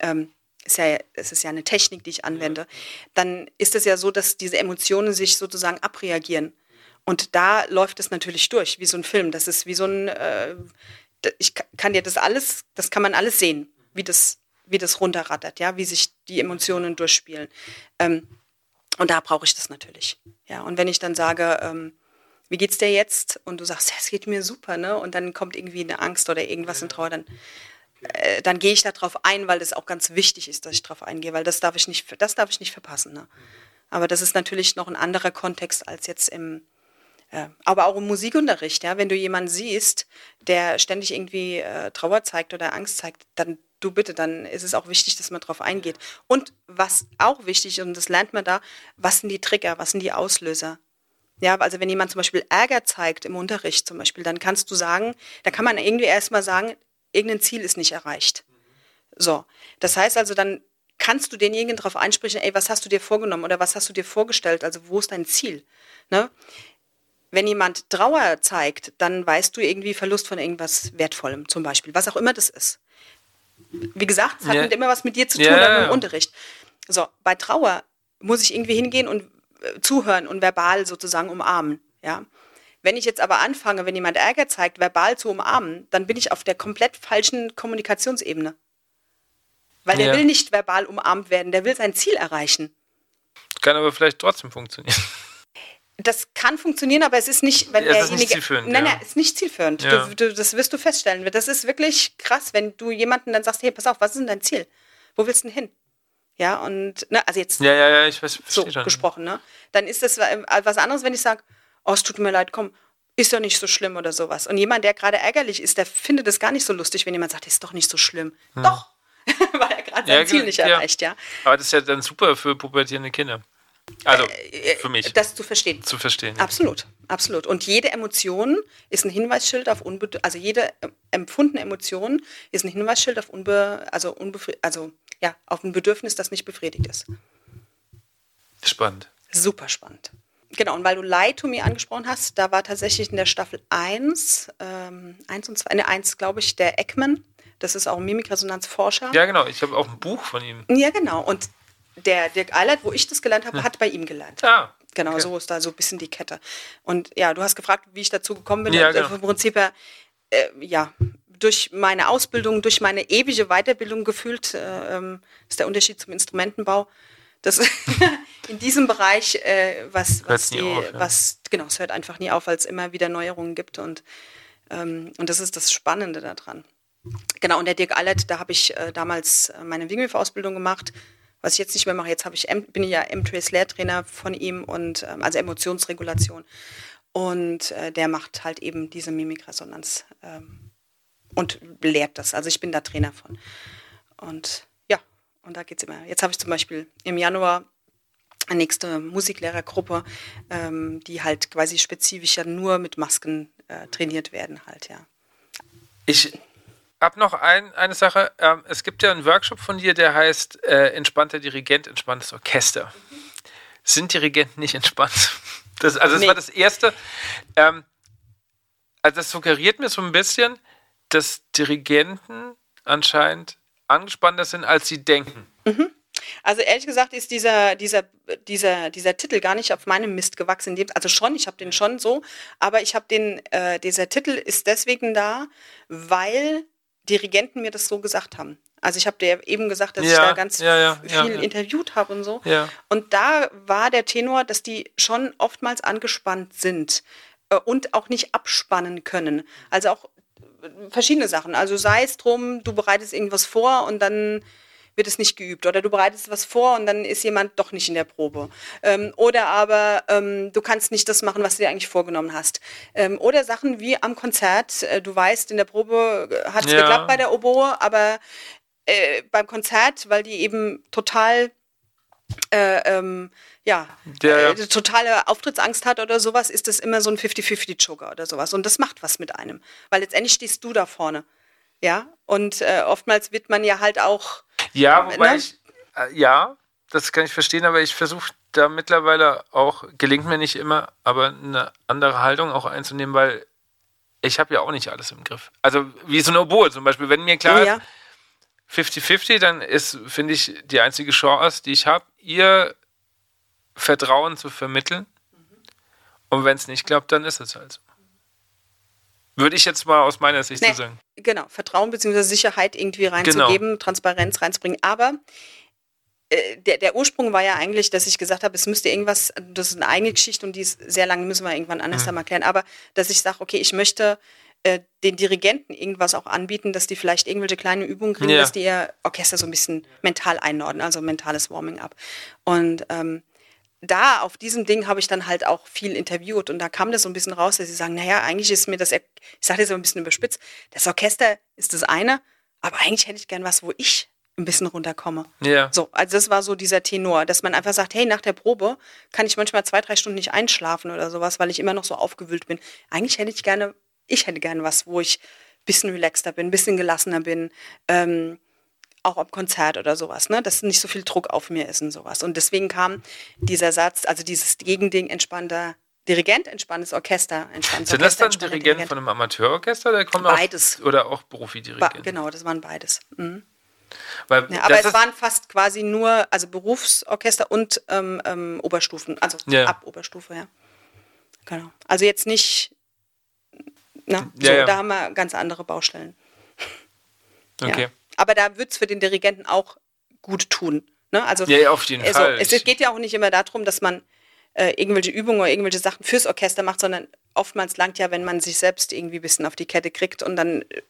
ähm, ist ja, es ist ja eine Technik, die ich anwende, dann ist es ja so, dass diese Emotionen sich sozusagen abreagieren. Und da läuft es natürlich durch, wie so ein Film. Das ist wie so ein, äh, ich kann dir das alles, das kann man alles sehen, wie das, wie das runterrattert, ja, wie sich die Emotionen durchspielen. Ähm, und da brauche ich das natürlich. Ja, und wenn ich dann sage, ähm, wie geht's dir jetzt? Und du sagst, es geht mir super, ne? Und dann kommt irgendwie eine Angst oder irgendwas in Trauer, dann, äh, dann gehe ich darauf ein, weil das auch ganz wichtig ist, dass ich darauf eingehe, weil das darf ich nicht, das darf ich nicht verpassen. Ne? Aber das ist natürlich noch ein anderer Kontext als jetzt im, aber auch im Musikunterricht, ja, wenn du jemanden siehst, der ständig irgendwie äh, Trauer zeigt oder Angst zeigt, dann du bitte, dann ist es auch wichtig, dass man darauf eingeht. Und was auch wichtig ist, und das lernt man da, was sind die Trigger, was sind die Auslöser? Ja, also wenn jemand zum Beispiel Ärger zeigt im Unterricht zum Beispiel, dann kannst du sagen, da kann man irgendwie erstmal sagen, irgendein Ziel ist nicht erreicht. So, das heißt also, dann kannst du denjenigen darauf einsprechen, ey, was hast du dir vorgenommen oder was hast du dir vorgestellt, also wo ist dein Ziel? Ne? Wenn jemand Trauer zeigt, dann weißt du irgendwie Verlust von irgendwas Wertvollem zum Beispiel, was auch immer das ist. Wie gesagt, es hat ja. immer was mit dir zu tun, ja, ja, mit dem Unterricht. So, bei Trauer muss ich irgendwie hingehen und zuhören und verbal sozusagen umarmen. Ja. Wenn ich jetzt aber anfange, wenn jemand Ärger zeigt, verbal zu umarmen, dann bin ich auf der komplett falschen Kommunikationsebene. Weil der ja. will nicht verbal umarmt werden, der will sein Ziel erreichen. Kann aber vielleicht trotzdem funktionieren. Das kann funktionieren, aber es ist nicht, wenn ja, derjenige. Ist nicht zielführend, nein, ja. nein, ist nicht zielführend. Ja. Du, du, das wirst du feststellen. Das ist wirklich krass, wenn du jemanden dann sagst, hey, pass auf, was ist denn dein Ziel? Wo willst du denn hin? Ja, und, ne, also jetzt ja, ja, ja, ich weiß, so schon. gesprochen, ne? Dann ist das äh, was anderes, wenn ich sage, oh, es tut mir leid, komm, ist doch nicht so schlimm oder sowas. Und jemand, der gerade ärgerlich ist, der findet es gar nicht so lustig, wenn jemand sagt, ist doch nicht so schlimm. Hm. Doch, weil er gerade sein ja, Ziel nicht ja. erreicht, ja. Aber das ist ja dann super für pubertierende Kinder. Also äh, für mich. Das zu verstehen. Zu verstehen. Ja. Absolut, absolut. Und jede Emotion ist ein Hinweisschild auf Unbe also jede äh, empfundene Emotion ist ein Hinweisschild auf Unbe also, Unbefri also ja, auf ein Bedürfnis, das nicht befriedigt ist. Spannend. Super spannend. Genau, und weil du Lie to Me angesprochen hast, da war tatsächlich in der Staffel 1, ähm, 1 und 2, ne, 1 glaube ich, der Eckman. Das ist auch ein Mimikresonanzforscher. Ja, genau. Ich habe auch ein Buch von ihm. Ja, genau. Und der Dirk Eilert, wo ich das gelernt habe, hm. hat bei ihm gelernt. Ah, genau, okay. so ist da so ein bisschen die Kette. Und ja, du hast gefragt, wie ich dazu gekommen bin. Ja, genau. Im Prinzip ja, äh, ja, durch meine Ausbildung, durch meine ewige Weiterbildung gefühlt, äh, ähm, ist der Unterschied zum Instrumentenbau. Das in diesem Bereich, äh, was, was, die, auf, ja. was, genau, es hört einfach nie auf, weil es immer wieder Neuerungen gibt und, ähm, und das ist das Spannende daran. Genau, und der Dirk Allert, da habe ich äh, damals äh, meine Wingwave-Ausbildung gemacht, was ich jetzt nicht mehr mache. Jetzt ich M, bin ich ja M-Trace Lehrtrainer von ihm und ähm, also Emotionsregulation. Und äh, der macht halt eben diese Mimikresonanz ähm, und lehrt das. Also ich bin da Trainer von. Und ja, und da geht es immer. Jetzt habe ich zum Beispiel im Januar eine nächste Musiklehrergruppe, ähm, die halt quasi spezifisch ja nur mit Masken äh, trainiert werden halt, ja. Ich habe noch ein, eine Sache. Ähm, es gibt ja einen Workshop von dir, der heißt äh, Entspannter Dirigent, entspanntes Orchester. Sind Dirigenten nicht entspannt? Das, also das nee. war das Erste. Ähm, also das suggeriert mir so ein bisschen, dass Dirigenten anscheinend angespannter sind, als sie denken. Mhm. Also ehrlich gesagt ist dieser, dieser, dieser, dieser Titel gar nicht auf meinem Mist gewachsen. Also schon, ich habe den schon so, aber ich habe den, äh, dieser Titel ist deswegen da, weil Dirigenten mir das so gesagt haben. Also ich habe dir eben gesagt, dass ja, ich da ganz ja, ja, viel interviewt habe und so. Und da war der Tenor, dass die schon oftmals angespannt sind äh, und auch nicht abspannen können. Also auch verschiedene Sachen. Also sei es drum, du bereitest irgendwas vor und dann wird es nicht geübt. Oder du bereitest was vor und dann ist jemand doch nicht in der Probe. Ähm, oder aber ähm, du kannst nicht das machen, was du dir eigentlich vorgenommen hast. Ähm, oder Sachen wie am Konzert. Äh, du weißt, in der Probe äh, hat es ja. geklappt bei der Oboe, aber äh, beim Konzert, weil die eben total äh, ähm, ja, Der- äh, totale Auftrittsangst hat oder sowas, ist das immer so ein 50-50-Joker oder sowas. Und das macht was mit einem. Weil letztendlich stehst du da vorne. Ja, und äh, oftmals wird man ja halt auch, Ja, wobei Ne? ich, äh, ja, das kann ich verstehen, aber ich versuche da mittlerweile auch, gelingt mir nicht immer, aber eine andere Haltung auch einzunehmen, weil ich habe ja auch nicht alles im Griff. Also wie so ein Oboe zum Beispiel, wenn mir klar ja, ist, 50-50, dann ist, finde ich, die einzige Chance, die ich habe, ihr Vertrauen zu vermitteln. Und wenn es nicht klappt, dann ist es halt so. Würde ich jetzt mal aus meiner Sicht Nee. so sagen. genau, Vertrauen bzw. Sicherheit irgendwie reinzugeben, Transparenz reinzubringen. Aber äh, der, der Ursprung war ja eigentlich, dass ich gesagt habe, es müsste irgendwas, das ist eine eigene Geschichte und die ist sehr lang, müssen wir irgendwann anders Mhm. einmal klären, aber dass ich sage, okay, ich möchte äh, den Dirigenten irgendwas auch anbieten, dass die vielleicht irgendwelche kleine Übungen kriegen, Ja. dass die ihr Orchester so ein bisschen mental einordnen, also mentales Warming-up. Und ähm, da auf diesem Ding habe ich dann halt auch viel interviewt und da kam das so ein bisschen raus, dass sie sagen, naja, eigentlich ist mir das, ich sage das so ein bisschen überspitzt, das Orchester ist das eine, aber eigentlich hätte ich gern was, wo ich ein bisschen runterkomme. Ja. So, also das war so dieser Tenor, dass man einfach sagt, hey, nach der Probe kann ich manchmal zwei, drei Stunden nicht einschlafen oder sowas, weil ich immer noch so aufgewühlt bin. Eigentlich hätte ich gerne, ich hätte gerne was, wo ich ein bisschen relaxter bin, ein bisschen gelassener bin, ähm, auch am Konzert oder sowas, ne? dass nicht so viel Druck auf mir ist und sowas. Und deswegen kam dieser Satz, also dieses Gegending entspannter Dirigent, entspanntes Orchester, entspanntes Sind das Orchester, dann entspannter Dirigenten Dirigent. von einem Amateurorchester oder kommen Beides. Auch, oder auch Ba Profidirigenten? genau, das waren beides. Mhm. Weil Ja, aber das es waren fast quasi nur, also Berufsorchester und ähm, ähm, Oberstufen, also Ja. ab Oberstufe, ja. Genau. Also jetzt nicht, na, so, ja. da haben wir ganz andere Baustellen. Okay. Aber da wird es für den Dirigenten auch gut tun. Ne? Also, Ja, auf jeden also, Fall. Es geht ja auch nicht immer darum, dass man äh, irgendwelche Übungen oder irgendwelche Sachen fürs Orchester macht, sondern oftmals langt ja, wenn man sich selbst irgendwie ein bisschen auf die Kette kriegt und dann, äh,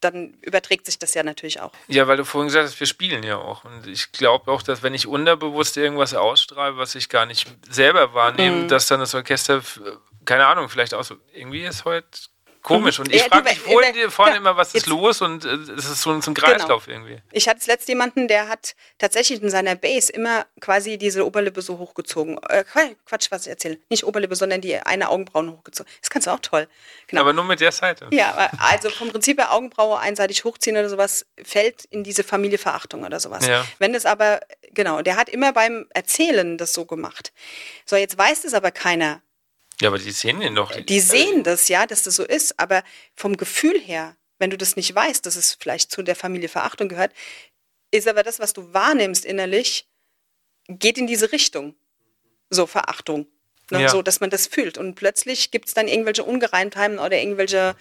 dann überträgt sich das ja natürlich auch. Ja, weil du vorhin gesagt hast, wir spielen ja auch. Und ich glaube auch, dass wenn ich unterbewusst irgendwas ausstrahle, was ich gar nicht selber wahrnehme, Mhm. dass dann das Orchester, keine Ahnung, vielleicht auch so, irgendwie ist heute komisch. Und ich Ja, frage mich äh, vorhin, äh, vorhin ja, immer, was ist los? Und äh, es ist so, so ein Kreislauf irgendwie. Ich hatte letzt jemanden, der hat tatsächlich in seiner Bass immer quasi diese Oberlippe so hochgezogen. Äh, Qua- Quatsch, was ich erzähle. Nicht Oberlippe, sondern die eine Augenbrauen hochgezogen. Das kannst du auch toll. Genau. Aber nur mit der Seite. ja, also vom Prinzip her Augenbraue einseitig hochziehen oder sowas fällt in diese Familieverachtung oder sowas. Ja. Wenn es aber, genau, der hat immer beim Erzählen das so gemacht. So, jetzt weiß es aber keiner, Ja, aber die sehen den doch. die sehen das ja, dass das so ist, aber vom Gefühl her, wenn du das nicht weißt, dass es vielleicht zu der Familie Verachtung gehört, ist aber das, was du wahrnimmst innerlich, geht in diese Richtung. So Verachtung. Ne? Ja. So, dass man das fühlt. Und plötzlich gibt es dann irgendwelche Ungereimtheiten oder irgendwelche,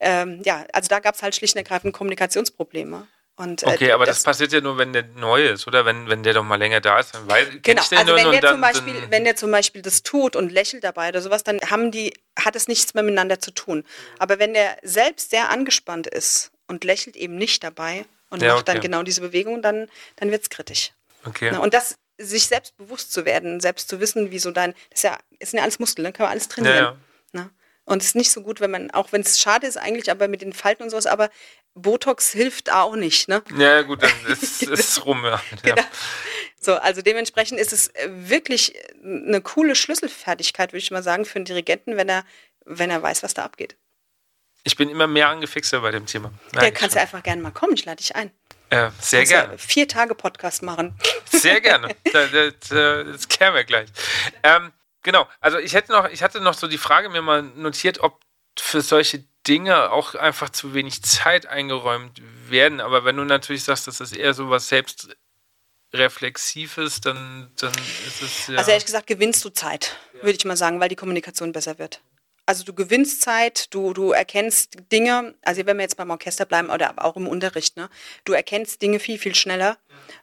ähm, ja, also da gab es halt schlicht und ergreifend Kommunikationsprobleme. Und, äh, Okay, aber das, passiert ja nur, wenn der neu ist, oder? Wenn, wenn der doch mal länger da ist, dann weiß Genau, ich also wenn der, dann, zum Beispiel, dann, wenn der zum Beispiel das tut und lächelt dabei oder sowas, dann haben die, hat es nichts mehr miteinander zu tun. Aber wenn der selbst sehr angespannt ist und lächelt eben nicht dabei und Ja, macht dann okay. genau diese Bewegung, dann, dann wird es kritisch. Okay. Na, und das sich selbst bewusst zu werden, selbst zu wissen, wie so dein, das ist ja, sind ja alles Muskeln, ne? kann man alles trainieren. Ja, ja. Ne? Und es ist nicht so gut, wenn man, auch wenn es schade ist eigentlich, aber mit den Falten und sowas, aber Botox hilft auch nicht, ne? Ja, ja, gut, dann ist es rum. Ja. Genau. Ja. So, also dementsprechend ist es äh, wirklich eine coole Schlüsselfertigkeit, würde ich mal sagen, für einen Dirigenten, wenn er, wenn er weiß, was da abgeht. Ich bin immer mehr angefixter bei dem Thema. Der Merke ich kannst du einfach gerne mal kommen, ich lade dich ein. äh, Sehr Kannst ja gerne. Vier Tage Podcast machen. Sehr gerne. Das, das, das klären wir gleich. Ähm, genau, also ich hätte noch, ich hatte noch so die Frage mir mal notiert, ob für solche Dinge auch einfach zu wenig Zeit eingeräumt werden. Aber wenn du natürlich sagst, das ist eher so was Selbstreflexives, dann, dann ist es ja. Also ehrlich gesagt gewinnst du Zeit, würde ich mal sagen, weil die Kommunikation besser wird. Also du gewinnst Zeit, du, du erkennst Dinge, also wenn wir jetzt beim Orchester bleiben oder auch im Unterricht, ne, du erkennst Dinge viel, viel schneller.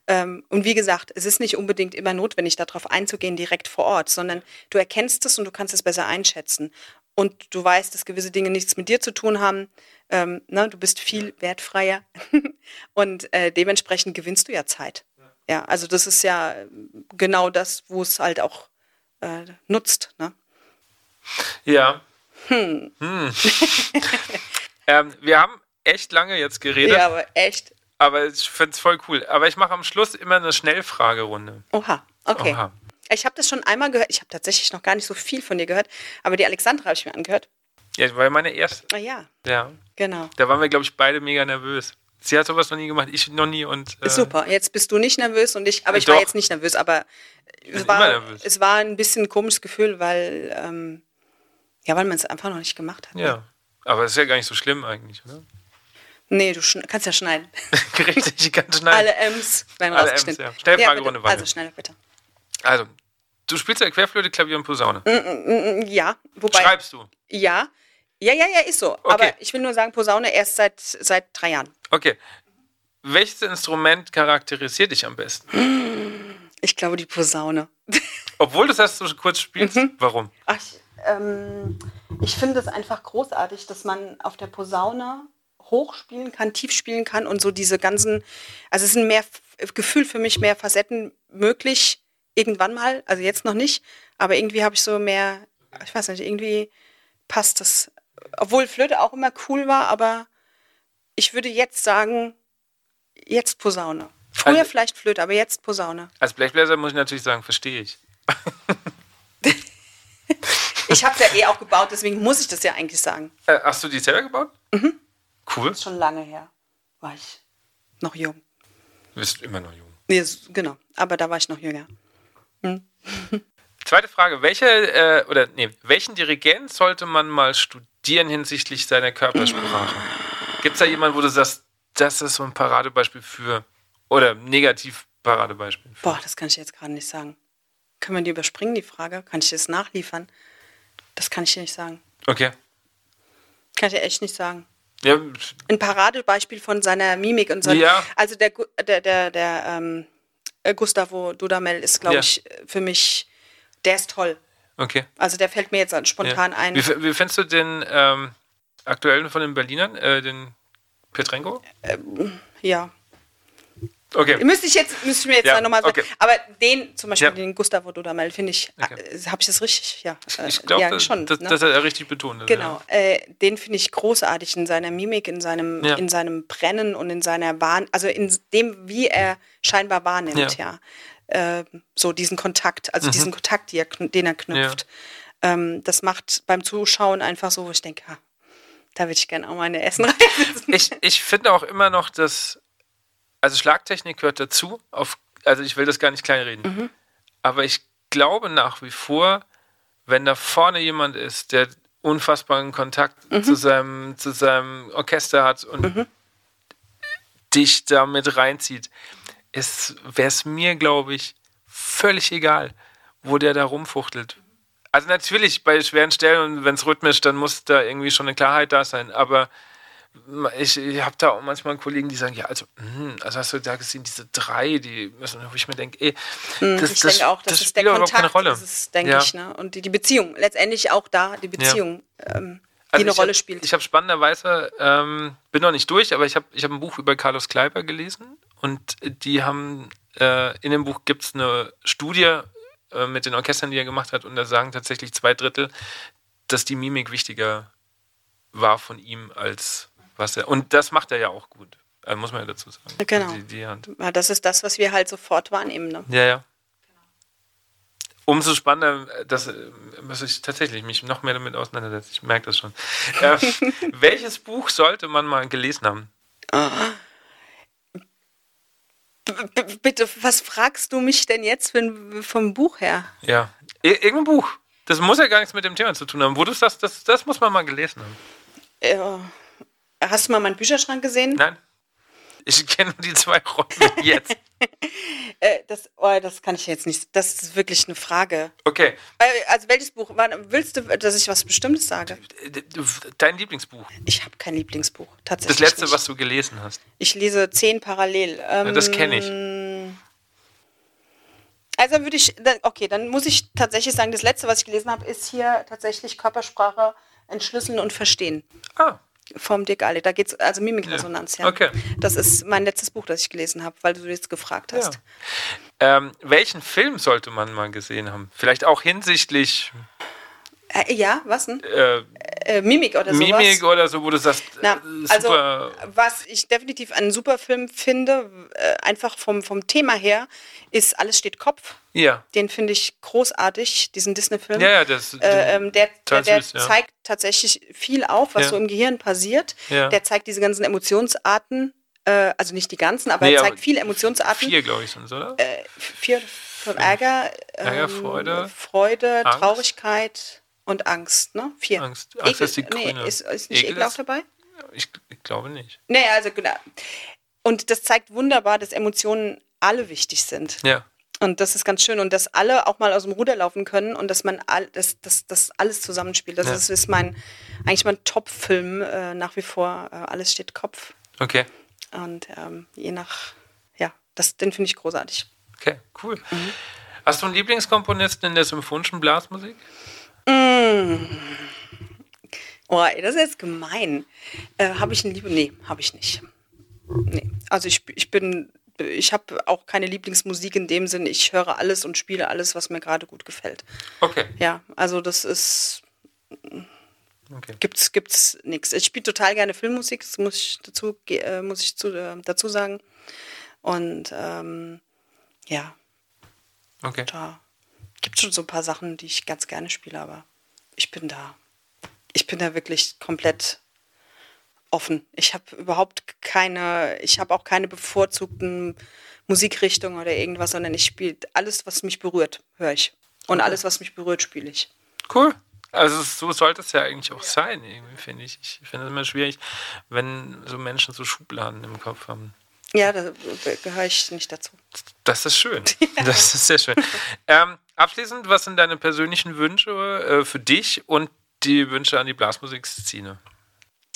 Ähm, und wie gesagt, es ist nicht unbedingt immer notwendig, darauf einzugehen, direkt vor Ort, sondern du erkennst es und du kannst es besser einschätzen. Und du weißt, dass gewisse Dinge nichts mit dir zu tun haben. Ähm, ne, du bist viel wertfreier und äh, dementsprechend gewinnst du ja Zeit. Ja, also das ist ja genau das, wo es halt auch äh, nutzt. Ne? Ja. Hm. ähm, wir haben echt lange jetzt geredet. Ja, aber echt. aber ich finde es voll cool. Aber ich mache am Schluss immer eine Schnellfragerunde. Oha, okay. Oha. Ich habe das schon einmal gehört. Ich habe tatsächlich noch gar nicht so viel von dir gehört, aber die Alexandra habe ich mir angehört. Ja, das war ja meine erste. Ah ja, Ja. genau. Da waren wir, glaube ich, beide mega nervös. Sie hat sowas noch nie gemacht, ich noch nie. Und, äh, Super, jetzt bist du nicht nervös und ich, aber ich Doch. war jetzt nicht nervös, aber es war, nervös. es war ein bisschen ein komisches Gefühl, weil, ähm, ja, weil man es einfach noch nicht gemacht hat. Ja. Aber es ist ja gar nicht so schlimm eigentlich, oder? Nee, du kannst ja schneiden. Richtig, ich kann schneiden. Alle M's werden Alle rausgeschnitten. M's, ja. Schnellfragerunde bitte. weiter. Also schneller bitte. Also, du spielst ja Querflöte, Klavier und Posaune. Mm, Ja, wobei. Schreibst du? Ja. Ja, ja, ja, ist so. Okay. Aber ich will nur sagen, Posaune erst seit, seit drei Jahren. Okay. Welches Instrument charakterisiert dich am besten? Ich glaube, die Posaune. Obwohl du es erst so kurz spielst? Mhm. Warum? Ach, ich, ähm, ich finde es einfach großartig, dass man auf der Posaune hoch spielen kann, tief spielen kann und so diese ganzen, also es sind mehr Gefühl für mich, mehr Facetten möglich, irgendwann mal, also jetzt noch nicht, aber irgendwie habe ich so mehr, ich weiß nicht, irgendwie passt das, obwohl Flöte auch immer cool war, aber ich würde jetzt sagen, jetzt Posaune. Früher Also- vielleicht Flöte, aber jetzt Posaune. Als Blechbläser muss ich natürlich sagen, verstehe ich. Ich habe es ja eh auch gebaut, deswegen muss ich das ja eigentlich sagen. Äh, hast du die selber gebaut? Mhm. Cool. ist schon lange her. War ich noch jung. Du bist immer noch jung. Nee, genau. Aber da war ich noch jünger. Zweite Frage, welche, äh, oder nee, welchen Dirigent sollte man mal studieren hinsichtlich seiner Körpersprache? Gibt es da jemanden, wo du sagst, das ist so ein Paradebeispiel für, oder negativ Paradebeispiel für? Boah, das kann ich jetzt gerade nicht sagen. Können wir die überspringen, die Frage? Kann ich das nachliefern? Das kann ich dir nicht sagen. Okay. Kann ich dir echt nicht sagen. Ja, Ein Paradebeispiel von seiner Mimik und so. Ja. Also der, der, der, der ähm, äh, Gustavo Dudamel ist, glaube Ja. ich, für mich, der ist toll. okay. Also der fällt mir jetzt spontan ja. ein. Wie, wie findest du den ähm, aktuellen von den Berlinern, äh, den Petrenko? Ja. Okay. Müsste ich jetzt, müsste ich mir jetzt Ja, nochmal sagen. okay. Aber den, zum Beispiel Ja. den Gustavo Dudamel, finde ich, Okay. äh, habe ich das richtig? Ja. äh, Ich glaube, ja, das, schon. das, ne? das hat er richtig betont. also, Genau, äh, den finde ich großartig in seiner Mimik, in seinem, Ja. in seinem Brennen und in seiner Wahrn, also in dem, wie er scheinbar wahrnimmt, ja. Ja. Äh, so diesen Kontakt, also Mhm. diesen Kontakt, er, den er knüpft. Ähm, das macht beim Zuschauen einfach so, wo ich denke, ah, da würde ich gerne auch mal eine Essen. Ich, ich finde auch immer noch, dass. Also Schlagtechnik gehört dazu. Auf, also ich will das gar nicht kleinreden. Mhm. Aber ich glaube nach wie vor, wenn da vorne jemand ist, der unfassbaren Kontakt Mhm. zu, seinem, zu seinem Orchester hat und dich da mit reinzieht, wäre es mir, glaube ich, völlig egal, wo der da rumfuchtelt. Also natürlich bei schweren Stellen und wenn es rhythmisch, dann muss da irgendwie schon eine Klarheit da sein. Aber ich, ich habe da auch manchmal Kollegen, die sagen, ja, also, hm, also hast du da gesehen, diese drei, die müssen, wo ich mir denke, ey, das, Hm, ich das, denke auch, das, das ist spielt der überhaupt keine Kontakt, Rolle. das ist, denke Ja. ich, ne? Und die, die Beziehung, letztendlich auch da die Beziehung, ähm, die Also eine ich Rolle hab, spielt. Ich habe spannenderweise, ähm, bin noch nicht durch, aber ich habe ich hab ein Buch über Carlos Kleiber gelesen und die haben, äh, in dem Buch gibt es eine Studie äh, mit den Orchestern, die er gemacht hat und da sagen tatsächlich zwei Drittel, dass die Mimik wichtiger war von ihm als was er, und das macht er ja auch gut, äh, muss man ja dazu sagen. Genau. Die, die Hand. Ja, das ist das, was wir halt sofort wahrnehmen. Ne? Ja, ja. Umso spannender, äh, dass äh, muss ich tatsächlich mich noch mehr damit auseinandersetzen. Ich merke das schon. äh, welches Buch sollte man mal gelesen haben? B bitte, was fragst du mich denn jetzt ein, vom Buch her? Ja. Ir irgendein Buch. Das muss ja gar nichts mit dem Thema zu tun haben. Wo du sagst, das, das muss man mal gelesen haben. Äh, hast du mal meinen Bücherschrank gesehen? Nein? Ich kenne nur die zwei Rollen jetzt. Äh, das, oh, das kann ich jetzt nicht. Das ist wirklich eine Frage. Okay. Äh, also welches Buch? Willst du, dass ich was Bestimmtes sage? Dein Lieblingsbuch. Ich habe kein Lieblingsbuch. Tatsächlich. Das letzte, nicht. was du gelesen hast. Ich lese zehn parallel. Ähm, Ja, das kenne ich. Also würde ich, okay, dann muss ich tatsächlich sagen, das letzte, was ich gelesen habe, ist hier tatsächlich Körpersprache entschlüsseln und verstehen. Ah, Vom Dirk Ali. Da geht es, also Mimikresonanz, ja. Okay. Das ist mein letztes Buch, das ich gelesen habe, weil du jetzt gefragt ja. hast. Ähm, welchen Film sollte man mal gesehen haben? Vielleicht auch hinsichtlich ja, was denn? äh, äh, Mimik oder sowas. Mimik oder so, wo du sagst, Na, äh, also super. was ich definitiv einen super Film finde, äh, einfach vom, vom Thema her, ist Alles steht Kopf. ja. Den finde ich großartig, diesen Disney-Film. Ja, ja, das. Äh, ähm, der der, der süß, ja. zeigt tatsächlich viel auf, was Ja. so im Gehirn passiert. Ja. Der zeigt diese ganzen Emotionsarten, äh, also nicht die ganzen, aber Nee, er aber zeigt viele Emotionsarten. vier, glaube ich, sind oder? Äh, vier von Ärger, Ärger, ähm, Freude, Freude Angst. Traurigkeit und Angst. Ne? Vier. Angst. Angst ist die nee, grüne. ist, ist nicht Ekel Ekel auch ist- dabei? Ich, ich glaube nicht. Nee, also genau. Und das zeigt wunderbar, dass Emotionen alle wichtig sind. Ja. Und das ist ganz schön. Und dass alle auch mal aus dem Ruder laufen können und dass man all, dass, dass, dass alles zusammenspielt. Das Ja. ist, ist mein, eigentlich mein Top-Film äh, nach wie vor. Äh, alles steht Kopf. Okay. Und ähm, je nach, ja, das, den finde ich großartig. Okay, cool. Mhm. Hast du einen Lieblingskomponisten in der symphonischen Blasmusik? Oh, ey, das ist jetzt gemein. Äh, habe ich eine Liebe? Nee, habe ich nicht. Nee. Also ich, ich bin, ich habe auch keine Lieblingsmusik in dem Sinn. Ich höre alles und spiele alles, was mir gerade gut gefällt. Okay. Ja, also das ist, okay. gibt's, gibt's nichts. Ich spiele total gerne Filmmusik, das muss ich dazu, äh, muss ich zu, äh, dazu sagen. Und ähm, ja, Okay. da gibt schon so ein paar Sachen, die ich ganz gerne spiele, aber ich bin da, ich bin da wirklich komplett offen. Ich habe überhaupt keine, ich habe auch keine bevorzugten Musikrichtungen oder irgendwas, sondern ich spiele alles, was mich berührt, höre ich. Und alles, was mich berührt, spiele ich. Cool. Also so sollte es ja eigentlich auch sein, irgendwie, finde ich. Ich finde es immer schwierig, wenn so Menschen so Schubladen im Kopf haben. Ja, da gehöre ich nicht dazu. Das ist schön. Das ist sehr schön. Ähm, abschließend, was sind deine persönlichen Wünsche äh, für dich und die Wünsche an die Blasmusikszene?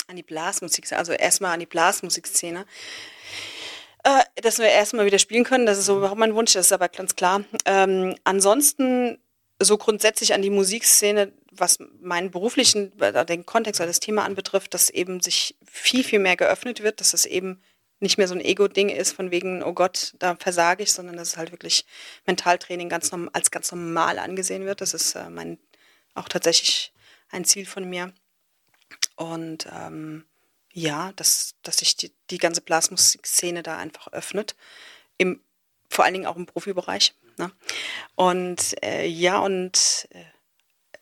An die Blasmusik, also erstmal an die Blasmusikszene. Äh, dass wir erstmal wieder spielen können, das ist so überhaupt mein Wunsch, das ist aber ganz klar. Ähm, ansonsten so grundsätzlich an die Musikszene, was meinen beruflichen, äh, den Kontext oder das Thema anbetrifft, dass eben sich viel, viel mehr geöffnet wird, dass es eben nicht mehr so ein Ego-Ding ist, von wegen, oh Gott, da versage ich, sondern dass es halt wirklich Mentaltraining ganz als ganz normal angesehen wird. Das ist äh, mein auch tatsächlich ein Ziel von mir. Und ähm, ja, dass, dass sich die, die ganze Blasmusikszene da einfach öffnet. Im, vor allen Dingen auch im Profibereich. Ne? Und äh, ja, und äh,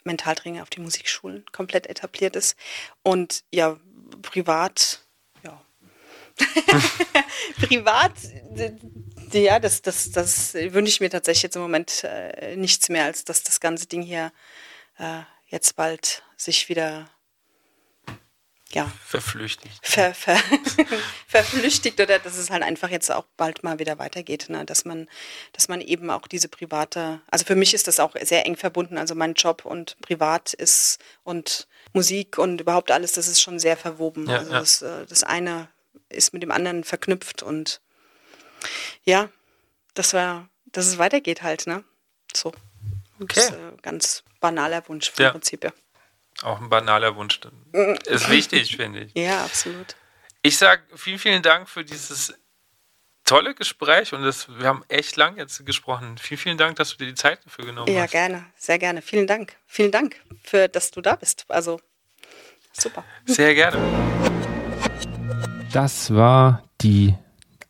Mentaltraining auf die Musikschulen komplett etabliert ist. Und ja, privat. privat, ja, das, das, das wünsche ich mir tatsächlich jetzt im Moment äh, nichts mehr, als dass das ganze Ding hier äh, jetzt bald sich wieder ja, Verflüchtigt. ver, ver, verflüchtigt oder dass es halt einfach jetzt auch bald mal wieder weitergeht, ne? dass man, dass man eben auch diese private, also für mich ist das auch sehr eng verbunden, also mein Job und privat ist und Musik und überhaupt alles, das ist schon sehr verwoben. Ja, also ja. Das, äh, das eine ist mit dem anderen verknüpft und ja, dass wir, dass es weitergeht halt, ne? So. Das ist Okay. äh, ganz banaler Wunsch vom Ja. Prinzip, ja. Auch ein banaler Wunsch. Ist wichtig, finde ich. Ja, absolut. Ich sage vielen, vielen Dank für dieses tolle Gespräch und das, wir haben echt lang jetzt gesprochen. Vielen, vielen Dank, dass du dir die Zeit dafür genommen Ja, hast. gerne, sehr gerne. Vielen Dank. Vielen Dank, für, dass du da bist. Also, super. Sehr gerne. Das war die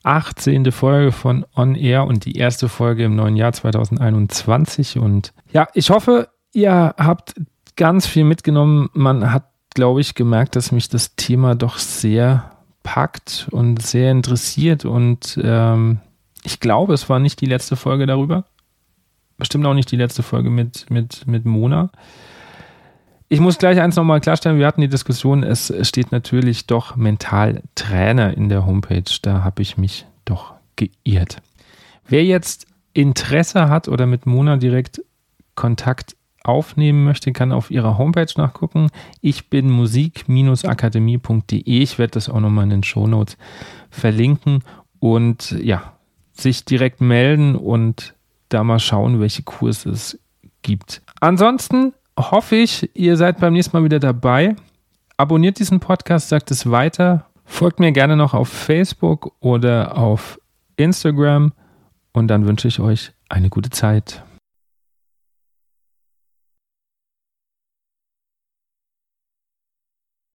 18. Folge von On Air und die erste Folge im neuen Jahr 2021. Und ja, ich hoffe, ihr habt ganz viel mitgenommen. Man hat, glaube ich, gemerkt, dass mich das Thema doch sehr packt und sehr interessiert. Und ähm, ich glaube, es war nicht die letzte Folge darüber. Bestimmt auch nicht die letzte Folge mit, mit, mit Mona. Ich muss gleich eins nochmal klarstellen, wir hatten die Diskussion, es steht natürlich doch Mentaltrainer in der Homepage, da habe ich mich doch geirrt. Wer jetzt Interesse hat oder mit Mona direkt Kontakt aufnehmen möchte, kann auf ihrer Homepage nachgucken. Ich bin musik-akademie.de. Ich werde das auch nochmal in den Shownotes verlinken und ja, sich direkt melden und da mal schauen, welche Kurse es gibt. Ansonsten hoffe ich, ihr seid beim nächsten Mal wieder dabei. Abonniert diesen Podcast, sagt es weiter. Folgt mir gerne noch auf Facebook oder auf Instagram. Und dann wünsche ich euch eine gute Zeit.